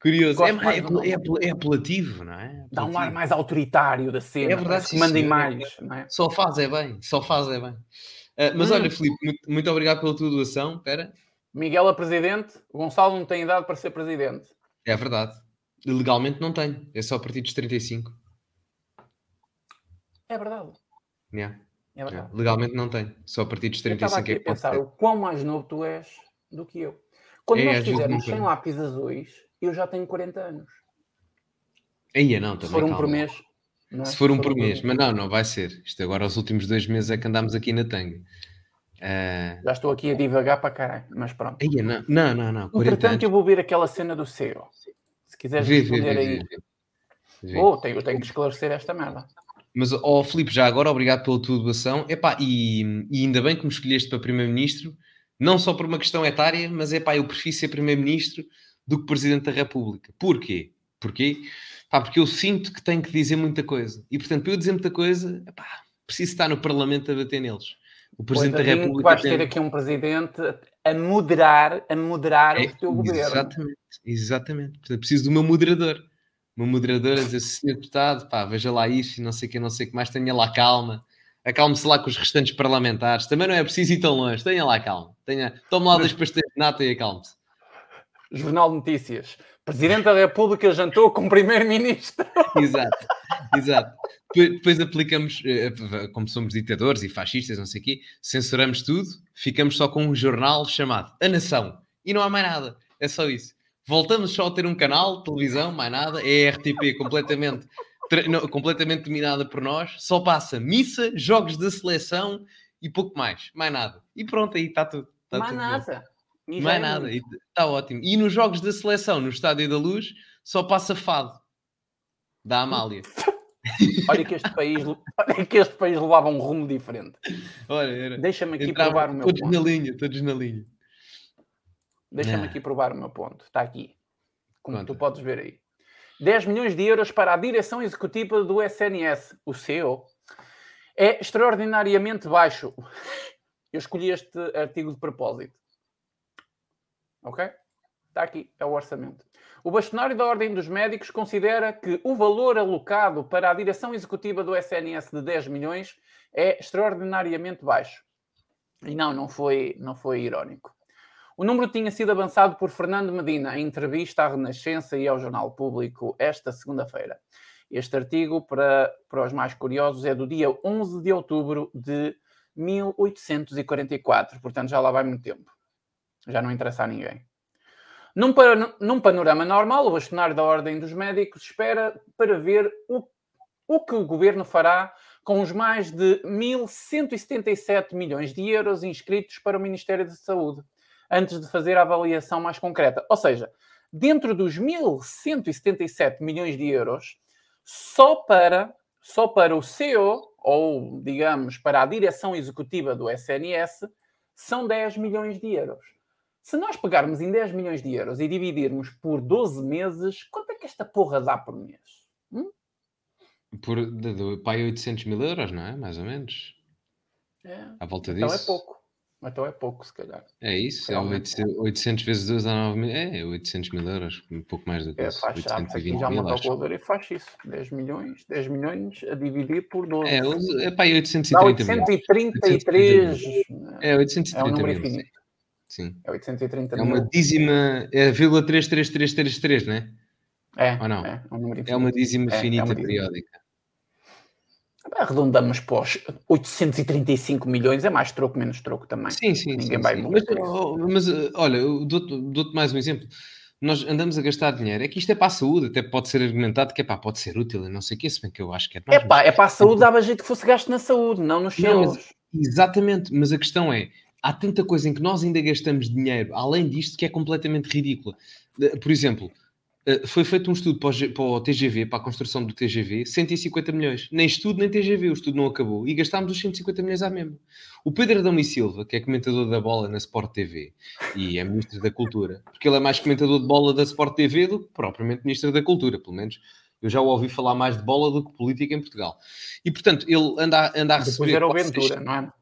Curioso. É, é, é, é, apelativo, não é? Dá um ar mais autoritário da cena. É verdade. Que mandem mais. É? Só faz é bem. Só faz é bem. Uh, mas hum. olha, Filipe, muito, muito obrigado pela tua doação. Espera. Miguel é presidente, o Gonçalo não tem idade para ser presidente. É verdade. Legalmente não tem, é só a partir dos 35. É verdade. Yeah. É verdade. Yeah. Legalmente não tem, só a partir dos 35 eu estava aqui é a pensar o quão mais novo tu és do que eu. Quando é, nós fizermos 100 lápis azuis, eu já tenho 40 anos. Aí não, também. Se for um calma. por mês. É? Se for um por mês, mas não, não vai ser. Isto agora, os últimos dois meses é que andamos aqui na tanga. Uh... Já estou aqui a divagar para caralho, mas pronto. Ia, não, não, não. não Entretanto, eu vou ver aquela cena do CEO. Se quiseres vê, responder vê, aí. Vê, oh, tenho, tenho que esclarecer esta merda. Mas, ó oh, Filipe, já agora, obrigado pela tua doação. Epá, e, e ainda bem que me escolheste para Primeiro-Ministro, não só por uma questão etária, mas é pá, eu prefiro ser Primeiro-Ministro do que Presidente da República. Porquê? Porquê? Pá, porque eu sinto que tenho que dizer muita coisa. E, portanto, para eu dizer muita coisa, epá, preciso estar no Parlamento a bater neles. O Presidente pois, da República. Vais ter aqui um presidente a moderar, a moderar é, o teu governo. Exatamente, exatamente. Portanto, preciso do meu moderador. O meu moderador a dizer, senhor deputado, pá, veja lá isso e não sei o que, não sei o que mais, tenha lá calma. Acalme-se lá com os restantes parlamentares. Também não é preciso ir tão longe. Tenha lá calma. Tenha... Tome lá dois pastéis de nata e acalme-se. Jornal de Notícias. Presidente da República jantou com o Primeiro-Ministro. exato, exato. Depois aplicamos, eh, como somos ditadores e fascistas, não sei o quê, censuramos tudo, ficamos só com um jornal chamado A Nação. E não há mais nada. É só isso. Voltamos só a ter um canal, televisão, mais nada. É a RTP completamente, não, completamente dominada por nós. Só passa missa, jogos da seleção e pouco mais. Mais nada. E pronto, aí está tudo. Tá mais tudo nada. Mais é nada. Está ótimo. E nos jogos da seleção, no Estádio da Luz, só passa fado. Da Amália. Olha que este país, olha que este país levava um rumo diferente. Deixa-me aqui Entrava provar o meu todos ponto. na linha, todos na linha. Deixa-me aqui provar o meu ponto. Está aqui. Como Conta. tu podes ver aí. 10 milhões de euros para a direção executiva do SNS, o CEO, é extraordinariamente baixo. Eu escolhi este artigo de propósito. Ok? Está aqui, é o orçamento. O bastonário da Ordem dos Médicos considera que o valor alocado para a direção executiva do SNS de 10 milhões é extraordinariamente baixo. E não, não foi, não foi irónico. O número tinha sido avançado por Fernando Medina em entrevista à Renascença e ao Jornal Público esta segunda-feira. Este artigo, para, para os mais curiosos, é do dia 11 de outubro de 1844. Portanto, já lá vai muito tempo. Já não interessa a ninguém. Num, num panorama normal, o bastonário da Ordem dos Médicos espera para ver o, o que o governo fará com os mais de 1.177 milhões de euros inscritos para o Ministério da Saúde, antes de fazer a avaliação mais concreta. Ou seja, dentro dos 1.177 milhões de euros, só para, só para o CEO, ou digamos para a direção executiva do SNS, são 10 milhões de euros. Se nós pegarmos em 10 milhões de euros e dividirmos por 12 meses, quanto é que esta porra dá por mês? Hum? Por de, de, pai 800 mil euros, não é? Mais ou menos. É. À volta Então disso. é pouco. Então é pouco, se calhar. É isso, é Realmente. 800, 800 vezes 2 dá 9 mil. É, 800 mil euros, um pouco mais do que É, isso. faz já, aqui 820 já mil, uma acho. calculadora e faz isso. 10 milhões, 10 milhões a dividir por 12. É, é pá, aí Dá 830 mil. 833. É, É um 830 número mil. infinito. Sim. É 830 É uma mil. dízima. É vírgula 33333, não é? É, ou não? é, um número É uma dízima É, é finita uma dízima. periódica. Arredondamos para os 835 milhões. É mais troco, menos troco também. Sim, sim, Ninguém sim, vai sim. Mas, oh, mas, uh, olha, dou-te dou-te mais um exemplo. Nós andamos a gastar dinheiro. É que isto é para a saúde, até pode ser argumentado que é pá, pode ser útil e não sei o quê, se bem que eu acho que é É pá, é para a saúde, dava jeito que fosse gasto na saúde, não nos seus. Exatamente, mas a questão é: há tanta coisa em que nós ainda gastamos dinheiro, além disto, que é completamente ridícula. Por exemplo, eh, foi feito um estudo para o, TGV, para a construção do TGV, 150 milhões. Nem estudo, nem TGV, o estudo não acabou. E gastámos os 150 milhões à mesma. O Pedro Adão e Silva, que é comentador da bola na Sport TV e é Ministro da Cultura, porque ele é mais comentador de bola da Sport TV do que propriamente Ministro da Cultura, pelo menos. Eu já o ouvi falar mais de bola do que política em Portugal. E, portanto, ele anda, a- anda a Depois receber... era o Ventura, não é?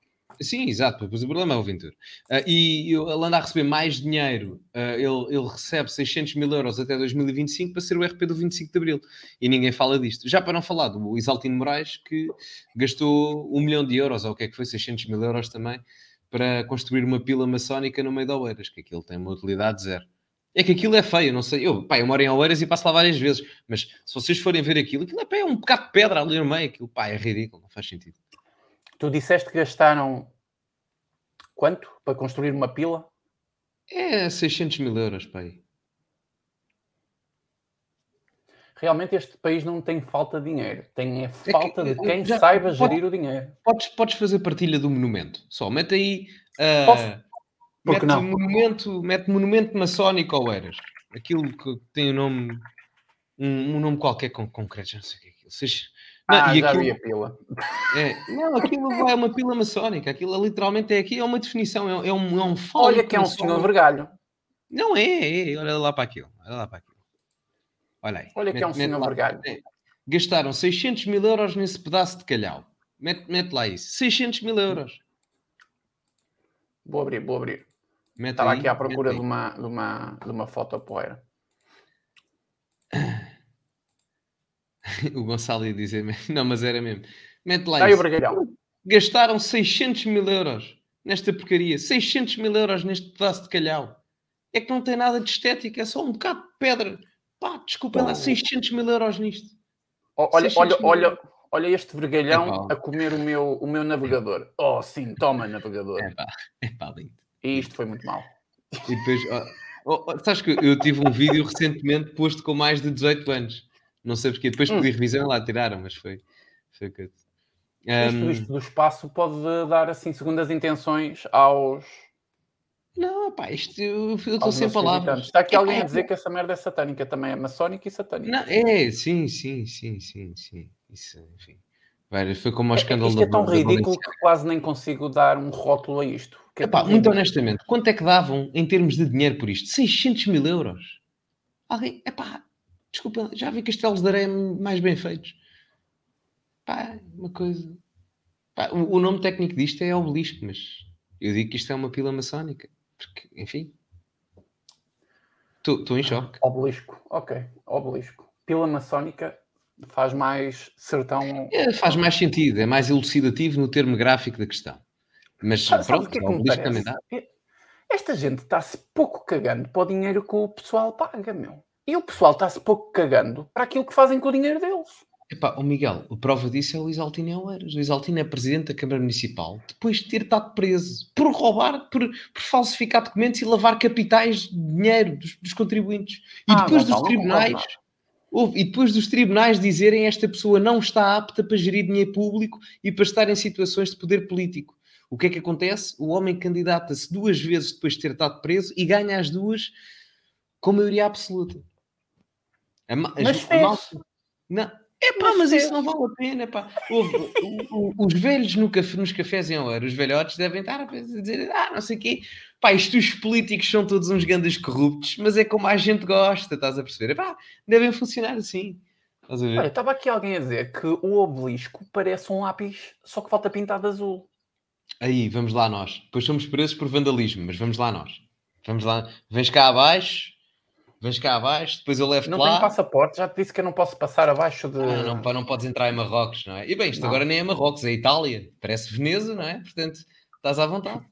Sim, exato, depois o problema é o Ventura. Ah, e ele anda a receber mais dinheiro, ah, ele, ele recebe 600 mil euros até 2025 para ser o RP do 25 de Abril. E ninguém fala disto. Já para não falar do Isaltino Moraes, que gastou um milhão de euros, ou o que é que foi, 600 mil euros também, para construir uma pila maçónica no meio de Oeiras, que aquilo tem uma utilidade zero. É que aquilo é feio, não sei. Eu, pá, eu moro em Oeiras e passo lá várias vezes, mas se vocês forem ver aquilo, aquilo é, pá, é um bocado de pedra ali no meio, aquilo, pá, é ridículo, não faz sentido. Tu disseste que gastaram quanto para construir uma pila? É 600 mil euros, pá. aí. Realmente este país não tem falta de dinheiro, tem é que, falta de eh, quem já- saiba pode- gerir o dinheiro. Podes, podes fazer partilha do monumento. Só mete aí. Posso? Uh, Por mete que não? monumento, mete monumento maçónico ao Eras. Aquilo que tem o nome. Um, um nome qualquer com concreto, já não sei o que é aquilo. Seja- Ah, e já aquilo- vi a pila. é, não, aquilo vai uma pila maçónica. Aquilo é literalmente é aqui, é uma definição, é, é um, é um Olha que é um senhor vergalho. Não é, é, olha lá para aquilo. Olha lá para aquilo. Olha aí. Olha que é um senhor lá. vergalho. É. Gastaram 600 mil euros nesse pedaço de calhau. Mete, mete lá isso. 600 mil euros. Vou abrir, vou abrir. Mete Estava aí, aqui à procura de uma, de, uma, de uma foto poeira. O Gonçalo ia dizer, não, mas era mesmo. Mete lá isso. Gastaram 600 mil euros nesta porcaria. 600 mil euros neste pedaço de calhau. É que não tem nada de estética, é só um bocado de pedra. Pá, desculpa lá, Pô. 600 mil euros nisto. Olha, 600 olha, olha, olha este vergalhão Epá. a comer o meu, o meu navegador. Oh, sim, toma navegador. É pá, é pá, lindo. E isto foi muito mal. E depois, ó, ó, sabes que eu tive um vídeo recentemente posto com mais de 18 anos. Não sei porquê. Depois Hum. pedi revisão e lá tiraram, mas foi. foi coisa. Isto, do espaço pode dar assim segundas intenções aos, não, pá, isto eu estou sem palavras. Está aqui É, alguém pá, a dizer que essa merda é satânica também, é maçónica e satânica. Não, é, sim, sim, sim, sim, sim. Isso, enfim. Foi como ao É- escândalo isto é tão ridículo que quase nem consigo dar um rótulo a isto. É Epá, muito honestamente, quanto é que davam em termos de dinheiro por isto? 600 mil euros. Alguém, epá, desculpa, já vi castelos de areia mais bem feitos. Pá, uma coisa. Pá, o, o nome técnico disto é obelisco, mas eu digo que isto é uma pila maçónica. Porque, enfim. Estou em choque. Obelisco, ok, obelisco. Pila maçónica faz mais sertão. É, faz mais sentido, é mais elucidativo no termo gráfico da questão. Mas sabe pronto, que é que. É- Esta gente está-se pouco cagando para o dinheiro que o pessoal paga, meu. E o pessoal está-se pouco cagando para aquilo que fazem com o dinheiro deles. Epá, o Miguel, a prova disso é o Luís Altino Oeiras. O Luís Altino é presidente da Câmara Municipal depois de ter estado preso por roubar, por, por falsificar documentos e lavar capitais de dinheiro dos, dos contribuintes. E Ah, depois dos tribunais, houve- e depois dos tribunais dizerem esta pessoa não está apta para gerir dinheiro público e para estar em situações de poder político. O que é que acontece? O homem candidata-se duas vezes depois de ter estado preso e ganha as duas com maioria absoluta. A ma- as- Mas a fez. Não. É pá, Mas mas isso não vale a pena, pá. Houve- o- o- os velhos no café- nos cafés em hora, os velhotes devem estar a dizer, ah, não sei o quê. Pá, isto os políticos são todos uns grandes corruptos, mas é como a gente gosta, estás a perceber? Pá, devem funcionar assim. Estás a ver? Olha, estava aqui alguém a dizer que o obelisco parece um lápis, só que falta pintado de azul. Aí, vamos lá nós. Depois somos presos por vandalismo, mas vamos lá nós. Vamos lá. Vens cá abaixo, vens cá abaixo, depois eu levo-te Não lá. tenho passaporte, já te disse que eu não posso passar abaixo de. Ah, não, não podes entrar em Marrocos, não é? E bem, isto Não. agora nem é Marrocos, é Itália. Parece Veneza, não é? Portanto, estás à vontade.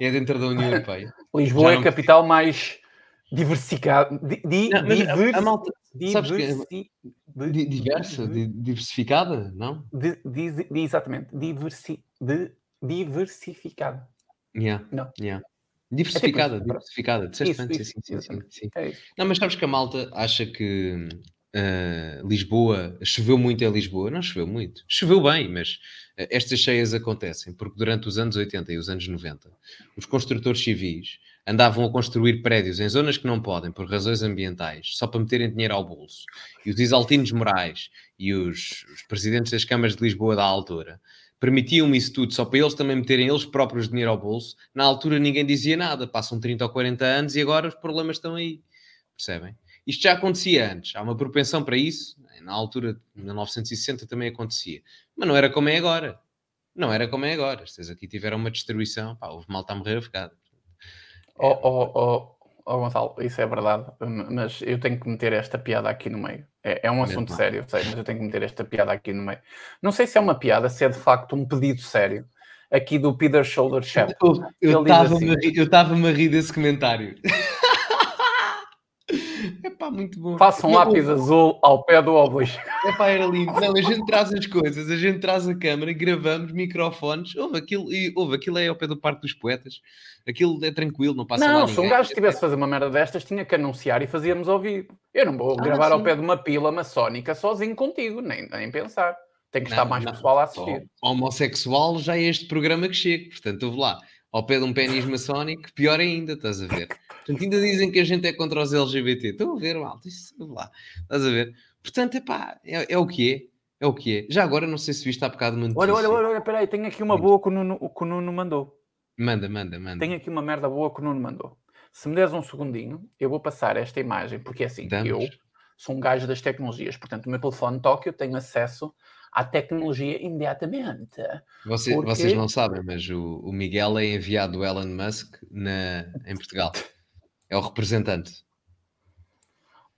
É dentro da União Europeia. Lisboa é não a capital mais diversificada. Di, di, Não, a- a malta, que- diversi- de- di- diversa, di- diversificada, não? de- exatamente. Diversi, diversificada. Yeah, Não. yeah. Diversificada, isso, diversificada. Disseste Isso, antes, sim, sim, sim, sim. É. Não, mas sabes que a malta acha que ah, Lisboa choveu muito em Lisboa? Não choveu muito. Choveu bem, mas ah, estas cheias acontecem porque durante os anos 80 e os anos 90 os construtores civis andavam a construir prédios em zonas que não podem por razões ambientais só para meterem dinheiro ao bolso. E os Isaltinos Morais e os, os presidentes das câmaras de Lisboa da altura permitiam isso tudo só para eles também meterem eles próprios dinheiro ao bolso. Na altura ninguém dizia nada, passam 30 ou 40 anos e agora os problemas estão aí. Percebem? Isto já acontecia antes, há uma propensão para isso. Na altura, de 1960 também acontecia. Mas não era como é agora. Não era como é agora. Vocês aqui tiveram uma destruição, pá, houve malta a morrer afogado. Ó ó, ó, ó, Gonçalo, isso é verdade, mas eu tenho que meter esta piada aqui no meio. É, é um Mesmo assunto mal. sério, sei, mas eu tenho que meter esta piada aqui no meio. Não sei se é uma piada, se é de facto um pedido sério. Aqui do Peter Shoulder Chap. Eu estava-me assim. a rir desse comentário. É pá, muito bom. Faça um lápis azul ao pé do obelisco. Epá, era lindo. Não, a gente traz as coisas, a gente traz a câmara, gravamos microfones. Houve aquilo, e, houve aquilo é ao pé do Parque dos Poetas. Aquilo é tranquilo, não passa lá Não, se um gajo tivesse a fazer uma merda destas, tinha que anunciar e fazíamos ao vivo. Eu não vou Ah, gravar ao sim. pé de uma pila maçónica sozinho contigo, nem, nem pensar. Tem que Não, estar mais não. pessoal a assistir. homossexual já é este programa que chega. Portanto, houve lá. Ao pé de um pênis maçónico, pior ainda, estás a ver? Portanto, ainda dizem que a gente é contra os LGBT. Estão a ver, malta? Isso, houve lá. Estás a ver? Portanto, epá, é, é o que é. É o que é. Já agora, não sei se viste há bocado uma notícia. Olha, olha, olha, olha, peraí, tenho aqui uma boa que o Nuno, que o Nuno mandou. Manda, manda, manda. Tenho aqui uma merda boa que o Nuno mandou. Se me deres um segundinho, eu vou passar esta imagem, porque é assim, Damos. eu sou um gajo das tecnologias, portanto, o meu telefone toca, eu tenho acesso à tecnologia imediatamente. Você- Porque- Vocês não sabem, mas o, o Miguel é enviado do Elon Musk na, em Portugal. É o representante.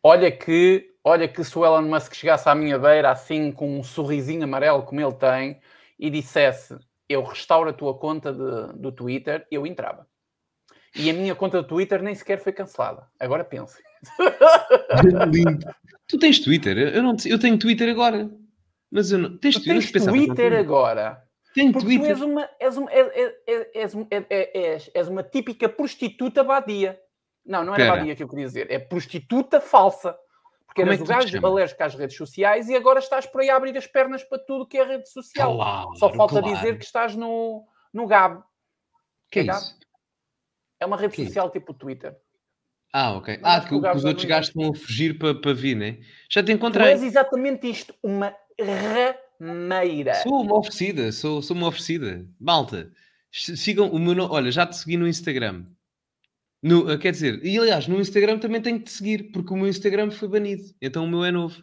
Olha que, olha que se o Elon Musk chegasse à minha beira assim com um sorrisinho amarelo como ele tem e dissesse eu restauro a tua conta de- do Twitter, eu entrava. E a minha conta do Twitter nem sequer foi cancelada. Agora pense. Lindo. Tu tens Twitter? Eu, não, eu tenho Twitter agora. Mas eu não. Tens Tu Twitter? tens Twitter agora. Tenho Porque tu Twitter. és uma, és uma, és, és, és, és, és- és- és uma típica prostituta badia. Não, não era badia que eu queria dizer. É prostituta falsa. Porque Como é eras que o gajo alérgico às redes sociais e agora estás por aí a abrir as pernas para tudo que é rede social. Claro, Só falta claro. dizer que estás no, no Gab. Que é Gab. isso? É uma rede Que é social tipo Twitter. Ah, ok. Ah, que, que os outros gajos estão a fugir para para vir, né? Já te encontrei. és exatamente isto, uma rameira. Sou uma oferecida, sou, sou uma oferecida. Malta, sigam o meu nome. Olha, já te segui no Instagram. No, ah, quer dizer, e aliás, no Instagram também tenho que te seguir, porque o meu Instagram foi banido. Então o meu é novo.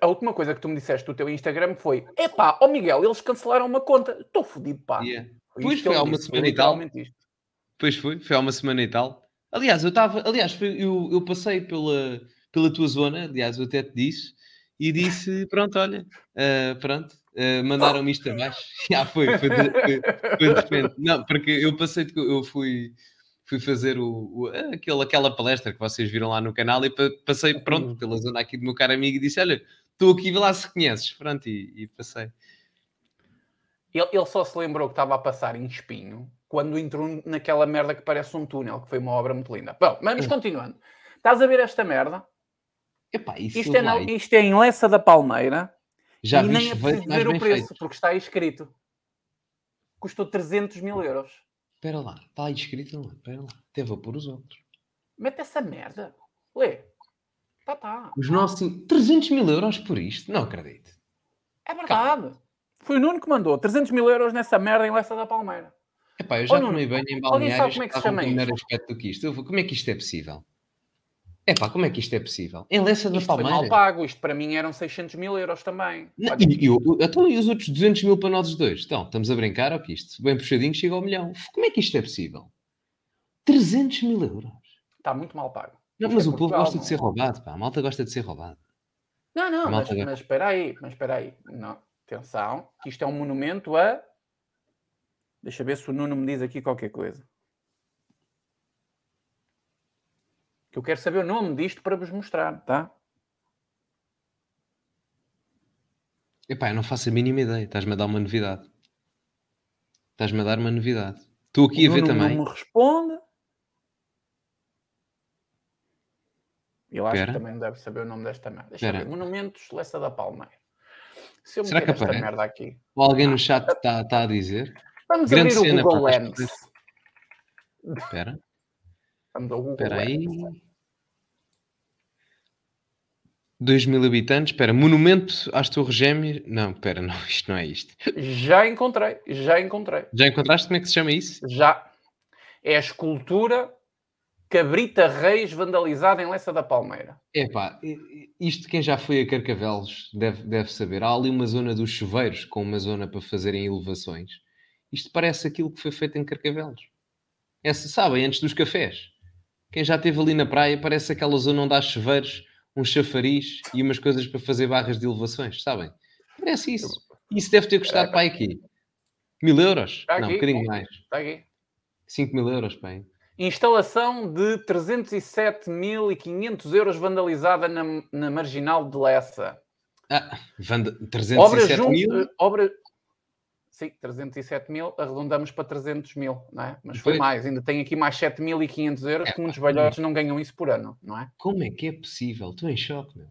A última coisa que tu me disseste do teu Instagram foi: epá, ó Miguel, eles cancelaram uma conta. Estou fodido, pá. Yeah. Foi Pois foi há uma disse, semana e tal. isto. Pois foi, foi há uma semana e tal. Aliás, eu estava, aliás, foi- eu, eu passei pela, pela tua zona, aliás, eu até te disse, e disse: pronto, olha, ah, pronto, ah, mandaram-me isto abaixo. Já foi, foi de, foi- foi de repente. Não, porque eu passei, de- eu fui, fui fazer o, o- aquele, aquela palestra que vocês viram lá no canal e pa- passei, pronto, pela zona aqui do meu caro amigo e disse: olha, Estou aqui, vê lá se conheces. Pronto, e, e passei. Ele, ele só se lembrou que estava a passar em espinho quando entrou naquela merda que parece um túnel, que foi uma obra muito linda. Bom, mas Hum. continuando. Estás a ver esta merda? Epá, isso Isto é, na- isto é em Lessa da Palmeira já e nem é preciso ver o bem preço, feito. porque está aí escrito. Custou 300 mil euros. Espera lá, está aí escrito, não é? Espera lá, até vou pôr os outros. Mete essa merda. Lê. Tá, tá. Os nossos 300 mil euros por isto? Não acredito. É verdade. Foi o Nuno que mandou 300 mil euros nessa merda em Lessa da Palmeira. Epá, eu já Oh, Nuno, tomei banho em alguém sabe balneários como é que se chama aspecto do que isto. Vou- Como é que isto é possível? Epá, como é que isto é possível? Em Lessa da Isto foi mal Palmeira? pago. Isto para mim eram 600 mil euros também. Não, e, e então, e os outros 200 mil para nós dois? Então, estamos a brincar ou que isto? Bem puxadinho, chega ao milhão. Como é que isto é possível? 300 mil euros. Está muito mal pago. Não, mas é o povo gosta de não. ser roubado, pá. A malta gosta de ser roubado. Não, não, mas, gosta. mas espera aí, mas espera aí. Não, atenção, que isto é um monumento a... Deixa eu ver se o Nuno me diz aqui qualquer coisa. Que eu quero saber o nome disto para vos mostrar, tá? Epá, eu não faço a mínima ideia. Estás-me a dar uma novidade. Estás-me a dar uma novidade. Estou aqui a ver Nuno também. não me responde. Eu acho Espera. que também não deve saber o nome desta merda. Deixa eu Espera. ver. Monumentos Lessa da Palmeira. Se eu Será que esta aparece? merda aqui. Ou alguém no chat está está a dizer. Vamos Grande abrir o cena, Google Lens. Espera, Vamos ao Google espera aí. Lens. 2 mil habitantes. Espera, monumento às Torres Gêmeas. Não, espera, não, isto não é isto. Já encontrei, já encontrei. Já encontraste como é que se chama isso? Já. É a escultura Cabrita Reis vandalizada em Lessa da Palmeira. Epá, isto quem já foi a Carcavelos deve, deve saber. Há ali uma zona dos chuveiros com uma zona para fazerem elevações. Isto parece aquilo que foi feito em Carcavelos. Essa, sabem, antes dos cafés. Quem já esteve ali na praia parece aquela zona onde há chuveiros, um chafariz e umas coisas para fazer barras de elevações, sabem? Parece isso. Isso deve ter custado para aqui. Mil euros? Está Não, um bocadinho mais. Está aqui. 5 mil euros, bem. Instalação de 307.500 euros vandalizada na, na marginal de Lessa. Ah, Vanda, Obra 307 junto. mil. Obra. Sim, 307 mil, arredondamos para 300 mil, não é? Mas foi mais, ainda tem aqui mais 7.500 euros, É, que muitos velhotes não ganham isso por ano, não é? Como é que é possível? Estou em choque, meu.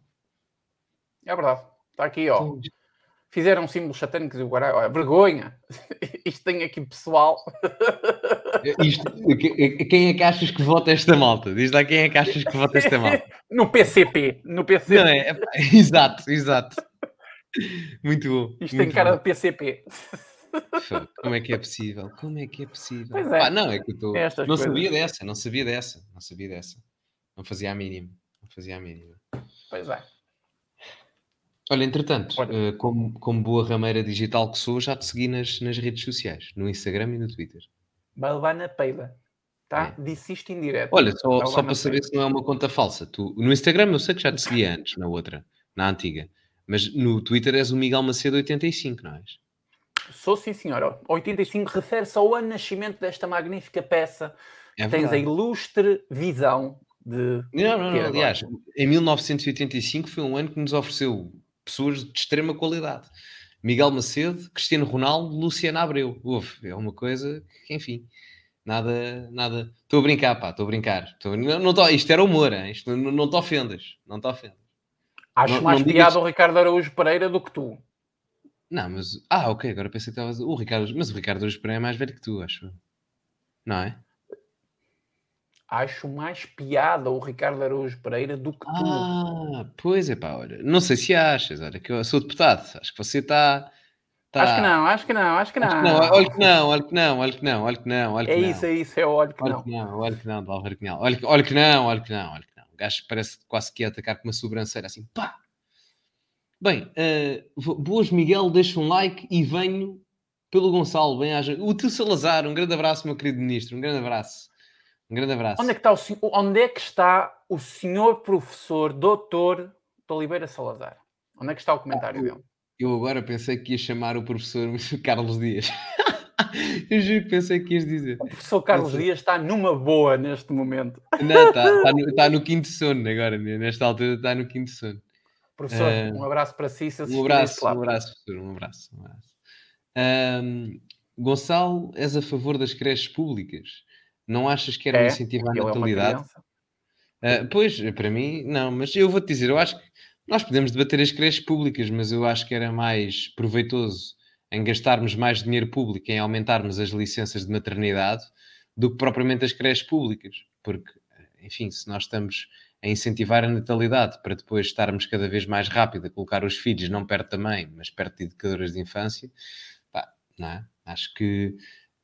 É verdade. Está aqui, ó. Estou Fizeram símbolos satânicos e o. Olha, vergonha. Isto tem aqui pessoal. Isto, que- quem é que achas que vota esta malta? Diz lá quem é que achas que vota esta malta. No PCP. No PCP. Não é? Exato, exato. Muito bom. Isto muito tem cara bom. de PCP. Como é que é possível? Como é que é possível? Pois é. Pá, não, é que eu estou. É Não coisas. sabia dessa, não sabia dessa, não sabia dessa. Não fazia a mínima. Não fazia a mínima. Pois é. Olha, entretanto, Olha. eh, como, como boa rameira digital que sou, já te segui nas, nas redes sociais, no Instagram e no Twitter. Vai levar na peida. Tá? É. Disse isto em direto. Olha, só, só para saber se não é uma conta falsa. Tu, no Instagram eu sei que já te seguia antes, na outra, na antiga. Mas no Twitter és o Miguel Macedo 85, não és? Sou sim, senhora. 85 refere-se ao ano de nascimento desta magnífica peça. É Tens a ilustre visão de. Não, não, não. agora? Aliás, em 1985 foi um ano que nos ofereceu pessoas de extrema qualidade. Miguel Macedo, Cristiano Ronaldo, Luciano Abreu. Uf, é uma coisa que, enfim, nada, nada. Estou a brincar, pá, estou a brincar. Estou- Não, não tô- isto era humor, hein? Isto não, não te ofendas. Não te ofendas. Acho Não- mais não digas- piada o Ricardo Araújo Pereira do que tu. Não, mas. Ah, ok, agora pensei que estavas. O Ricardo, mas o Ricardo hoje é mais velho que tu, acho. Não é? Acho mais piada o Ricardo Araújo Pereira do que tu. Ah, pois é, pá, olha. Não sei se achas, olha, que eu sou deputado. Acho que você está. tá- Acho que não, acho que não, acho que não. Acho que não, olha que não, olha que não, olha que não, olha que não, olha É isso, é isso, é o olho que Olha não. que não, olha que não, do Álvaro Cunhal. Olha, que- olha que não, olha que não, olha que não. O gajo parece quase que ia atacar com uma sobrancelha assim, pá! Bem, vo- boas Miguel, deixa um like e venho pelo Gonçalo, bem haja. O tio Salazar, um grande abraço, meu querido ministro, um grande abraço. Um grande abraço. Onde é que está o, sen- onde é que está o senhor professor doutor de Oliveira Salazar? Onde é que está o comentário dele? Eu agora pensei que ia chamar o professor Carlos Dias. Eu juro que pensei que ias dizer. O professor Carlos. Dias está numa boa neste momento. Não, está tá no, tá no quinto sono agora, né? nesta altura está no quinto sono. Professor, um abraço para si. Se um abraço, um abraço, professor, um abraço. Um abraço. Um, Gonçalo, és a favor das creches públicas? Não achas que era é, um incentivo à é natalidade? É uh, pois, para mim, não, mas eu vou-te dizer, eu acho que nós podemos debater as creches públicas, mas eu acho que era mais proveitoso em gastarmos mais dinheiro público, em aumentarmos as licenças de maternidade, do que propriamente as creches públicas. Porque, enfim, se nós estamos a incentivar a natalidade para depois estarmos cada vez mais rápido a colocar os filhos não perto da mãe, mas perto de educadoras de infância, pá, não é? Acho que.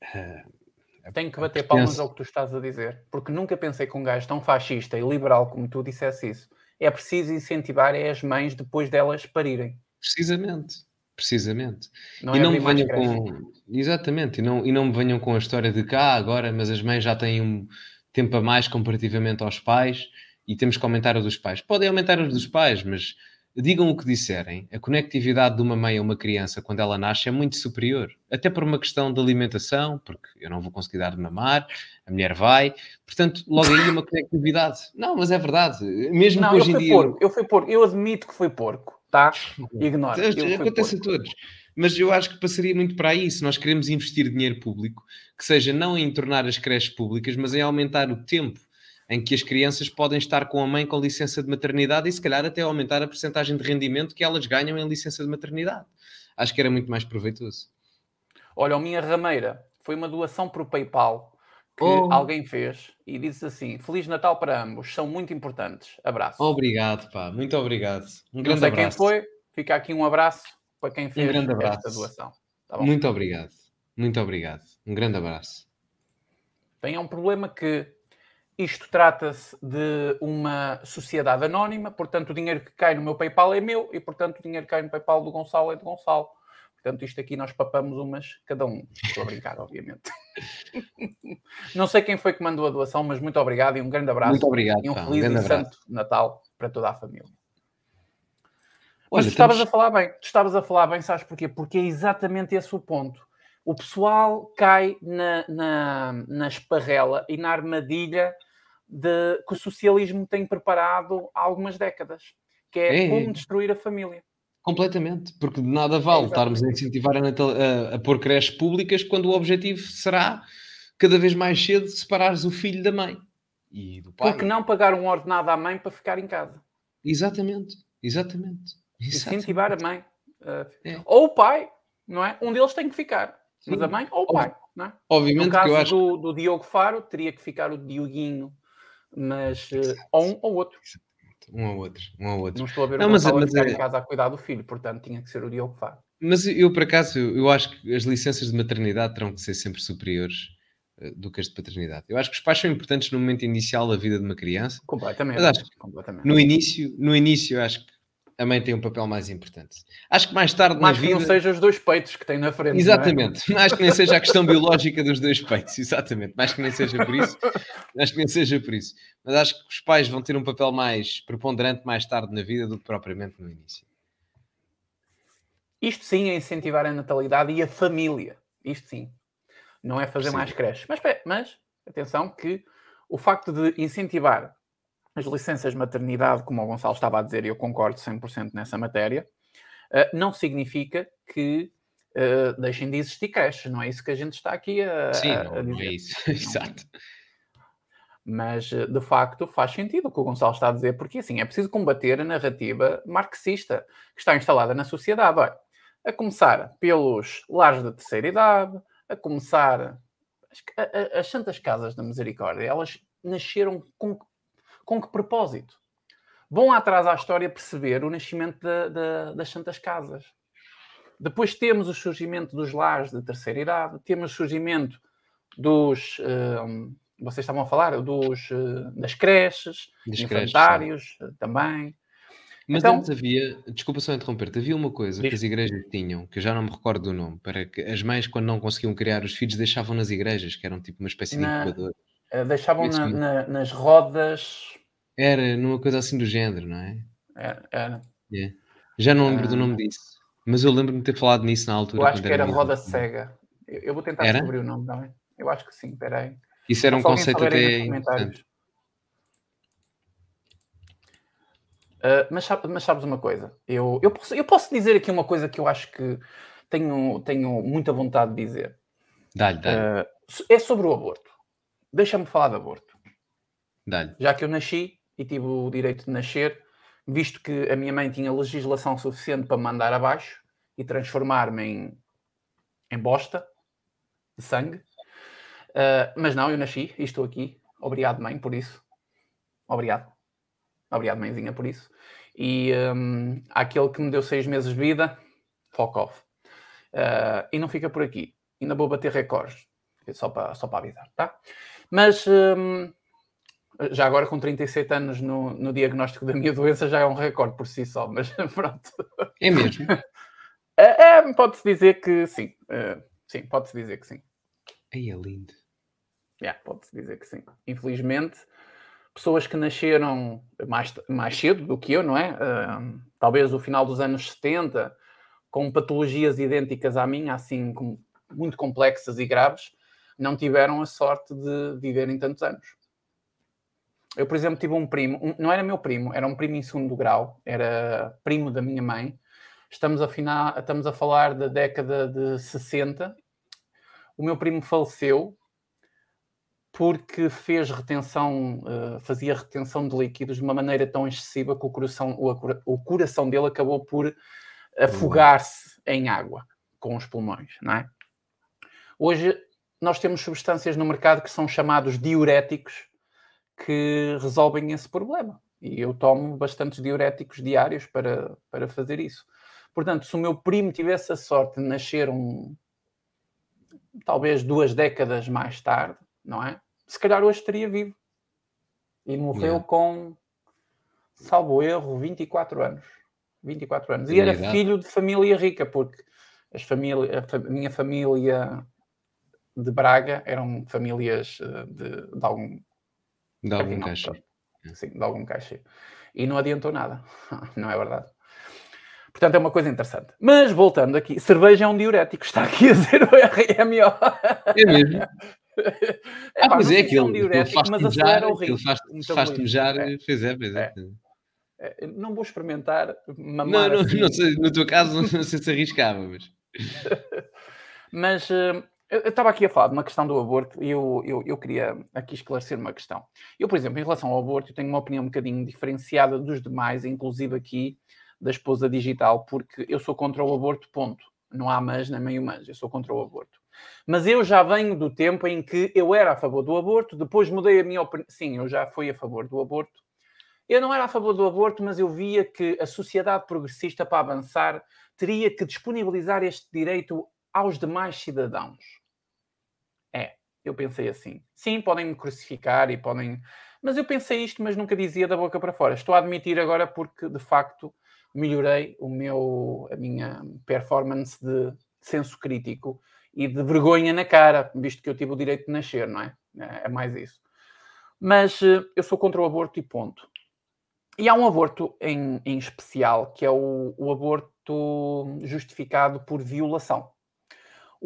Uh, Tenho que bater palmas ao que tu estás a dizer, porque nunca pensei que um gajo tão fascista e liberal como tu dissesse isso. É preciso incentivar é as mães depois delas parirem. Precisamente, precisamente. Não e é não me venham com. Exatamente, e não, e não me venham com a história de cá ah, agora, mas as mães já têm um tempo a mais comparativamente aos pais e temos que aumentar a dos pais. Podem aumentar a dos pais, mas digam o que disserem, a conectividade de uma mãe a uma criança quando ela nasce é muito superior. Até por uma questão de alimentação, porque eu não vou conseguir dar de mamar, a mulher vai. Portanto, logo aí uma conectividade. Não, mas é verdade. Mesmo não, hoje em dia. Porco, eu fui porco, eu admito que foi porco, tá? Ignora. Acontece a todos. Mas eu acho que passaria muito para aí, se nós queremos investir dinheiro público, que seja não em tornar as creches públicas, mas em aumentar o tempo em que as crianças podem estar com a mãe com licença de maternidade e se calhar até aumentar a percentagem de rendimento que elas ganham em licença de maternidade. Acho que era muito mais proveitoso. Olha, a minha rameira foi uma doação para o PayPal que oh. alguém fez e disse assim: Feliz Natal para ambos, são muito importantes. Abraço. Obrigado, pá, muito obrigado. Um grande Não sei abraço. quem foi, fica aqui um abraço para quem fez um grande abraço. esta doação. Tá muito obrigado, muito obrigado. Um grande abraço. Tem um problema que isto trata-se de uma sociedade anónima, portanto, o dinheiro que cai no meu PayPal é meu e, portanto, o dinheiro que cai no PayPal do Gonçalo é do Gonçalo. Portanto, isto aqui nós papamos umas cada um. Estou a brincar, obviamente. Não sei quem foi que mandou a doação, mas muito obrigado e um grande abraço. Muito obrigado. E um feliz um e santo Natal para toda a família. Mas Olha, tu estavas a falar bem, tu estavas a falar bem, sabes porquê? Porque é exatamente esse o ponto o pessoal cai na, na, na esparrela e na armadilha de, que o socialismo tem preparado há algumas décadas, que é, é. como destruir a família. Completamente, porque de nada vale é, estarmos a incentivar a, a, a pôr creches públicas quando o objetivo será cada vez mais cedo separares o filho da mãe e do pai. Porque não pagar um ordenado à mãe para ficar em casa. Exatamente, exatamente. exatamente. Incentivar a mãe. Uh, é. Ou o pai, não é? Um deles tem que ficar. Mas a mãe ou o pai, não é? Obviamente no caso que eu acho... do, do Diogo Faro, teria que ficar o Dioguinho, mas uh, ou um ou outro. Um ou outro, um ou outro. Não estou a ver não, o mas, mas, ficar é... em casa a cuidar do filho, portanto tinha que ser o Diogo Faro. Mas eu, por acaso, eu acho que as licenças de maternidade terão que ser sempre superiores eh, do que as de paternidade. Eu acho que os pais são importantes no momento inicial da vida de uma criança. Completamente. Mas acho, completamente. No início, no início, eu acho que mãe tem um papel mais importante. Acho que mais tarde mais na vida... que não seja os dois peitos que tem na frente. É? Exatamente. É? Mais que nem seja a questão biológica dos dois peitos. Exatamente. Mais que nem seja por isso. Acho que nem seja por isso. Mas acho que os pais vão ter um papel mais preponderante mais tarde na vida do que propriamente no início. Isto sim é incentivar a natalidade e a família. Isto sim. Não é fazer sim. mais creches. Mas, mas, atenção que o facto de incentivar as licenças de maternidade, como o Gonçalo estava a dizer, e eu concordo 100% nessa matéria, uh, não significa que uh, deixem de existir creches, não é isso que a gente está aqui a, Sim, a, a não, não é isso, exato. Mas, eh, de facto, faz sentido o que o Gonçalo está a dizer, porque assim, é preciso combater a narrativa marxista que está instalada na sociedade. Olha, a começar pelos lares da terceira idade, a começar as, as Santas Casas da Misericórdia, elas nasceram com com que propósito? Vão atrás à história perceber o nascimento de, de, das Santas Casas. Depois temos o surgimento dos lares de terceira idade, temos o surgimento dos. Uh, vocês estavam a falar dos, uh, das creches, das infantários creches, também. Mas então, antes havia, desculpa só interromper-te, havia uma coisa diz. que as igrejas tinham, que eu já não me recordo do nome, para que as mães, quando não conseguiam criar os filhos, deixavam nas igrejas, que eram tipo uma espécie de incubador. Uh, deixavam na, na, nas rodas era numa coisa assim do género, não é? Era. era. Yeah. Já não lembro do nome disso. Mas eu lembro-me de ter falado nisso na altura. Eu acho que era, roda cega. Eu, eu, vou tentar era? descobrir o nome também. Eu acho que sim, espera aí. Isso era um conceito até. Uh, mas, mas, sabes uma coisa? Eu, eu, posso, eu posso dizer aqui uma coisa que eu acho que tenho, tenho muita vontade de dizer. Dá-lhe, dá-lhe. Uh, é sobre o aborto. Deixa-me falar de aborto. Já que eu nasci e tive o direito de nascer, visto que a minha mãe tinha legislação suficiente para me mandar abaixo e transformar-me em, em bosta de sangue. Uh, mas não, eu nasci e estou aqui. Obrigado, mãe, por isso. Obrigado. Obrigado, mãezinha, por isso. E um, aquele que me deu seis meses de vida, fuck off. Uh, e não fica por aqui. Ainda vou bater recordes. Só para, só para avisar, tá? Mas um, já agora com 37 anos no, no diagnóstico da minha doença já é um recorde por si só, mas pronto. É mesmo? É, é pode-se dizer que sim. Uh, sim, pode-se dizer que sim. Aí é lindo. Yeah, pode-se dizer que sim. Infelizmente, pessoas que nasceram mais, mais cedo do que eu, não é? Uh, talvez no final dos anos 70, com patologias idênticas à minha, assim, muito complexas e graves, não tiveram a sorte de viverem tantos anos. Eu, por exemplo, tive um primo, um, não era meu primo, era um primo em segundo grau, era primo da minha mãe. Estamos a, final, estamos a falar da década de 60. O meu primo faleceu porque fez retenção, uh, fazia retenção de líquidos de uma maneira tão excessiva que o coração, o, o coração dele acabou por afogar-se em água com os pulmões, não é? Hoje nós temos substâncias no mercado que são chamados diuréticos que resolvem esse problema. E eu tomo bastantes diuréticos diários para, para fazer isso. Portanto, se o meu primo tivesse a sorte de nascer um, talvez duas décadas mais tarde, não é? Se calhar hoje estaria vivo. E morreu yeah. com, salvo erro, 24 anos. 24 anos. E era filho de família rica, porque as família, a minha família de Braga eram famílias eh, de, de algum. De algum caixa. Sim, de algum caixa. E não adiantou nada, não é verdade? Portanto, é uma coisa interessante. Mas voltando aqui, cerveja é um diurético, está aqui a dizer o RMO. É mesmo. É, ah, pá, mas é aquilo, um diurético, aquilo faz-te mejar, faz-te mejar, é. fez é, fez é. é. é não vou experimentar mamar não, não, assim. não sei, no teu caso não sei se arriscava, mas... mas uh, eu estava aqui a falar de uma questão do aborto e eu, eu, eu, queria aqui esclarecer uma questão. Eu, por exemplo, em relação ao aborto, eu tenho uma opinião um bocadinho diferenciada dos demais, inclusive aqui da esposa digital, porque eu sou contra o aborto, ponto. Não há mas nem meio mas, eu sou contra o aborto. Mas eu já venho do tempo em que eu era a favor do aborto, depois mudei a minha opinião. Sim, eu já fui a favor do aborto. Eu não era a favor do aborto, mas eu via que a sociedade progressista, para avançar, teria que disponibilizar este direito aos demais cidadãos. É, eu pensei assim. Sim, podem me crucificar e podem. Mas eu pensei isto, mas nunca dizia da boca para fora. Estou a admitir agora porque, de facto, melhorei o meu, a minha performance de senso crítico e de vergonha na cara, visto que eu tive o direito de nascer, não é? É mais isso. Mas eh, eu sou contra o aborto e ponto. E há um aborto em, em especial, que é o, o aborto justificado por violação.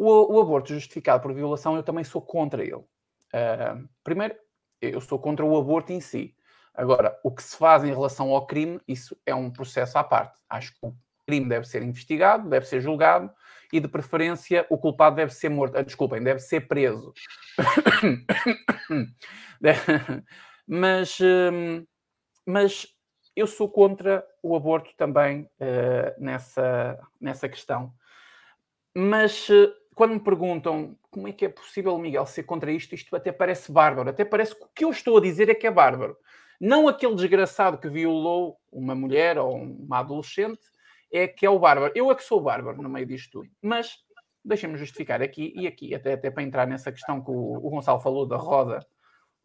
O, o, aborto justificado por violação, eu também sou contra ele. Uh, primeiro, eu sou contra o aborto em si. Agora, o que se faz em relação ao crime, isso é um processo à parte. Acho que o crime deve ser investigado, deve ser julgado e, de preferência, o culpado deve ser morto. Ah, desculpem, deve ser preso. mas, hum, mas eu sou contra o aborto também uh, nessa, nessa questão. Mas quando me perguntam como é que é possível, Miguel, ser contra isto, isto até parece bárbaro. Até parece que o que eu estou a dizer é que é bárbaro. Não aquele desgraçado que violou uma mulher ou uma adolescente, é que é o bárbaro. Eu é que sou o bárbaro no meio disto tudo. Mas deixem-me justificar aqui e aqui, até, até para entrar nessa questão que o, o Gonçalo falou da roda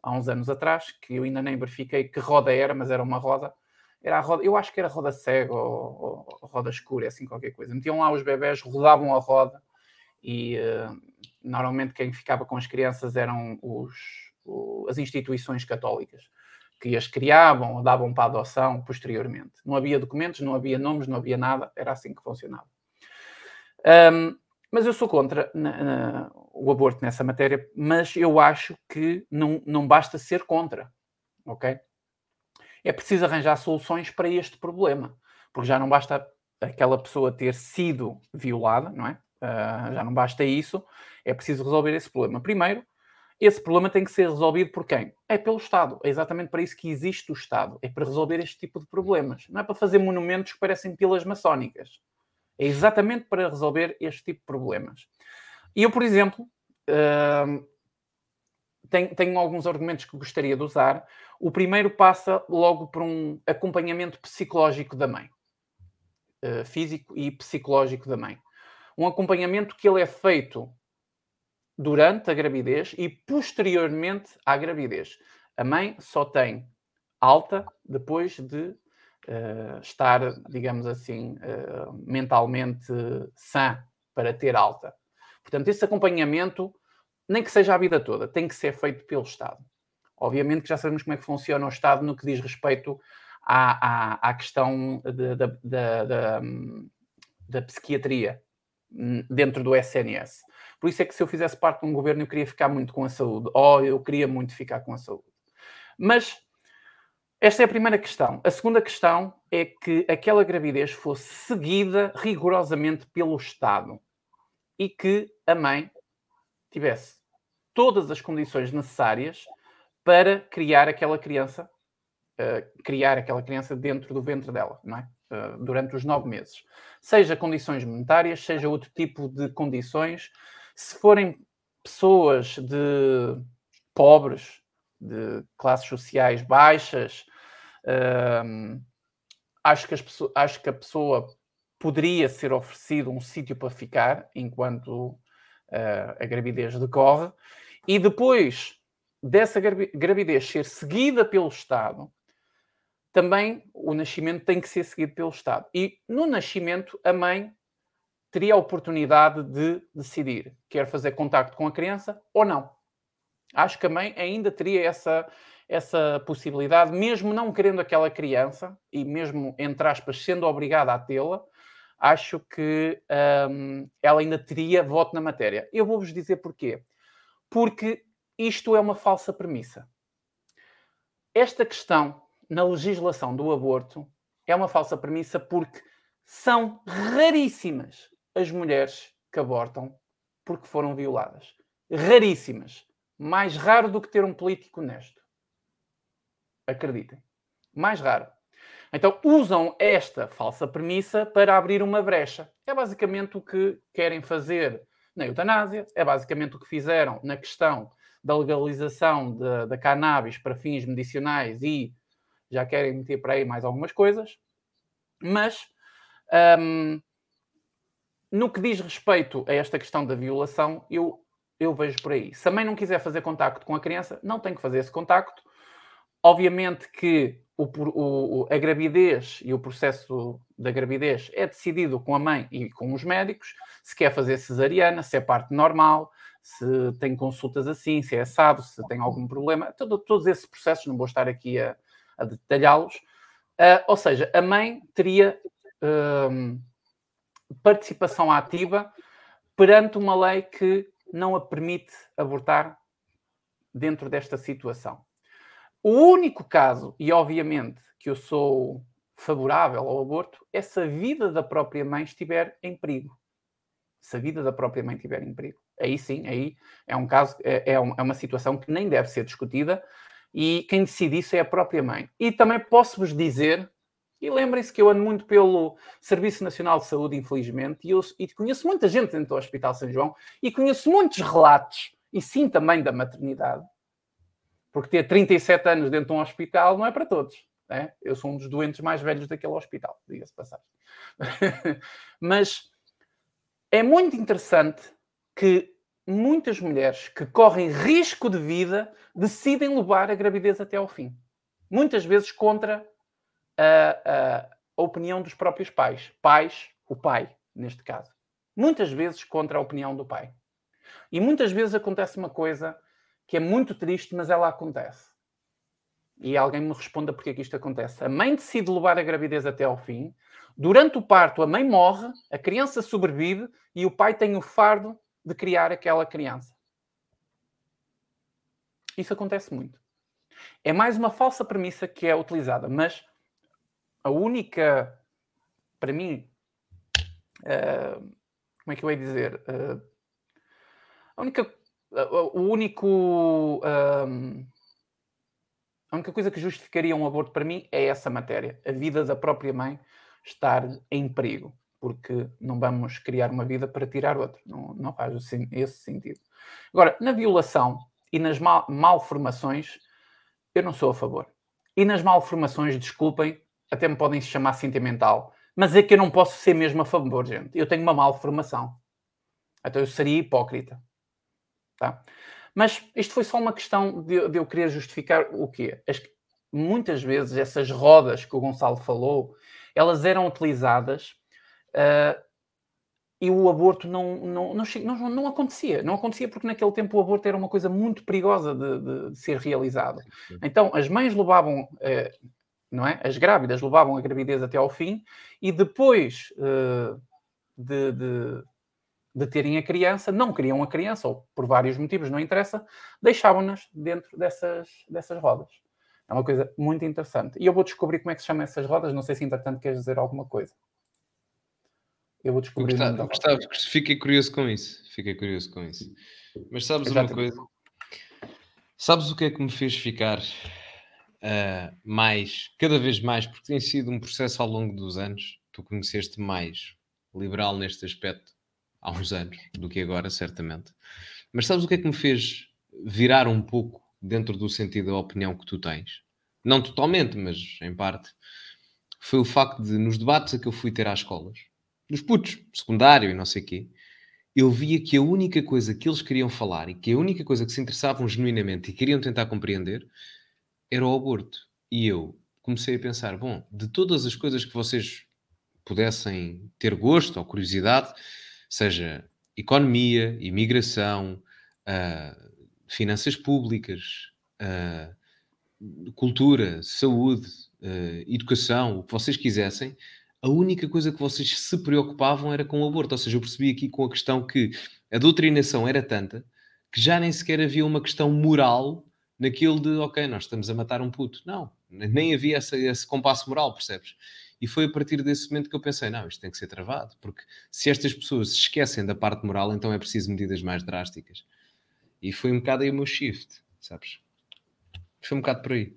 há uns anos atrás, que eu ainda nem verifiquei que roda era, mas era uma roda. Era a roda, eu acho que era roda cega ou, ou roda escura, assim qualquer coisa. Metiam lá os bebés, rodavam a roda e uh, normalmente quem ficava com as crianças eram os, o, as instituições católicas que as criavam ou davam para adoção posteriormente. Não havia documentos, não havia nomes, não havia nada, era assim que funcionava. Um, mas eu sou contra na, na, o aborto nessa matéria, mas eu acho que não, não basta ser contra, ok? É preciso arranjar soluções para este problema, porque já não basta aquela pessoa ter sido violada, não é? Uh, já não basta isso, é preciso resolver esse problema. Primeiro, esse problema tem que ser resolvido por quem? É pelo Estado. É exatamente para isso que existe o Estado. É para resolver este tipo de problemas. Não é para fazer monumentos que parecem pilas maçónicas. É exatamente para resolver este tipo de problemas. E eu, por exemplo, uh, tenho, alguns argumentos que gostaria de usar. O primeiro passa logo por um acompanhamento psicológico da mãe, uh, físico e psicológico da mãe. Um acompanhamento que ele é feito durante a gravidez e posteriormente à gravidez. A mãe só tem alta depois de uh, estar, digamos assim, uh, mentalmente sã para ter alta. Portanto, esse acompanhamento, nem que seja a vida toda, tem que ser feito pelo Estado. Obviamente que já sabemos como é que funciona o Estado no que diz respeito à, à, à questão da, da psiquiatria hum, dentro do SNS. Por isso é que se eu fizesse parte de um governo eu queria ficar muito com a saúde, ou eu queria muito ficar com a saúde. Mas esta é a primeira questão. A segunda questão é que aquela gravidez fosse seguida rigorosamente pelo Estado e que a mãe tivesse todas as condições necessárias para criar aquela criança, uh, criar aquela criança dentro do ventre dela, não é? Uh, durante os nove meses. Seja condições monetárias, seja outro tipo de condições, se forem pessoas de pobres, de classes sociais baixas, hum, acho, que acho que a pessoa poderia ser oferecido um sítio para ficar enquanto uh, a gravidez decorre, e depois dessa gravidez ser seguida pelo Estado, também o nascimento tem que ser seguido pelo Estado. E no nascimento, a mãe teria a oportunidade de decidir quer fazer contacto com a criança ou não. Acho que a mãe ainda teria essa, essa possibilidade, mesmo não querendo aquela criança e mesmo, entre aspas, sendo obrigada a tê-la, acho que um, ela ainda teria voto na matéria. Eu vou-vos dizer porquê. Porque isto é uma falsa premissa. Esta questão na legislação do aborto é uma falsa premissa porque são raríssimas as mulheres que abortam porque foram violadas. Raríssimas. Mais raro do que ter um político honesto. Acreditem. Mais raro. Então usam esta falsa premissa para abrir uma brecha. É basicamente o que querem fazer na eutanásia, é basicamente o que fizeram na questão da legalização da cannabis para fins medicinais e já querem meter para aí mais algumas coisas. Mas hum, no que diz respeito a esta questão da violação, eu, eu vejo por aí. Se a mãe não quiser fazer contacto com a criança, não tem que fazer esse contacto. Obviamente que o, o, a gravidez e o processo da gravidez é decidido com a mãe e com os médicos. Se quer fazer cesariana, se é parte normal, se tem consultas assim, se é assado, se tem algum problema. Todo, todos esses processos, não vou estar aqui a, a detalhá-los. Uh, ou seja, a mãe teria. Uh, participação ativa perante uma lei que não a permite abortar dentro desta situação. O único caso, e obviamente que eu sou favorável ao aborto, é se a vida da própria mãe estiver em perigo. Se a vida da própria mãe estiver em perigo. Aí sim, aí é um caso, é, é, é uma situação que nem deve ser discutida e quem decide isso é a própria mãe. E também posso-vos dizer e lembrem-se que eu ando muito pelo Serviço Nacional de Saúde, infelizmente, e, eu, e conheço muita gente dentro do Hospital São João e conheço muitos relatos, e sim também da maternidade, porque ter 37 anos dentro de um hospital não é para todos. Né? Eu sou um dos doentes mais velhos daquele hospital, diga-se passagem. Mas é muito interessante que muitas mulheres que correm risco de vida decidem levar a gravidez até ao fim. Muitas vezes contra a, a, opinião dos próprios pais. Pais, o pai, neste caso. Muitas vezes contra a opinião do pai. E muitas vezes acontece uma coisa que é muito triste, mas ela acontece. E alguém me responda porque é que isto acontece. A mãe decide levar a gravidez até ao fim. Durante o parto, a mãe morre, a criança sobrevive e o pai tem o fardo de criar aquela criança. Isso acontece muito. É mais uma falsa premissa que é utilizada, mas a única, para mim, uh, como é que eu ia dizer? Uh, a única, uh, o único, uh, a única coisa que justificaria um aborto para mim é essa matéria, a vida da própria mãe estar em perigo, porque não vamos criar uma vida para tirar outra, não, não faz esse sentido. Agora, na violação e nas mal, malformações, eu não sou a favor. E nas malformações, desculpem, até me podem se chamar sentimental, mas é que eu não posso ser mesmo a favor, gente. Eu tenho uma malformação. Então eu seria hipócrita. Tá? Mas isto foi só uma questão de, de eu querer justificar o quê? As, muitas vezes essas rodas que o Gonçalo falou, elas eram utilizadas uh, e o aborto não, não, não, não, não, acontecia. Não acontecia porque naquele tempo o aborto era uma coisa muito perigosa de, de, de ser realizado. Então as mães levavam, uh, não é? As grávidas levavam a gravidez até ao fim e depois uh, de, de, de, terem a criança, não queriam a criança, ou por vários motivos, não interessa, deixavam-nas dentro dessas, dessas rodas. É uma coisa muito interessante. E eu vou descobrir como é que se chama essas rodas. Não sei se, entretanto, queres dizer alguma coisa. Eu vou descobrir. Gostava, gostava, fiquei curioso com isso. Fiquei curioso com isso. Mas sabes uma coisa? Sabes o que é que me fez ficar uh, mais, cada vez mais, porque tem sido um processo ao longo dos anos. Tu conheceste mais liberal neste aspecto há uns anos do que agora, certamente. Mas sabes o que é que me fez virar um pouco dentro do sentido da opinião que tu tens? Não totalmente, mas em parte. Foi o facto de, nos debates a que eu fui ter às escolas, dos putos, secundário e não sei o quê, eu via que a única coisa que eles queriam falar e que a única coisa que se interessavam genuinamente e queriam tentar compreender era o aborto. E eu comecei a pensar: bom, de todas as coisas que vocês pudessem ter gosto ou curiosidade, seja economia, imigração, uh, finanças públicas, uh, cultura, saúde, uh, educação, o que vocês quisessem, a única coisa que vocês se preocupavam era com o aborto. Ou seja, eu percebi aqui com a questão que a doutrinação era tanta que já nem sequer havia uma questão moral naquilo de, ok, nós estamos a matar um puto. Não, nem havia essa, esse compasso moral, percebes? E foi a partir desse momento que eu pensei, não, isto tem que ser travado, porque se estas pessoas se esquecem da parte moral, então é preciso medidas mais drásticas. E foi um bocado aí o meu shift, sabes? Foi um bocado por aí.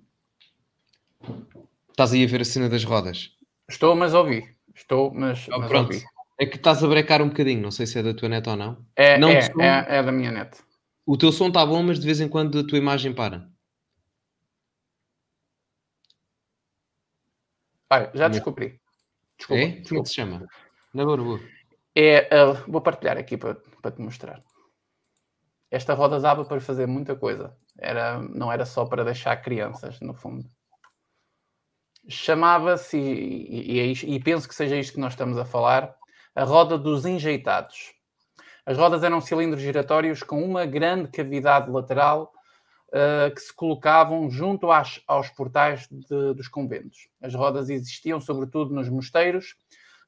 Estás aí a ver a cena das rodas? Estou, mas ouvi. Estou, mas, oh, mas ouvi. É que estás a brecar um bocadinho, não sei se é da tua net ou não. É, não é, é, é, da minha net. O teu som está bom, mas de vez em quando a tua imagem para. Olha, já descobri. Desculpa, é? desculpa. Como é que se chama? Na boa, boa. É, uh, vou partilhar aqui para, para te mostrar. Esta roda dava para fazer muita coisa. Era, não era só para deixar crianças, no fundo chamava-se, e, e, é e, penso que seja isto que nós estamos a falar, a roda dos enjeitados. As rodas eram cilindros giratórios com uma grande cavidade lateral uh, que se colocavam junto às, aos portais de, dos conventos. As rodas existiam sobretudo nos mosteiros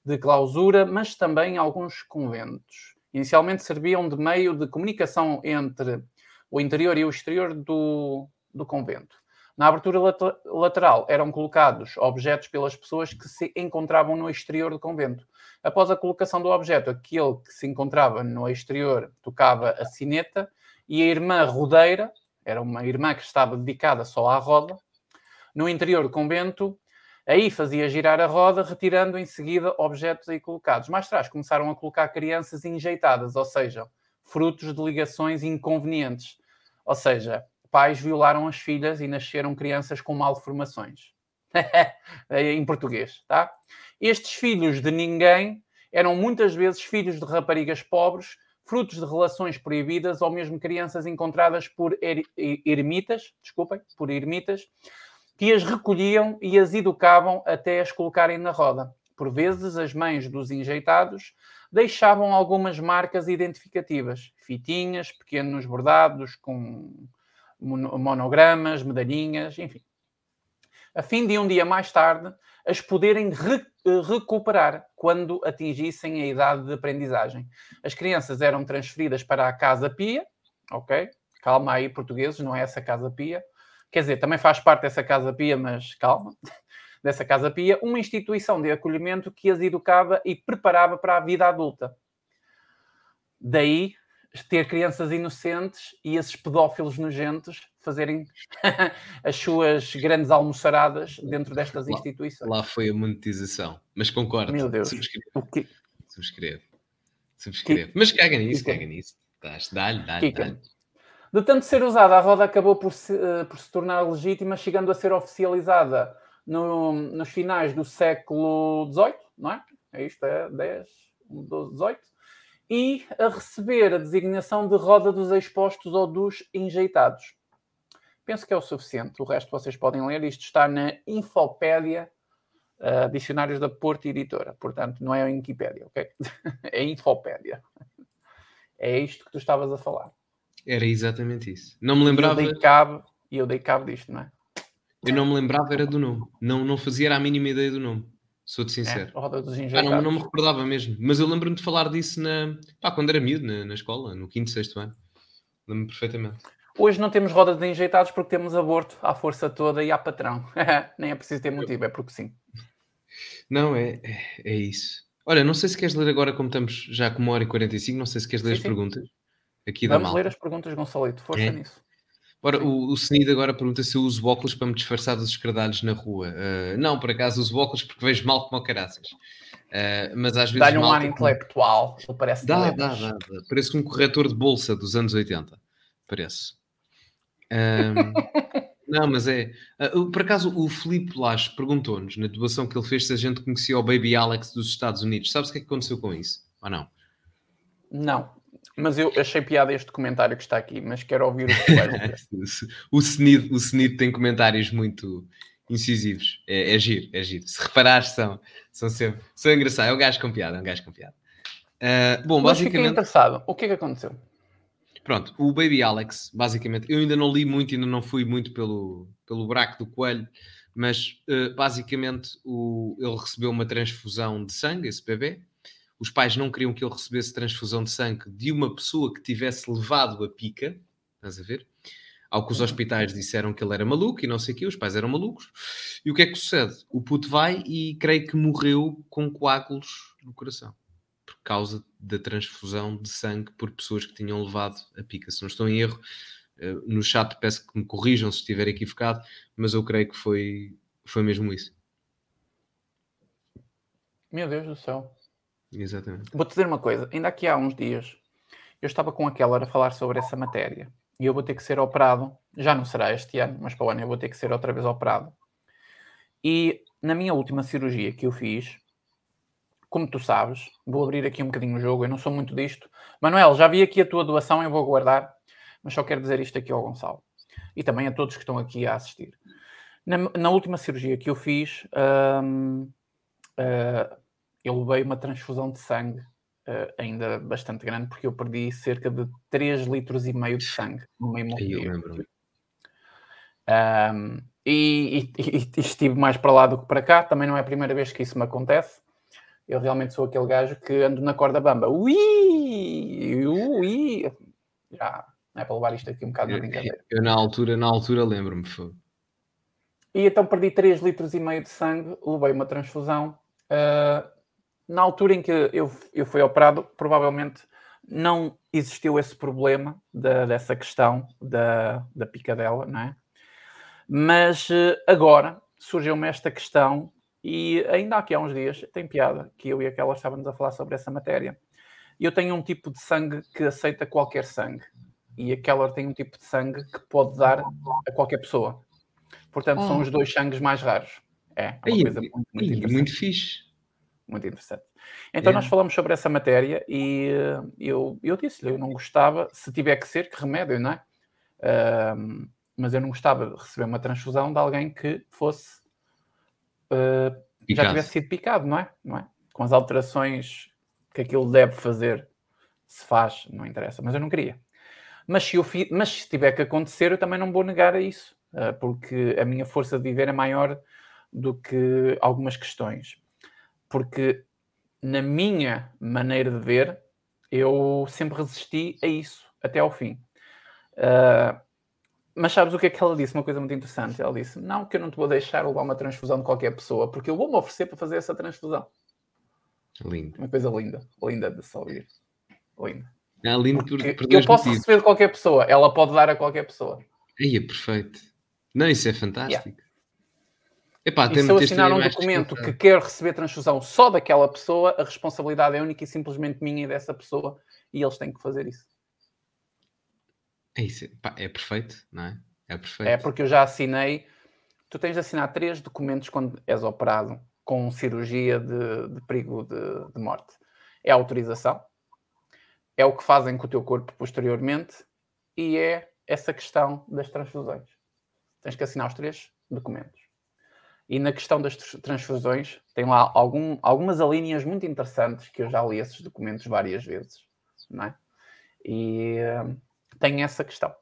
de clausura, mas também em alguns conventos. Inicialmente serviam de meio de comunicação entre o interior e o exterior do, do convento. Na abertura lateral eram colocados objetos pelas pessoas que se encontravam no exterior do convento. Após a colocação do objeto, aquele que se encontrava no exterior tocava a sineta e a irmã rodeira, era uma irmã que estava dedicada só à roda, no interior do convento, aí fazia girar a roda, retirando em seguida objetos aí colocados. Mais atrás começaram a colocar crianças enjeitadas, ou seja, frutos de ligações inconvenientes. Ou seja, pais violaram as filhas e nasceram crianças com malformações. em português, tá? Estes filhos de ninguém eram muitas vezes filhos de raparigas pobres, frutos de relações proibidas ou mesmo crianças encontradas por er ermitas, desculpem, por ermitas, que as recolhiam e as educavam até as colocarem na roda. Por vezes, as mães dos enjeitados deixavam algumas marcas identificativas, fitinhas, pequenos bordados com monogramas, medalhinhas, enfim. A fim de um dia mais tarde as poderem re eh, recuperar quando atingissem a idade de aprendizagem. As crianças eram transferidas para a Casa Pia, ok? Calma aí, portugueses, não é essa Casa Pia. quer dizer, também faz parte dessa Casa Pia, mas calma, dessa Casa Pia, uma instituição de acolhimento que as educava e preparava para a vida adulta. Daí ter crianças inocentes e esses pedófilos nojentos fazerem as suas grandes almoçaradas dentro destas lá, instituições. Lá foi a monetização, mas concordo. Meu Deus. Subscrevo. O que... Subscrevo. Subscrevo. Mas caga nisso, caga nisso. Dá-lhe, dá-lhe, dá De tanto ser usada, a roda acabou por se, uh, por se tornar legítima, chegando a ser oficializada no, nos finais do século XVIII, não é? É isto, é 10, 12, 18 e a receber a designação de roda dos expostos ou dos enjeitados. Penso que é o suficiente. O resto vocês podem ler. Isto está na Infopédia, uh, Dicionários da Porto Editora. Portanto, não é a Wikipédia, ok? é a Infopédia. É isto que tu estavas a falar. Era exatamente isso. Não me lembrava. E eu dei cabo, e eu dei cabo disto, não é? Eu não me lembrava, era do nome. Não, não fazia a mínima ideia do nome. Sou-te sincero. É, roda dos ah, não, não, me recordava mesmo. Mas eu lembro-me de falar disso na, pá, quando era miúdo, na, na escola, no quinto, sexto ano. Lembro-me perfeitamente. Hoje não temos roda de enjeitados porque temos aborto à força toda e à patrão. Nem é preciso ter motivo, é porque sim. Não, é, é isso. Olha, não sei se queres ler agora, como estamos já com uma hora e 45, não sei se queres ler sim, as sim. perguntas. Aqui Vamos ler as perguntas, Gonçalito. Força é. nisso. Ora, o, o Senid agora pergunta se eu uso óculos para me disfarçar dos escardalhos na rua. Uh, não, por acaso uso óculos porque vejo mal como caraças. Uh, mas às vezes. Dá-lhe um ar intelectual, ele parece. Dá, dá, dá, dá. Parece um corretor de bolsa dos anos 80. Parece. Não, mas é. Uh, por acaso, o Filipe Lacho perguntou-nos na doação que ele fez se a gente conhecia o Baby Alex dos Estados Unidos. Sabes o que é que aconteceu com isso? Ou não? Não. Mas eu achei piada este comentário que está aqui, mas quero ouvir o que vai o Senid, o Senid tem comentários muito incisivos. É, é giro, é giro. Se reparares, são, são sempre são engraçados. É um gajo com piada, é um gajo com piada. Uh, bom, mas basicamente. Fiquei interessado. O que é que aconteceu? Pronto, o Baby Alex, basicamente, eu ainda não li muito, ainda não fui muito pelo, pelo buraco do coelho, mas uh, basicamente o, ele recebeu uma transfusão de sangue, esse bebê, os pais não queriam que ele recebesse transfusão de sangue de uma pessoa que tivesse levado a pica, estás a ver? Ao que os hospitais disseram que ele era maluco e não sei o quê, os pais eram malucos. E o que é que sucede? O puto vai e creio que morreu com coágulos no coração. Por causa da transfusão de sangue por pessoas que tinham levado a pica. Se não estou em erro, eh, no chat peço que me corrijam se estiver equivocado, mas eu creio que foi, foi mesmo isso. Meu Deus do céu. Exatamente. Vou-te dizer uma coisa, ainda aqui há uns dias eu estava com aquela a falar sobre essa matéria e eu vou ter que ser operado, já não será este ano, mas para o ano eu vou ter que ser outra vez operado. E na minha última cirurgia que eu fiz, como tu sabes, vou abrir aqui um bocadinho o jogo, eu não sou muito disto. Manuel, já vi aqui a tua doação, eu vou guardar, mas só quero dizer isto aqui ao Gonçalo e também a todos que estão aqui a assistir. Na, na última cirurgia que eu fiz, hum, uh, eu levei uma transfusão de sangue uh, ainda bastante grande, porque eu perdi cerca de 3 litros e meio de sangue no meio momento. Um, e, e, e, estive mais para lá do que para cá, também não é a primeira vez que isso me acontece. Eu realmente sou aquele gajo que ando na corda bamba. Ui! Ui! Já, não é para levar isto aqui um bocado de brincadeira. Eu, na altura, na altura lembro-me. E então perdi 3 litros e meio de sangue, levei uma transfusão. Uh, na altura em que eu, eu fui operado, provavelmente não existiu esse problema da, dessa questão da, da picadela, não é? Mas eh, agora surgiu-me esta questão e ainda aqui há uns dias, tem piada, que eu e aquela estávamos a falar sobre essa matéria. Eu tenho um tipo de sangue que aceita qualquer sangue e aquela tem um tipo de sangue que pode dar a qualquer pessoa. Portanto, são ah. os dois sangues mais raros. É, uma Aí, coisa muito, muito, muito fixe muito interessante. Então, nós falamos sobre essa matéria e uh, eu, eu disse-lhe, eu não gostava, se tiver que ser, que remédio, não é? Uh, mas eu não gostava de receber uma transfusão de alguém que fosse uh, já tivesse sido picado, não é? não é? Com as alterações que aquilo deve fazer, se faz, não interessa, mas eu não queria. Mas se, eu fi, mas se tiver que acontecer, eu também não vou negar a isso, uh, porque a minha força de viver é maior do que algumas questões porque na minha maneira de ver, eu sempre resisti a isso até ao fim. Uh, Mas sabes o que é que ela disse? Uma coisa muito interessante. Ela disse: Não, que eu não te vou deixar levar uma transfusão de qualquer pessoa, porque eu vou-me oferecer para fazer essa transfusão. Lindo. Uma coisa linda, linda de se ouvir. Linda. É lindo por, Porque por eu posso motivos. receber de qualquer pessoa, ela pode dar a qualquer pessoa. Aí é perfeito. Não, isso é fantástico. Epá, E se eu assinar um documento que quer receber transfusão só daquela pessoa, a responsabilidade é única e simplesmente minha e dessa pessoa, e eles têm que fazer isso. É, isso, pá, é perfeito, não é? É perfeito. É porque eu já assinei. Tu tens de assinar três documentos quando és operado com cirurgia de, de perigo de, de morte. É a autorização, é o que fazem com o teu corpo posteriormente e é essa questão das transfusões. Tens que assinar os três documentos. E na questão das tr- transfusões, tem lá algum, algumas alíneas muito interessantes que eu já li esses documentos várias vezes, não é? E eh, tem essa questão.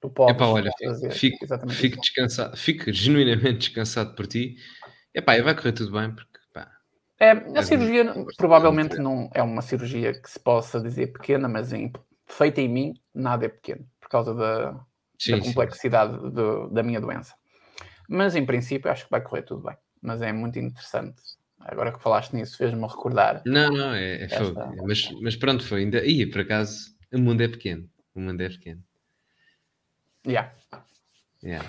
Tu podes Epá, olha, fazer fico, fico descansado, fico genuinamente descansado por ti. Epá, vai correr tudo bem, porque pá, É, a cirurgia provavelmente não é uma cirurgia que se possa dizer pequena, mas em- feita em mim, nada é pequeno, por causa da, sim, da sim. complexidade do- da minha doença. Mas em princípio acho que vai correr tudo bem. Mas é muito interessante. Agora que falaste nisso, fez-me recordar. Não, não, é, é. Mas, mas pronto, foi ainda. Ih, por acaso, o mundo é pequeno. O mundo é pequeno. Yeah, Yeah.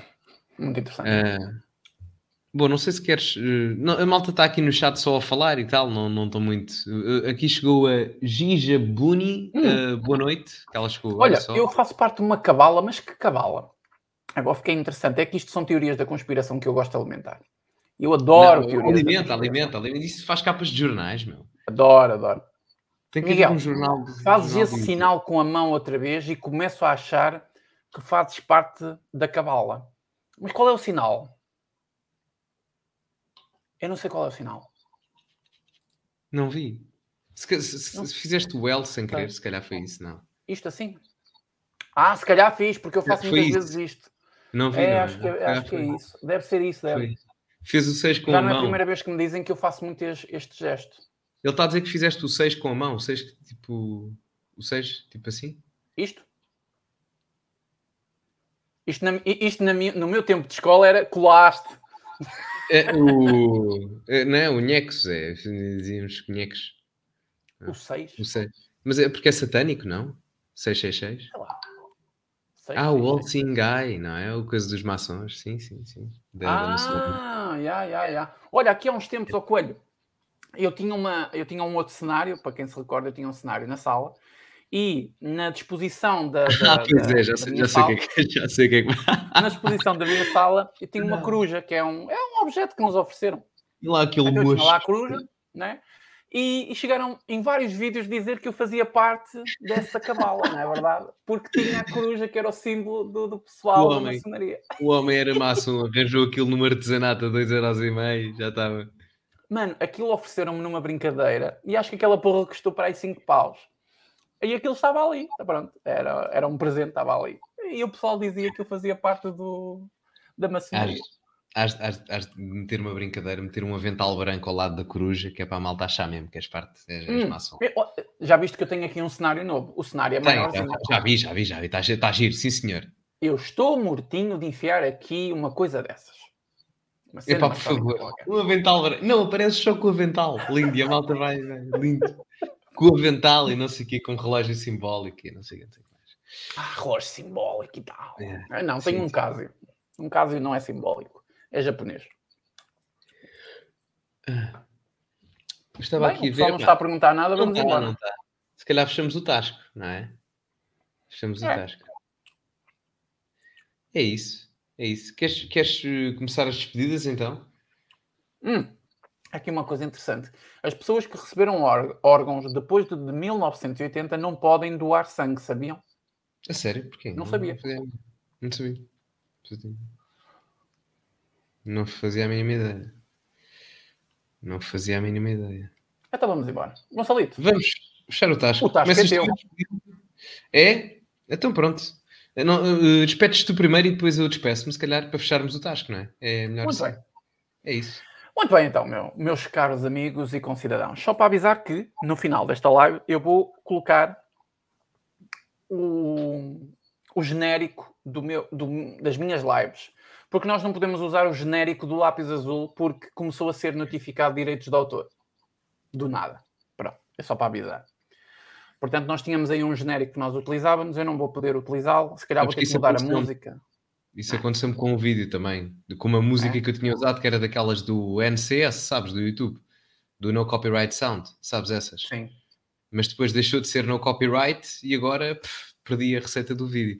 muito interessante. Ah, bom, não sei se queres. eh, não, a malta está aqui no chat só a falar e tal, não não estou muito. eh, aqui chegou a Ginja Buni. eh, boa noite, que ela chegou Hum. Olha, eu faço parte de uma cabala, mas que cabala? Agora fiquei interessante. É que isto são teorias da conspiração que eu gosto de alimentar. Eu adoro Não, teorias. alimenta, alimenta, alimenta. Isso faz capas de jornais, meu. Adoro, adoro. Tem que Miguel, um jornal. de- Fazes jornal esse sinal com a mão outra vez e começo a achar que fazes parte da cabala. Mas qual é o sinal? Eu não sei qual é o sinal. Não vi. Se, se- se- se fizeste o L sem querer, Tá. se calhar foi isso, não. Isto assim? Ah, se calhar fiz, porque eu faço muitas isso. vezes isto. Não vi, É, não. acho que, Se calhar acho que é isso. Deve ser isso, deve. Fez o 6 com Já a não é a mão. primeira vez que me dizem que eu faço muito este, este gesto. Ele está a dizer que fizeste o 6 com a mão. O 6, tipo. O 6, tipo assim? Isto? Isto, na- isto na no meu tempo de escola era colaste. É, o. é, não é o Nhecos, é. Dizíamos Nhecos. O 6. O 6. Mas é porque é satânico, não? 666? Ah, o All Seeing Guy, não é? O coisa dos maçons. Sim, sim, sim. Da- da maçonaria. Ah, já, já, já. Olha, aqui há uns tempos ao coelho. Eu tinha, uma, eu tinha um outro cenário, para quem se recorda, eu tinha um cenário na sala e na disposição da. da Ah, pois da- é, já da sei, minha já sei o sala, que é que já sei o que é que Na exposição da minha sala, eu tinha uma coruja, que é um, é um objeto que nos ofereceram. E lá aquele Então, eu tinha lá a mocho. coruja, né? E, e chegaram em vários vídeos dizer que eu fazia parte dessa cabala, não é verdade? Porque tinha a coruja que era o símbolo do, do pessoal O da homem. maçonaria. O homem era maçom, arranjou aquilo no artesanato a 2,5€, já estava. Mano, aquilo ofereceram-me numa brincadeira e acho que aquela porra custou para aí 5 paus. E aquilo estava ali, tá pronto, era, era um presente, estava ali. E o pessoal dizia que eu fazia parte do, da maçonaria. Has, has, has de meter uma brincadeira, meter um avental branco ao lado da coruja, que é para a malta achar mesmo que és parte, és, és Hum, maçom. eu- Já viste que eu tenho aqui um cenário novo? O cenário é Tem, maiorzinho. já, vi, já vi, já vi. Está tá giro, sim senhor. Eu estou mortinho de enfiar aqui uma coisa dessas. Uma Epá, por favor. Um avental branco. Não, aparece só com o avental. Lindo, e a malta vai, vai, lindo. Com o avental e não sei o quê, com relógio simbólico e não sei o que. mais. Ah, relógio simbólico e tal. É, Ah, não, sim, tem um sim. caso. Um caso não é simbólico. É japonês. Estava Bem, aqui o ver. não pá, está a perguntar nada, não vamos embora. não está. Se calhar fechamos o tasco, não é? Fechamos o É. tasco. É isso. É isso. Queres, queres eh, começar as despedidas então? Hum, aqui uma coisa interessante. As pessoas que receberam órg- órgãos depois de, de 1980 não podem doar sangue, sabiam? A sério? Porquê? Não sabia. fazia- Não sabia. Não fazia a mínima ideia. Não fazia a mínima ideia. Então vamos embora. Gonçalito, Vamos fechar o Tasco. O Começas é teu. É? Então pronto. Não, uh, despedes tu primeiro e depois eu despeço-me, se calhar, para fecharmos o Tasco, não é? É melhor muito assim. bem. É isso. Muito bem, então, meu- meus caros amigos e concidadãos. Só para avisar que no final desta live eu vou colocar o, o genérico do meu, do, das minhas lives. Porque nós não podemos usar o genérico do lápis azul porque começou a ser notificado direitos de autor. Do nada. Pronto, é só para avisar. Portanto, nós tínhamos aí um genérico que nós utilizávamos, eu não vou poder utilizá-lo, se calhar vou ter que mudar a música. Isso aconteceu-me com o vídeo também, com uma música é? que eu tinha usado que era daquelas do NCS, sabes, do YouTube, do No Copyright Sound, sabes essas? Sim. Mas depois deixou de ser no copyright e agora pff, perdi a receita do vídeo.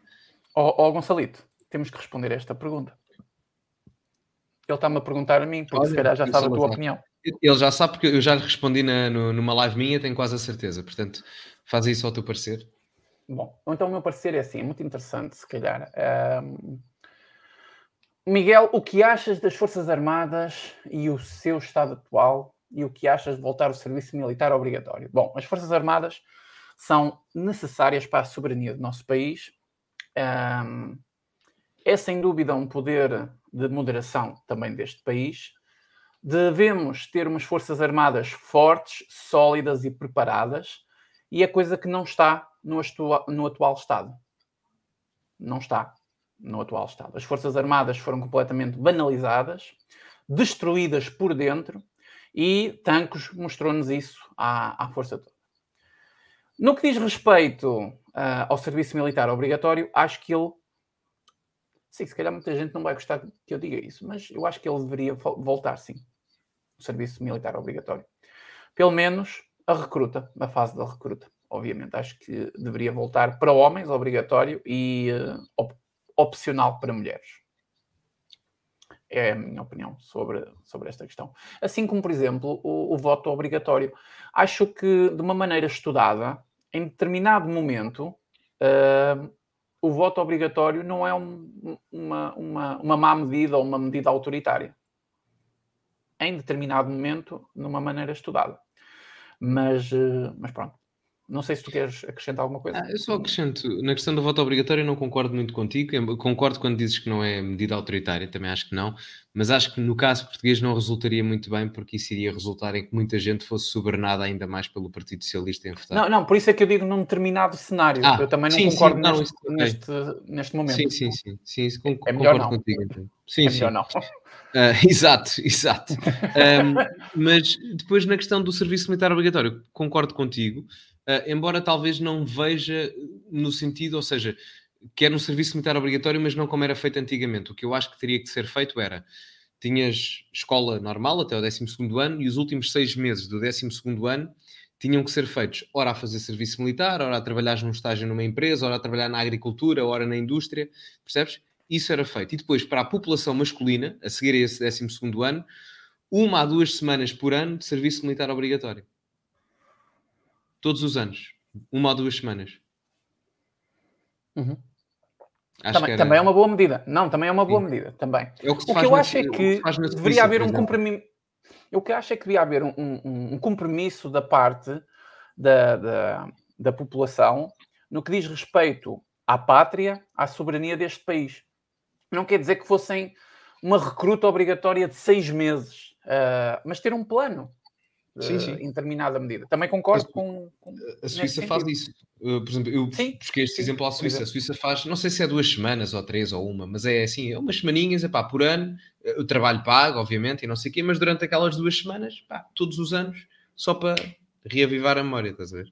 Ó oh, oh, Gonçalito, temos que responder a esta pergunta. Ele está-me a perguntar a mim, porque Olha, se calhar já sabe a tua opinião. Ele já sabe, porque eu já lhe respondi na, no, numa live minha, tenho quase a certeza. Portanto, faz isso ao teu parecer. Bom, então o meu parecer é assim, muito interessante, se calhar. Um... Miguel, o que achas das Forças Armadas e o seu estado atual e o que achas de voltar ao serviço militar obrigatório? Bom, as Forças Armadas são necessárias para a soberania do nosso país. Um, é sem dúvida um poder de moderação também deste país. Devemos ter umas Forças Armadas fortes, sólidas e preparadas, e é coisa que não está no, no atual Estado. Não está no atual Estado. As Forças Armadas foram completamente banalizadas, destruídas por dentro, e Tancos mostrou-nos isso à, à força toda. No que diz respeito uh, ao serviço militar obrigatório, acho que ele. Sim, se calhar muita gente não vai gostar que eu diga isso, mas eu acho que ele deveria voltar, sim. O serviço militar obrigatório. Pelo menos a recruta, a fase da recruta. Obviamente, acho que deveria voltar para homens, obrigatório, e uh, op opcional para mulheres. É a minha opinião sobre, sobre esta questão. Assim como, por exemplo, o, o voto obrigatório. Acho que, de uma maneira estudada, em determinado momento, uh, o voto obrigatório não é um, uma, uma, uma má medida ou uma medida autoritária. Em determinado momento, numa maneira estudada. Mas, uh, mas pronto, não sei se tu queres acrescentar alguma coisa. Ah, eu só acrescento, na questão do voto obrigatório, eu não concordo muito contigo. Eu concordo quando dizes que não é medida autoritária, também acho que não. Mas acho que no caso português não resultaria muito bem, porque isso iria resultar em que muita gente fosse sobernada ainda mais pelo Partido Socialista em votar. Não, não, por isso é que eu digo num determinado cenário. Ah, eu também não sim, concordo sim, neste, não, neste, neste, momento. Sim, sim, sim. sim isso é concordo, é melhor não. contigo. Então. Sim, é sim. melhor não. Uh, exato, exato. Um, mas depois na questão do serviço militar obrigatório, concordo contigo. Uh, embora talvez não veja no sentido, ou seja, quer um serviço militar obrigatório, mas não como era feito antigamente. O que eu acho que teria que ser feito era tinhas escola normal até o 12 ano e os últimos seis meses do 12 ano tinham que ser feitos ora a fazer serviço militar, ora a trabalhar num estágio numa empresa, ora a trabalhar na agricultura, ora na indústria, percebes? Isso era feito. E depois, para a população masculina, a seguir a esse 12 ano, uma a duas semanas por ano de serviço militar obrigatório todos os anos, uma ou duas semanas. Uhum. Também, era... também, é uma boa medida. Não, também é uma boa Sim. medida. Também. É o que, o que eu acho é que deveria haver um compromisso. Eu que acho é que devia haver um, um, um compromisso da parte da, da, da, população no que diz respeito à pátria, à soberania deste país. Não quer dizer que fossem uma recruta obrigatória de seis meses, uh, mas ter um plano sim, sim. em determinada medida. Também concordo a, com, com, A Suíça faz isso. Uh, por exemplo, eu sim, busquei este sim, exemplo à Suíça. A Suíça faz, não sei se é duas semanas ou três ou uma, mas é assim, é umas semaninhas, epá, por ano, o trabalho pago, obviamente, e não sei o quê, mas durante aquelas duas semanas, pá, todos os anos, só para reavivar a memória, estás a ver?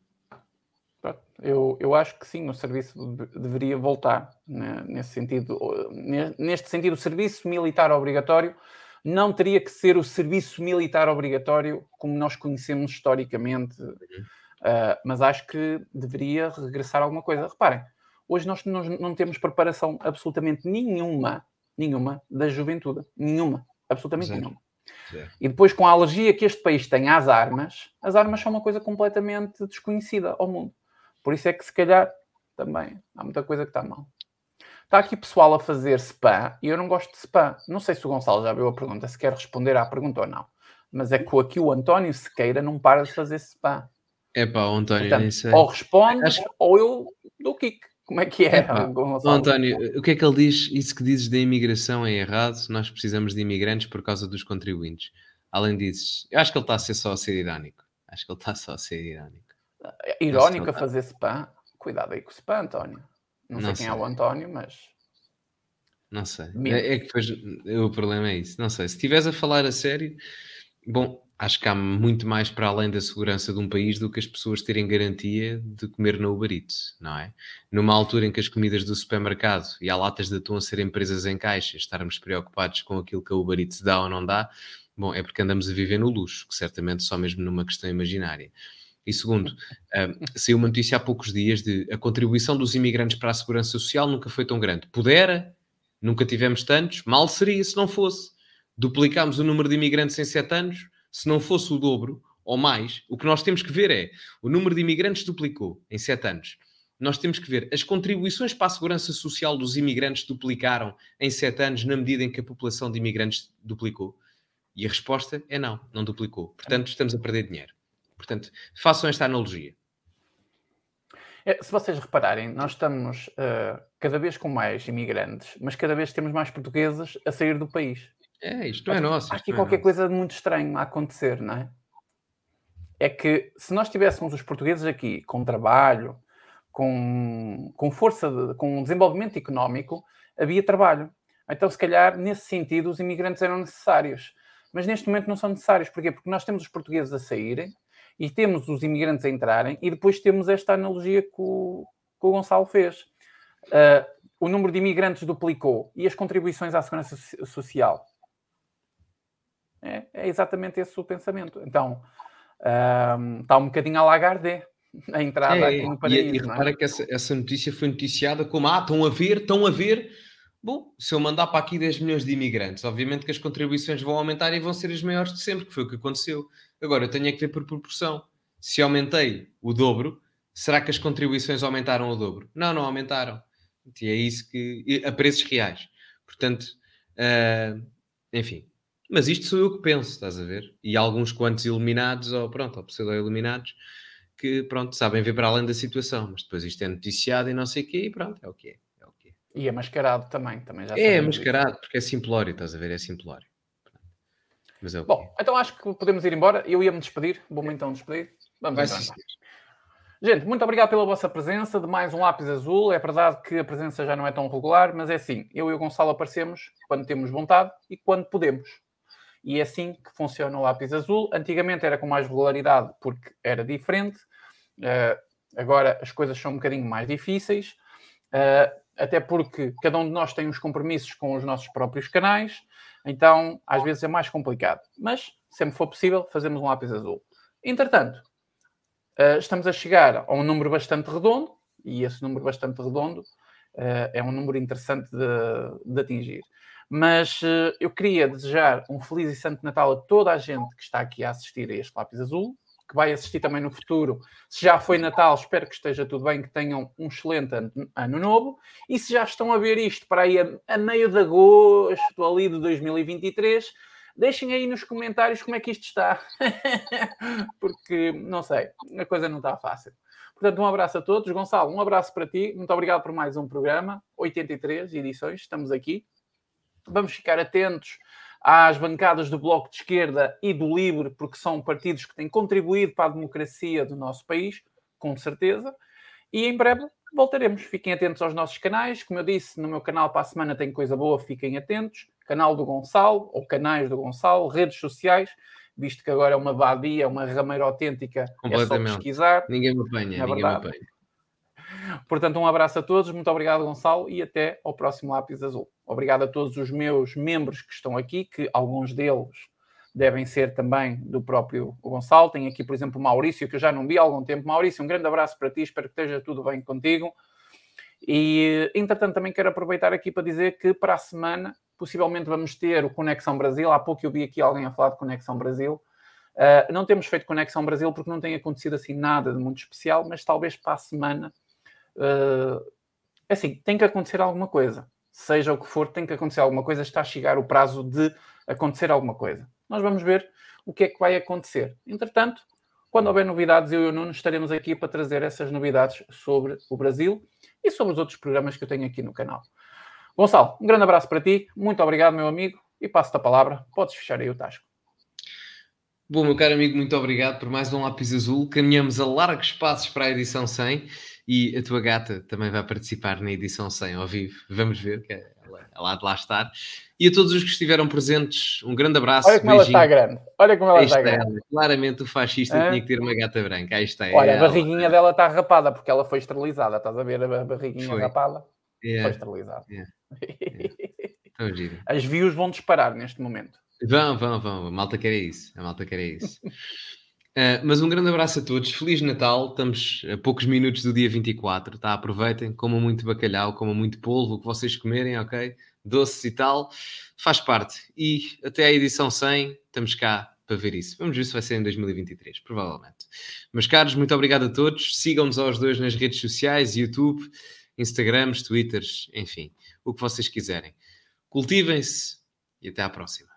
Eu, eu acho que sim, o serviço deveria voltar né, nesse sentido. Neste sentido, o serviço militar obrigatório não teria que ser o serviço militar obrigatório como nós conhecemos historicamente, uh, mas acho que deveria regressar alguma coisa. Reparem, hoje nós não, não temos preparação absolutamente nenhuma, nenhuma da juventude, nenhuma, absolutamente nenhuma. E depois, com a alergia que este país tem às armas, as armas são uma coisa completamente desconhecida ao mundo. Por isso é que, se calhar, também há muita coisa que está mal. Está aqui pessoal a fazer spam e eu não gosto de spam. Não sei se o Gonçalo já viu a pergunta, se quer responder à pergunta ou não. Mas é que aqui o António Sequeira não para de fazer spam. É pá, o António, Portanto, nem sei. Ou responde Acho... ou eu dou kick. Como é que é? o António, o que é que ele diz? Isso que dizes da imigração é errado. Nós precisamos de imigrantes por causa dos contribuintes. Além disso, eu acho que ele está a ser só a ser irónico. Acho que ele está só a ser irónico. É irónico a fazer spam? Cuidado aí com o spam, António. Não, não sei, sei quem é o António, mas. Não sei. É, é, que depois o problema é isso. Não sei. Se estiveres a falar a sério, bom, acho que há muito mais para além da segurança de um país do que as pessoas terem garantia de comer no Uber Eats, não é? Numa altura em que as comidas do supermercado e há latas de atum a serem presas em caixas, estarmos preocupados com aquilo que a Uber Eats dá ou não dá, bom, é porque andamos a viver no luxo, que certamente só mesmo numa questão imaginária. E segundo, uh, saiu uma notícia há poucos dias de a contribuição dos imigrantes para a segurança social nunca foi tão grande. Pudera, nunca tivemos tantos, mal seria se não fosse. Duplicámos o número de imigrantes em sete anos, se não fosse o dobro ou mais, o que nós temos que ver é o número de imigrantes duplicou em sete anos. Nós temos que ver as contribuições para a segurança social dos imigrantes duplicaram em sete anos na medida em que a população de imigrantes duplicou. E a resposta é não, não duplicou. Portanto, estamos a perder dinheiro. Portanto, façam esta analogia. É, se vocês repararem, nós estamos uh, cada vez com mais imigrantes, mas cada vez temos mais portugueses a sair do país. É, isto não é nosso. Acho que é qualquer coisa de muito estranho a acontecer, não é? É que se nós tivéssemos os portugueses aqui com trabalho, com, com força, de, com desenvolvimento económico, havia trabalho. Então, se calhar, nesse sentido, os imigrantes eram necessários. Mas neste momento não são necessários. Porquê? Porque nós temos os portugueses a saírem e temos os imigrantes a entrarem e depois temos esta analogia que o, que o Gonçalo fez. Uh, o número de imigrantes duplicou e as contribuições à segurança social é, é exatamente esse o pensamento. Então, um, está um bocadinho a Lagarde a entrada é, aqui no paraíso. E, e é? repara é? que essa, essa, notícia foi noticiada como: ah, estão a ver, estão a ver. Bom, se eu mandar para aqui 10 milhões de imigrantes, obviamente que as contribuições vão aumentar e vão ser as maiores de sempre, que foi o que aconteceu. Agora, eu tenho é que ver por proporção. Se aumentei o dobro, será que as contribuições aumentaram o dobro? Não, não aumentaram. E é isso que. a preços reais. Portanto, uh, enfim, mas isto sou eu que penso, estás a ver? E alguns quantos iluminados, ou pronto, ou pseudo-iluminados, que pronto, sabem ver para além da situação, mas depois isto é noticiado e não sei o quê, e pronto, é o que é. é, o quê. E é mascarado também, também já É, mascarado, isso. porque é simplório, estás a ver? É simplório. Mas é o Bom, então acho que podemos ir embora. Eu ia-me despedir, vou-me então despedir. Vamos então. Gente, muito obrigado pela vossa presença de mais um lápis azul. É verdade que a presença já não é tão regular, mas é assim, eu e o Gonçalo aparecemos quando temos vontade e quando podemos e é assim que funciona o lápis azul. Antigamente era com mais regularidade porque era diferente, uh, agora as coisas são um bocadinho mais difíceis, uh, até porque cada um de nós tem uns compromissos com os nossos próprios canais, então às vezes é mais complicado. Mas sempre for possível, fazemos um lápis azul. Entretanto, uh, estamos a chegar a um número bastante redondo, e esse número bastante redondo é um número interessante de, de atingir. Mas uh, eu queria desejar um feliz e santo Natal a toda a gente que está aqui a assistir a este lápis azul, que vai assistir também no futuro. Se já foi Natal, espero que esteja tudo bem, que tenham um excelente ano, novo. E se já estão a ver isto para aí a, a meio de agosto, ali de 2023, deixem aí nos comentários como é que isto está. Porque, não sei, a coisa não está fácil. Portanto, um abraço a todos. Gonçalo, um abraço para ti. Muito obrigado por mais um programa. 83 edições, estamos aqui. Vamos ficar atentos às bancadas do Bloco de Esquerda e do Livre, porque são partidos que têm contribuído para a democracia do nosso país, com certeza. E em breve voltaremos. Fiquem atentos aos nossos canais. Como eu disse, no meu canal para a semana tem coisa boa, fiquem atentos. Canal do Gonçalo, ou canais do Gonçalo, redes sociais, visto que agora é uma vadia, uma rameira autêntica, é só pesquisar. Ninguém me apanha, ninguém me apanha. Portanto, um abraço a todos, muito obrigado, Gonçalo, e até ao próximo Lápis Azul. Obrigado a todos os meus membros que estão aqui, que alguns deles devem ser também do próprio Gonçalo. Tem aqui, por exemplo, Maurício, que eu já não vi há algum tempo. Maurício, um grande abraço para ti, espero que esteja tudo bem contigo. E, entretanto, também quero aproveitar aqui para dizer que para a semana, possivelmente vamos ter o Conexão Brasil. Há pouco eu vi aqui alguém a falar de Conexão Brasil. Uh, não temos feito Conexão Brasil porque não tem acontecido assim nada de muito especial, mas talvez para a semana Uh, assim, tem que acontecer alguma coisa. Seja o que for, tem que acontecer alguma coisa. Está a chegar o prazo de acontecer alguma coisa. Nós vamos ver o que é que vai acontecer. Entretanto, quando houver novidades, eu e o Nuno estaremos aqui para trazer essas novidades sobre o Brasil e sobre os outros programas que eu tenho aqui no canal. Gonçalo, um grande abraço para ti. Muito obrigado, meu amigo. E passo-te a palavra. Podes fechar aí o tasco. Bom, meu caro amigo, muito obrigado por mais um lápis azul. Caminhamos a largos passos para a edição 100 e a tua gata também vai participar na edição 100 ao vivo. Vamos ver, que é lá de lá estar. E a todos os que estiveram presentes, um grande abraço. Olha como beijinho. ela está grande. Olha como ela está, está grande. Claramente o fascista tinha que ter uma gata branca. Aí está. Olha, a barriguinha dela está rapada porque ela foi esterilizada. Estás a ver a barriguinha foi. rapada? Yeah. Foi esterilizada. Yeah. Yeah. As views vão disparar neste momento. Vão, vão, vão. A malta quer isso. A malta quer isso. Uh, mas um grande abraço a todos, Feliz Natal, estamos a poucos minutos do dia 24, tá? Aproveitem, comam muito bacalhau, comam muito polvo, o que vocês comerem, ok? Doces e tal, faz parte. E até a edição 100, estamos cá para ver isso. Vamos ver se vai ser em 2023, provavelmente. Meus caros, muito obrigado a todos. Sigam-nos aos dois nas redes sociais, YouTube, Instagrams, Twitters, enfim, o que vocês quiserem. Cultivem-se e até à próxima.